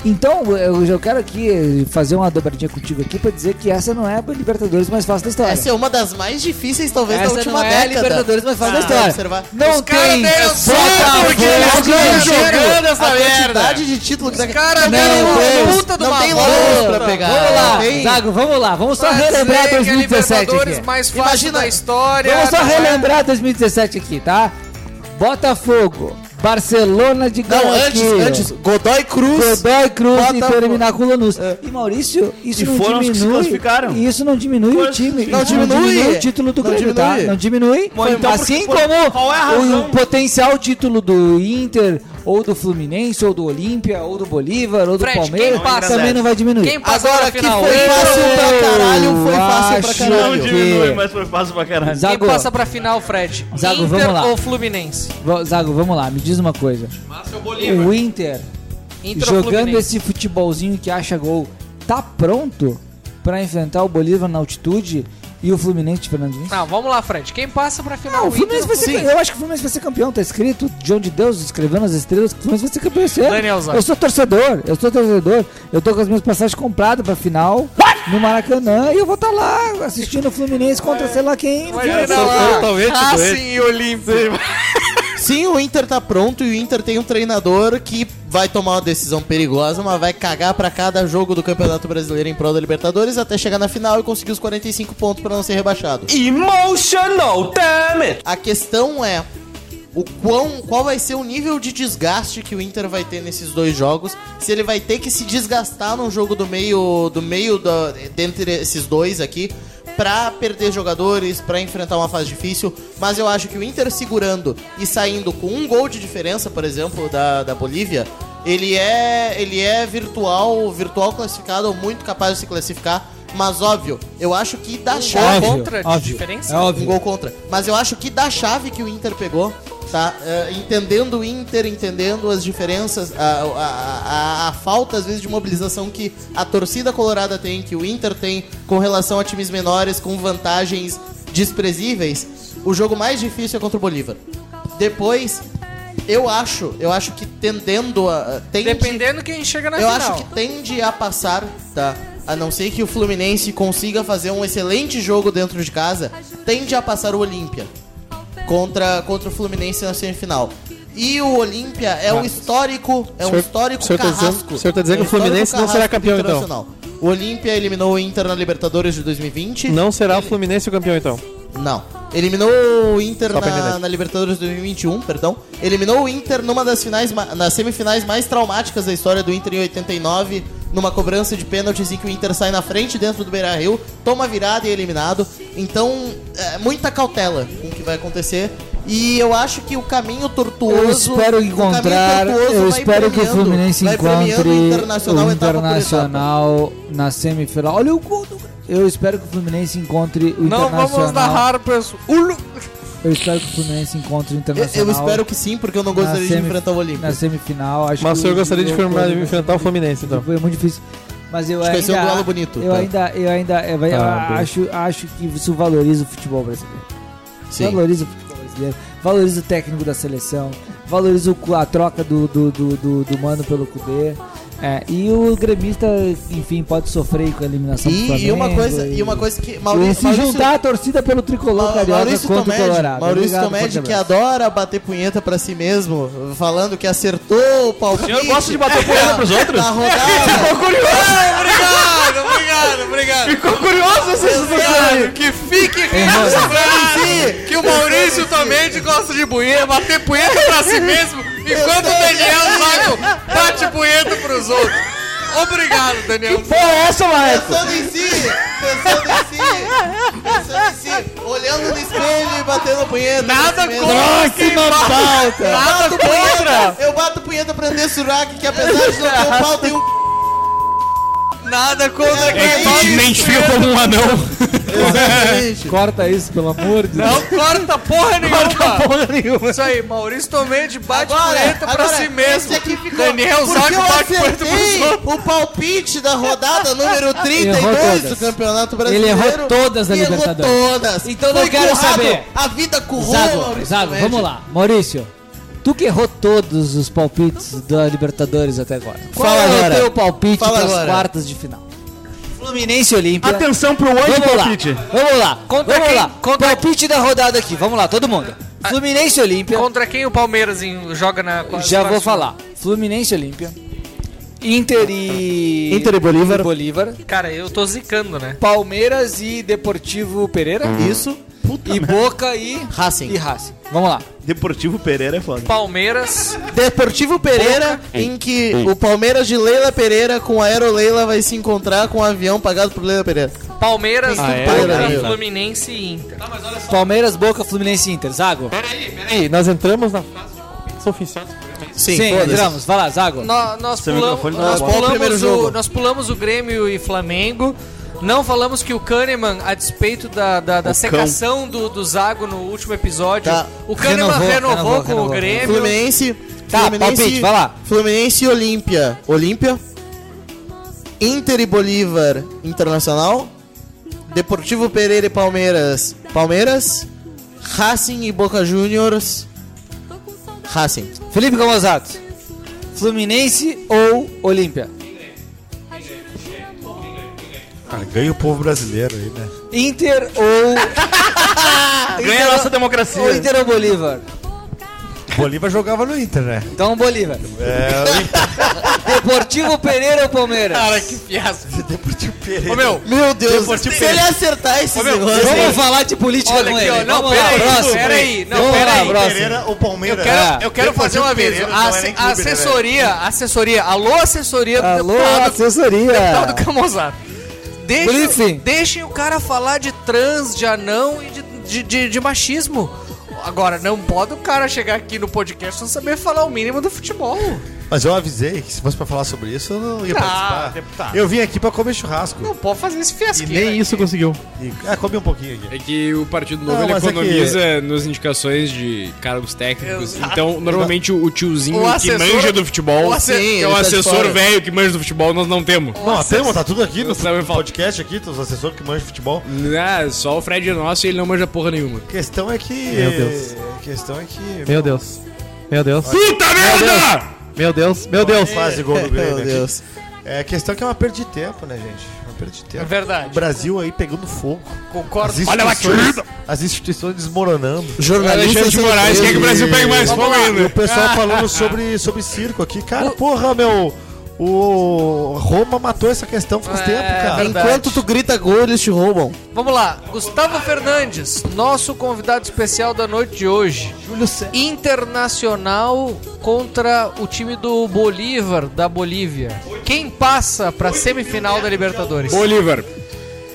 Então, eu já quero aqui fazer uma dobradinha contigo aqui pra dizer que essa não é a Libertadores mais fácil da história. Essa é uma das mais difíceis, talvez, da Essa última não é a década. Libertadores mais fácil da Ah, história. observar. Não Os tem Botafogo, porque eles jogando essa a merda. de título que Os dá- caras Não deram uma tem- puta de uma tem luz pra pegar. Vamos lá, tem- Zago, vamos lá. Vamos só relembrar dizer que é 2017 Libertadores aqui. mais fácil Imagina- da história. Vamos só é? relembrar 2017 aqui, tá? Botafogo, Barcelona de Não, antes, antes, Godoy Cruz. Godoy Cruz e Botafogo. terminar com o Lanús. E Maurício, isso E não foram os que se diminui. classificaram. E isso não diminui o time. Não Isso diminui. o título do Não Grêmio, tá? diminui. Não diminui. Bom, então, assim porque- como qual é a razão? o potencial título do Inter, ou do Fluminense, ou do Olímpia, ou do Bolívar, ou do Fred, Palmeiras, passa? também não vai diminuir. Quem passa Agora pra que final? foi Eu- fácil pra caralho, foi fácil pra acho caralho. Não que- diminui, mas foi fácil pra caralho. Zago, Quem passa pra final, Fred? Zago, Inter vamos lá. ou Fluminense? Va- Zago, vamos lá, me diz uma coisa. O Inter, Inter ou jogando Fluminense? esse futebolzinho que acha gol, tá pronto pra enfrentar o Bolívar na altitude e o Fluminense de Fernando? Não, vamos lá, Fred. Quem passa pra final? Não, o Inter Fluminense vai ser, eu acho que o Fluminense vai ser campeão, tá escrito, João de Deus escrevendo as estrelas, que o Fluminense vai ser campeão esse ano. Eu sou torcedor, eu sou torcedor, eu tô com as minhas passagens compradas pra final no Maracanã e eu vou estar lá assistindo o Fluminense contra sei lá quem. Imagina Vai- lá, totalmente Racing doente. e Olímpia. Sim, o Inter tá pronto e o Inter tem um treinador que vai tomar uma decisão perigosa, mas vai cagar pra cada jogo do Campeonato Brasileiro em prol da Libertadores até chegar na final e conseguir os 45 pontos pra não ser rebaixado. Emotional, damn it! A questão é o quão, qual vai ser o nível de desgaste que o Inter vai ter nesses dois jogos, se ele vai ter que se desgastar num jogo do meio do meio da, dentre esses dois aqui pra perder jogadores, pra enfrentar uma fase difícil, mas eu acho que o Inter segurando e saindo com um gol de diferença, por exemplo, da, da Bolívia, ele é ele é virtual, virtual classificado ou muito capaz de se classificar. Mas óbvio, eu acho que da chave gol contra de óbvio, diferença? É óbvio. um gol contra. Mas eu acho que da chave que o Inter pegou, tá? É, entendendo o Inter, entendendo as diferenças, a, a, a, a falta às vezes de mobilização que a torcida colorada tem, que o Inter tem com relação a times menores, com vantagens desprezíveis, o jogo mais difícil é contra o Bolívar. Depois, eu acho, eu acho que tendendo a. Tende, Dependendo quem chega na eu final. acho que tende a passar, tá? A não ser que o Fluminense consiga fazer um excelente jogo dentro de casa, tende a passar o Olímpia contra, contra o Fluminense na semifinal. E o Olímpia é um histórico, é um histórico senhor tá dizendo- carrasco. o senhor tá dizendo É um que o Fluminense não será carrasco campeão, então? O Olímpia eliminou o Inter na Libertadores de 2020. Não será o Fluminense o campeão, então. Não. Eliminou o Inter na, na Libertadores 2021, perdão. Eliminou o Inter numa das finais, nas semifinais mais traumáticas da história do Inter em 89, numa cobrança de pênaltis em que o Inter sai na frente dentro do Beira-Rio, toma virada e é eliminado. Então, é, muita cautela com o que vai acontecer. E eu acho que o caminho tortuoso. Eu espero encontrar, eu espero que o Fluminense encontre o Internacional o. Internacional na semifinal. Olha o gol do Eu espero que o Fluminense encontre o Não Internacional. vamos narrar, pessoal. Ulo. Eu espero que o Fluminense encontre o Eu, Internacional. eu espero que sim, porque eu não na gostaria de semi- enfrentar o Olímpia. Na semifinal, acho Mas que eu o- gostaria de o- firmar- o- enfrentar o Fluminense, então. Foi muito difícil. Mas eu Acho que vai ser ainda, um duelo bonito, Eu tá? ainda, eu ainda, eu, eu Tá bem. acho, acho que isso valoriza o futebol brasileiro. Sim. Valoriza o futebol brasileiro, valoriza o técnico da seleção, valoriza o cu- a troca do, do, do, do, do mano pelo Cudê. É, e o gremista, enfim, pode sofrer com a eliminação do E, Flamengo. e uma coisa, e uma coisa que e se juntar a torcida pelo tricolor Ma- carioca Maurício contra Tomedi, o Colorado. Maurício Obrigado, Tomedi que adora bater punheta pra si mesmo, falando que acertou o palpite. senhor gosta de bater punheta pros outros? Na rodada. Ficou curioso. Obrigado, obrigado, obrigado. Ficou curioso essa Obrigado, que fique registrado que o Maurício também gosta de punheta, bater punheta pra si mesmo, enquanto o Daniel Zago bate punheta pros outros. Obrigado, Daniel. Porra, é essa, Marco? Pensando em si, pensando em si, pensando em si, olhando no espelho e batendo punheta. Nada contra quem Próxima bate- pauta. Nada contra. Eu bato punheta pra André Surak, que apesar de não ter um pau, tem um... Nada contra É quem te bate identifica como um anão. Exatamente. Corta isso, pelo amor de Deus. Não corta porra nenhuma. Corta porra nenhuma. Isso aí, Maurício Tomedi bate punheta pra agora, si mesmo. aqui ficou- Daniel Zago bate punheta pros outros. o palpite da rodada número 32 todas. do Campeonato Ele Brasileiro. errou todas da errou Libertadores. todas. Então não Foi quero currado. saber. A vida currou, Zago, Maurício Zago, vamos lá. Maurício, tu que errou todos os palpites da Libertadores até agora. Qual Fala é agora. o teu palpite Fala para as agora. quartas de final? Fluminense e Olímpia. Atenção pro hoje, Vamos lá, palpite. vamos lá. Contra vamos quem? lá. Palpite da rodada aqui. Vamos lá, todo mundo. Fluminense e Olímpia. Contra quem o Palmeiras em- joga na Já vou falar. Fluminense e Olímpia. Inter e... Inter e Bolívar. Bolívar. Cara, eu tô zicando, né? Palmeiras e Deportivo Pereira. Isso. E Boca e Racing. E Racing. Vamos lá. Deportivo Pereira é foda. Palmeiras. Deportivo Pereira, em que o Palmeiras de Leila Pereira com a Aero Leila vai se encontrar com um avião pagado por Leila Pereira. Palmeiras, Ah, é? Boca. Fluminense e Inter. Palmeiras, Boca, Fluminense e Inter. Zago. Peraí, nós entramos na fase de palpites oficiais. Sim, Sim, foda-se. entramos. Vai lá, Zago. Nó- Nós, Seu pulamos, microfone não nós, é bom. Qual o primeiro pulamos o, jogo? nós pulamos o Grêmio e Flamengo. Não falamos que o Kahneman, a despeito da, da, da secação do, do Zago no último episódio, Tá. o Kahneman Renovou, renovou, renovou, com renovou. o Grêmio. Fluminense. Tá, palpite, vai lá. Fluminense e Olímpia. Olímpia. Inter e Bolívar Internacional. Deportivo Pereira e Palmeiras. Palmeiras. Racing e Boca Juniors. Racing. Felipe Camozato. Fluminense ou Olímpia? Ah, ganha o povo brasileiro aí, né? Inter ou. Ganha a nossa democracia. Ou Inter ou Bolívar? Bolívar jogava no Inter, né? Então Bolívar. É, o Inter. Deportivo Pereira ou Palmeiras? Cara, que fiasco. Deportivo Pereira. Ô, meu, Meu Deus, Deportivo se ele acertar Ô, meu, negócios Vamos aí- falar de política Olha com aqui, ele. Não, Vamos lá, peraí, próximo. peraí. Não, Vamos lá, peraí. próximo. Pereira ou Palmeiras? Eu quero, É. eu quero fazer um aviso. Pereira A, não é clube, a né, assessoria, assessoria. Alô, assessoria do Alô, deputado, assessoria. deputado Camozato. Deixem, Briefing. deixem o cara falar de trans, de anão e de, de, de- de machismo. Agora, não pode o cara chegar aqui no podcast não saber falar o mínimo do futebol. Mas eu avisei que se fosse pra falar sobre isso, eu não ia Ah, participar. deputado. Eu vim aqui pra comer churrasco. Não pode fazer esse E fiasquinho. nem aqui. isso conseguiu. E, ah, come um pouquinho aqui. É que o Partido Novo Não, ele mas é que- economiza nas indicações de cargos técnicos. Exato. Então, normalmente o, o tiozinho O que assessor- manja do futebol, o asse- que é Sim, o tá assessor fora. velho que manja do futebol, nós não temos. Não, temos, tá tudo aqui no Você vai falar. podcast aqui, os assessores que manjam futebol. Ah, só o Fred é nosso e ele não manja porra nenhuma. A questão é que. Meu Deus. A questão é que. Meu Deus. Meu Deus. Puta merda! Meu Deus, meu Deus. Faz de gol do Grêmio. Meu. Deus. É, a questão é que é uma perda de tempo, né, gente? Uma perda de tempo. É verdade. O Brasil aí pegando fogo. Concordo. As Olha a instituições, as instituições desmoronando. Jornalista Alexandre de Moraes quer que o Brasil pegue mais fogo E o ainda. pessoal falando sobre, sobre circo aqui. Cara, porra, meu. O Roma matou essa questão faz É, tempo, cara. verdade. Enquanto tu grita gol, eles te roubam. Vamos lá, Gustavo Fernandes, nosso convidado especial da noite de hoje. Júlio César. Internacional contra o time do Bolívar, da Bolívia. Quem passa pra semifinal da Libertadores? Bolívar.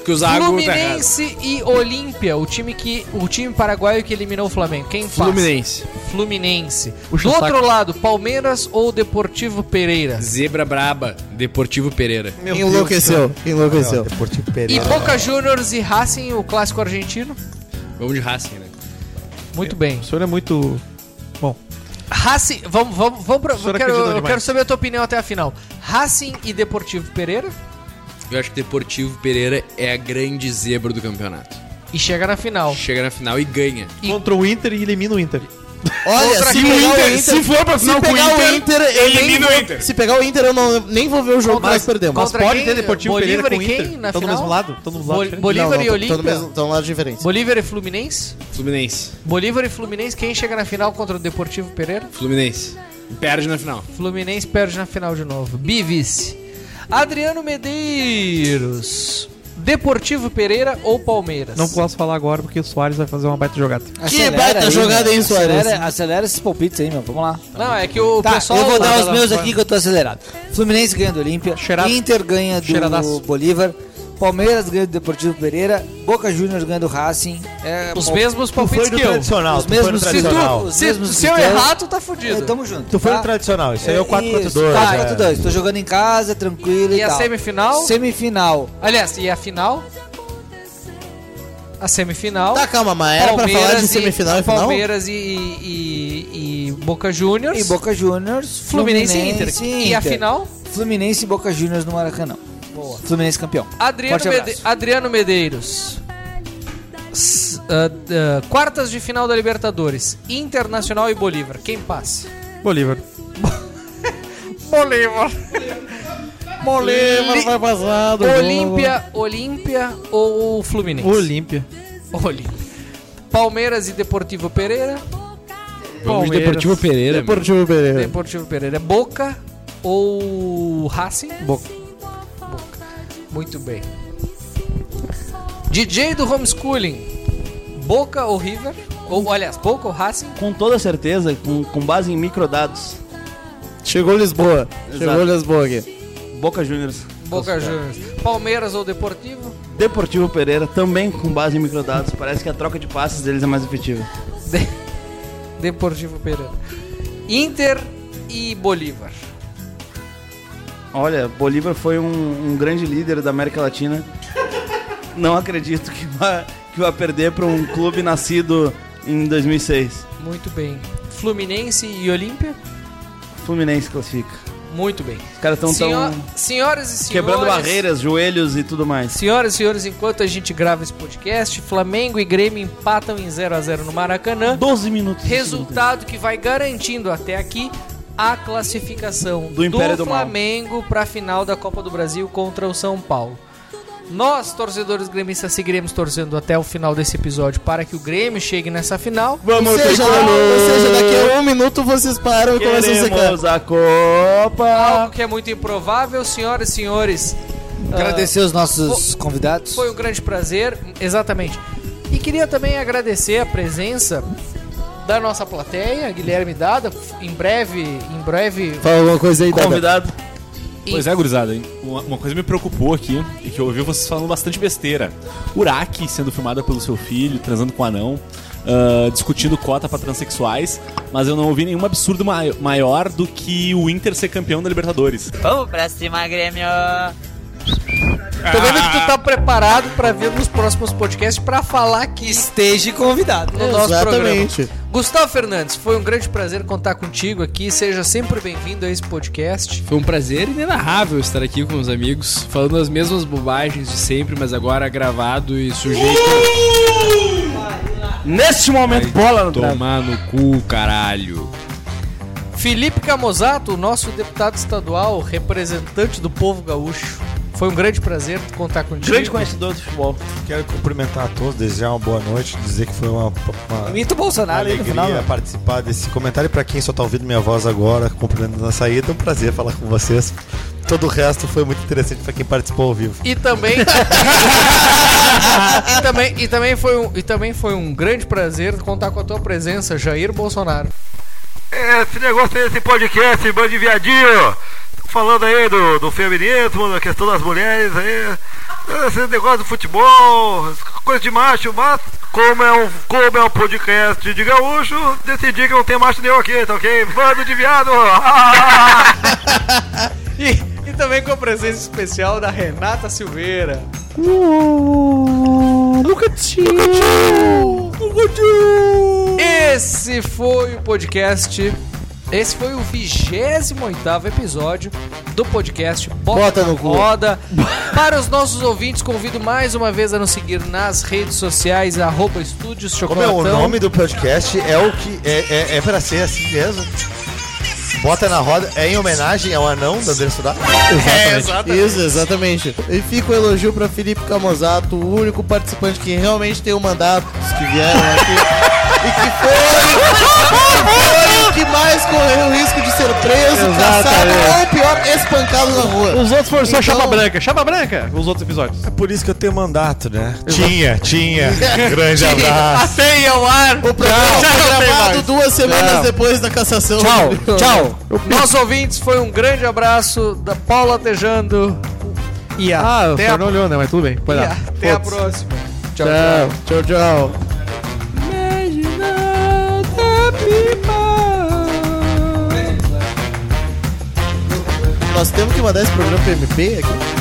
Que o Zago tá. Fluminense e Olímpia, o time que o time paraguaio que eliminou o Flamengo. Quem passa? Fluminense. Fluminense. Puxa do outro saco. lado, Palmeiras ou Deportivo Pereira? Zebra Braba, Deportivo Pereira. Meu Enlouqueceu, Deus enlouqueceu. Não, Deportivo E Pereira. Boca Juniors e Racing, o clássico argentino? Vamos de Racing, né? Muito bem. O senhor é muito. Bom. Racing, vamos, vamos, vamos pra, eu, quero, eu quero saber a tua opinião até a final. Racing e Deportivo Pereira Eu acho que Deportivo Pereira é a grande zebra do campeonato. e chega na final. Chega na final e ganha. Contra o Inter e elimina o Inter. Olha, se pegar o Inter- Inter, se for pra final se com o pegar Inter, o Inter, nem elimina o Inter. Se pegar o Inter, eu não, nem vou ver o jogo que nós perdemos. Mas pode quem? ter Deportivo Bolívar Pereira e com quem Inter. na Estão do final? mesmo lado? Estão do mesmo lado. diferente. Bolívar Não, e Olímpia? Estão lá diferentes. Bolívar e Fluminense? Fluminense. Bolívar e Fluminense, quem chega na final contra o Deportivo Pereira? Fluminense. Perde na final. Fluminense perde na final de novo. Bivice. Adriano Medeiros. Deportivo Pereira ou Palmeiras? Não posso falar agora porque o Soares vai fazer uma baita jogada. baita jogada, hein, Soares? Acelera, acelera esses palpites aí, meu. Vamos lá. Não, é que o Tá, pessoal. eu vou dar os meus aqui que eu tô acelerado. Fluminense ganha do Olímpia, Cheirado. Inter ganha do Cheiradaço. Bolívar, Palmeiras ganha do Deportivo Pereira, Boca Juniors ganha do Racing. É, Os pal- mesmos palpites que eu. tradicional, Os tu foi no mesmos Se, tradicional. tu, Os se, mesmos se eu errar, tu tá fudido. É, tamo junto. Tu foi tá? no tradicional, isso aí é o 4-4-2. Tá, é. 4-2. Tô jogando em casa, tranquilo e, E a tal. semifinal? Semifinal. Aliás, e a final? A semifinal. Tá, calma, mas era pra falar de e- semifinal e final? Palmeiras e, e, e E Boca Juniors. Boca Juniors. Fluminense e Inter. E a final? Fluminense e Boca Juniors no Maracanã. Boa. Fluminense campeão. Adriano. Mede- Adriano Medeiros. S- ah, ah, quartas de final da Libertadores. Internacional e Bolívar. Quem passa? Bolívar. Bolívar. Bolívar vai passar do Olímpia, Olímpia ou Fluminense? Olímpia. Olímpia. Palmeiras e Deportivo Pereira. Vamos de Palmeiras. Deportivo Pereira. Deportivo Pereira. Deportivo Pereira. Boca ou Racing? Boca. Muito bem. DJ do homeschooling. Boca ou River? Ou, aliás, Boca ou Racing? Com toda certeza, com, com base em microdados. Chegou Lisboa. Chegou Exato. Lisboa aqui. Boca Juniors. Boca Juniors. Palmeiras ou Deportivo? Deportivo Pereira, também com base em microdados. Parece que a troca de passes deles é mais efetiva. De- Deportivo Pereira. Inter e Bolívar. Olha, Bolívar foi um, um grande líder da América Latina. Não acredito que vai, que vai perder para um clube nascido em 2006. Muito bem. Fluminense e Olímpia? Fluminense classifica. Muito bem. Os caras estão Senhor- tão Senhoras e senhores. quebrando barreiras, joelhos e tudo mais. Senhoras e senhores, enquanto a gente grava esse podcast, Flamengo e Grêmio empatam em 0 a 0 no Maracanã. 12 minutos. Resultado que vai garantindo até aqui a classificação Do Império do Mal. Flamengo para a final da Copa do Brasil contra o São Paulo. Nós, torcedores gremistas, seguiremos torcendo até o final desse episódio para que o Grêmio chegue nessa final. ou, seja, ou seja, daqui a um minuto vocês param e começam a secar. Queremos a Copa. Algo que é muito improvável, senhoras e senhores. Agradecer os nossos convidados. Foi um grande prazer, exatamente. E queria também agradecer a presença da nossa plateia, Guilherme Dada, em breve, em breve Fala alguma coisa aí, Dada. Convidado. Pois é, gurizada, hein? Uma, uma coisa me preocupou aqui e que eu ouvi vocês falando bastante besteira. Uraki sendo filmada pelo seu filho, transando com um anão, ah, discutindo cota pra transexuais, mas eu não ouvi nenhum absurdo mai- maior do que o Inter ser campeão da Libertadores. Vamos pra cima, Grêmio! Tô vendo que tu tá preparado pra vir nos próximos podcasts pra falar aqui Esteja convidado. no nosso Exatamente. programa. Gustavo Fernandes, foi um grande prazer contar contigo aqui. Seja sempre bem-vindo a esse podcast. Foi um prazer inenarrável estar aqui com os amigos, falando as mesmas bobagens de sempre, mas agora gravado e sujeito Neste momento, bola no tomar no cu, caralho. Felipe Camozato, nosso deputado estadual, representante do povo gaúcho. Foi um grande prazer contar contigo. Grande conhecedor do futebol. Quero cumprimentar a todos, desejar uma boa noite, dizer que foi uma, uma Mito Bolsonaro aí no alegria final. né? participar desse comentário. Pra quem só tá ouvindo minha voz agora, cumprimentando na saída, é um prazer falar com vocês. Todo o resto foi muito interessante pra quem participou ao vivo. E também, e também e também foi um e também foi um grande prazer contar com a tua presença, Jair Bolsonaro. Esse negócio aí, esse podcast, bando de viadinho. Falando aí do, do feminismo, da questão das mulheres aí. Esse negócio do futebol, coisa de macho, mas como é um, como é um podcast de gaúcho, decidi que não tem macho nenhum aqui, tá ok? Bando de viado! E, e também com a presença especial da Renata Silveira. Nunca tinha. E Esse foi o podcast. Esse foi o 28 episódio do podcast Bota, Bota na no. Roda. Para os nossos ouvintes, convido mais uma vez a nos seguir nas redes sociais, arroba Estúdios Como é o nome do podcast? É o que. É, é, é pra ser assim mesmo. Bota na roda. É em homenagem ao anão da André Sudato? Isso, exatamente. E fica o elogio pra Felipe Camozato, o único participante que realmente tem o mandato, os que vieram aqui. E que foi, o que mais correu o risco de ser preso, caçado ou pior, espancado na rua. Os outros foram só Então- chapa branca. Chapa branca, os outros episódios. É por isso que eu tenho mandato, né? Tinha, tinha. Grande Tinha. abraço. Até ao ar. O programa foi gravado duas semanas Não. depois da cassação. Tchau, tchau. Nossos ouvintes, foi um grande abraço da Paula Tejando. E Ah, o até, senhor a, não olhou, né? Mas tudo bem. Vai e lá. até a próxima. Tchau, Tchau, tchau, tchau. Nós temos que mandar esse programa pro MP aqui.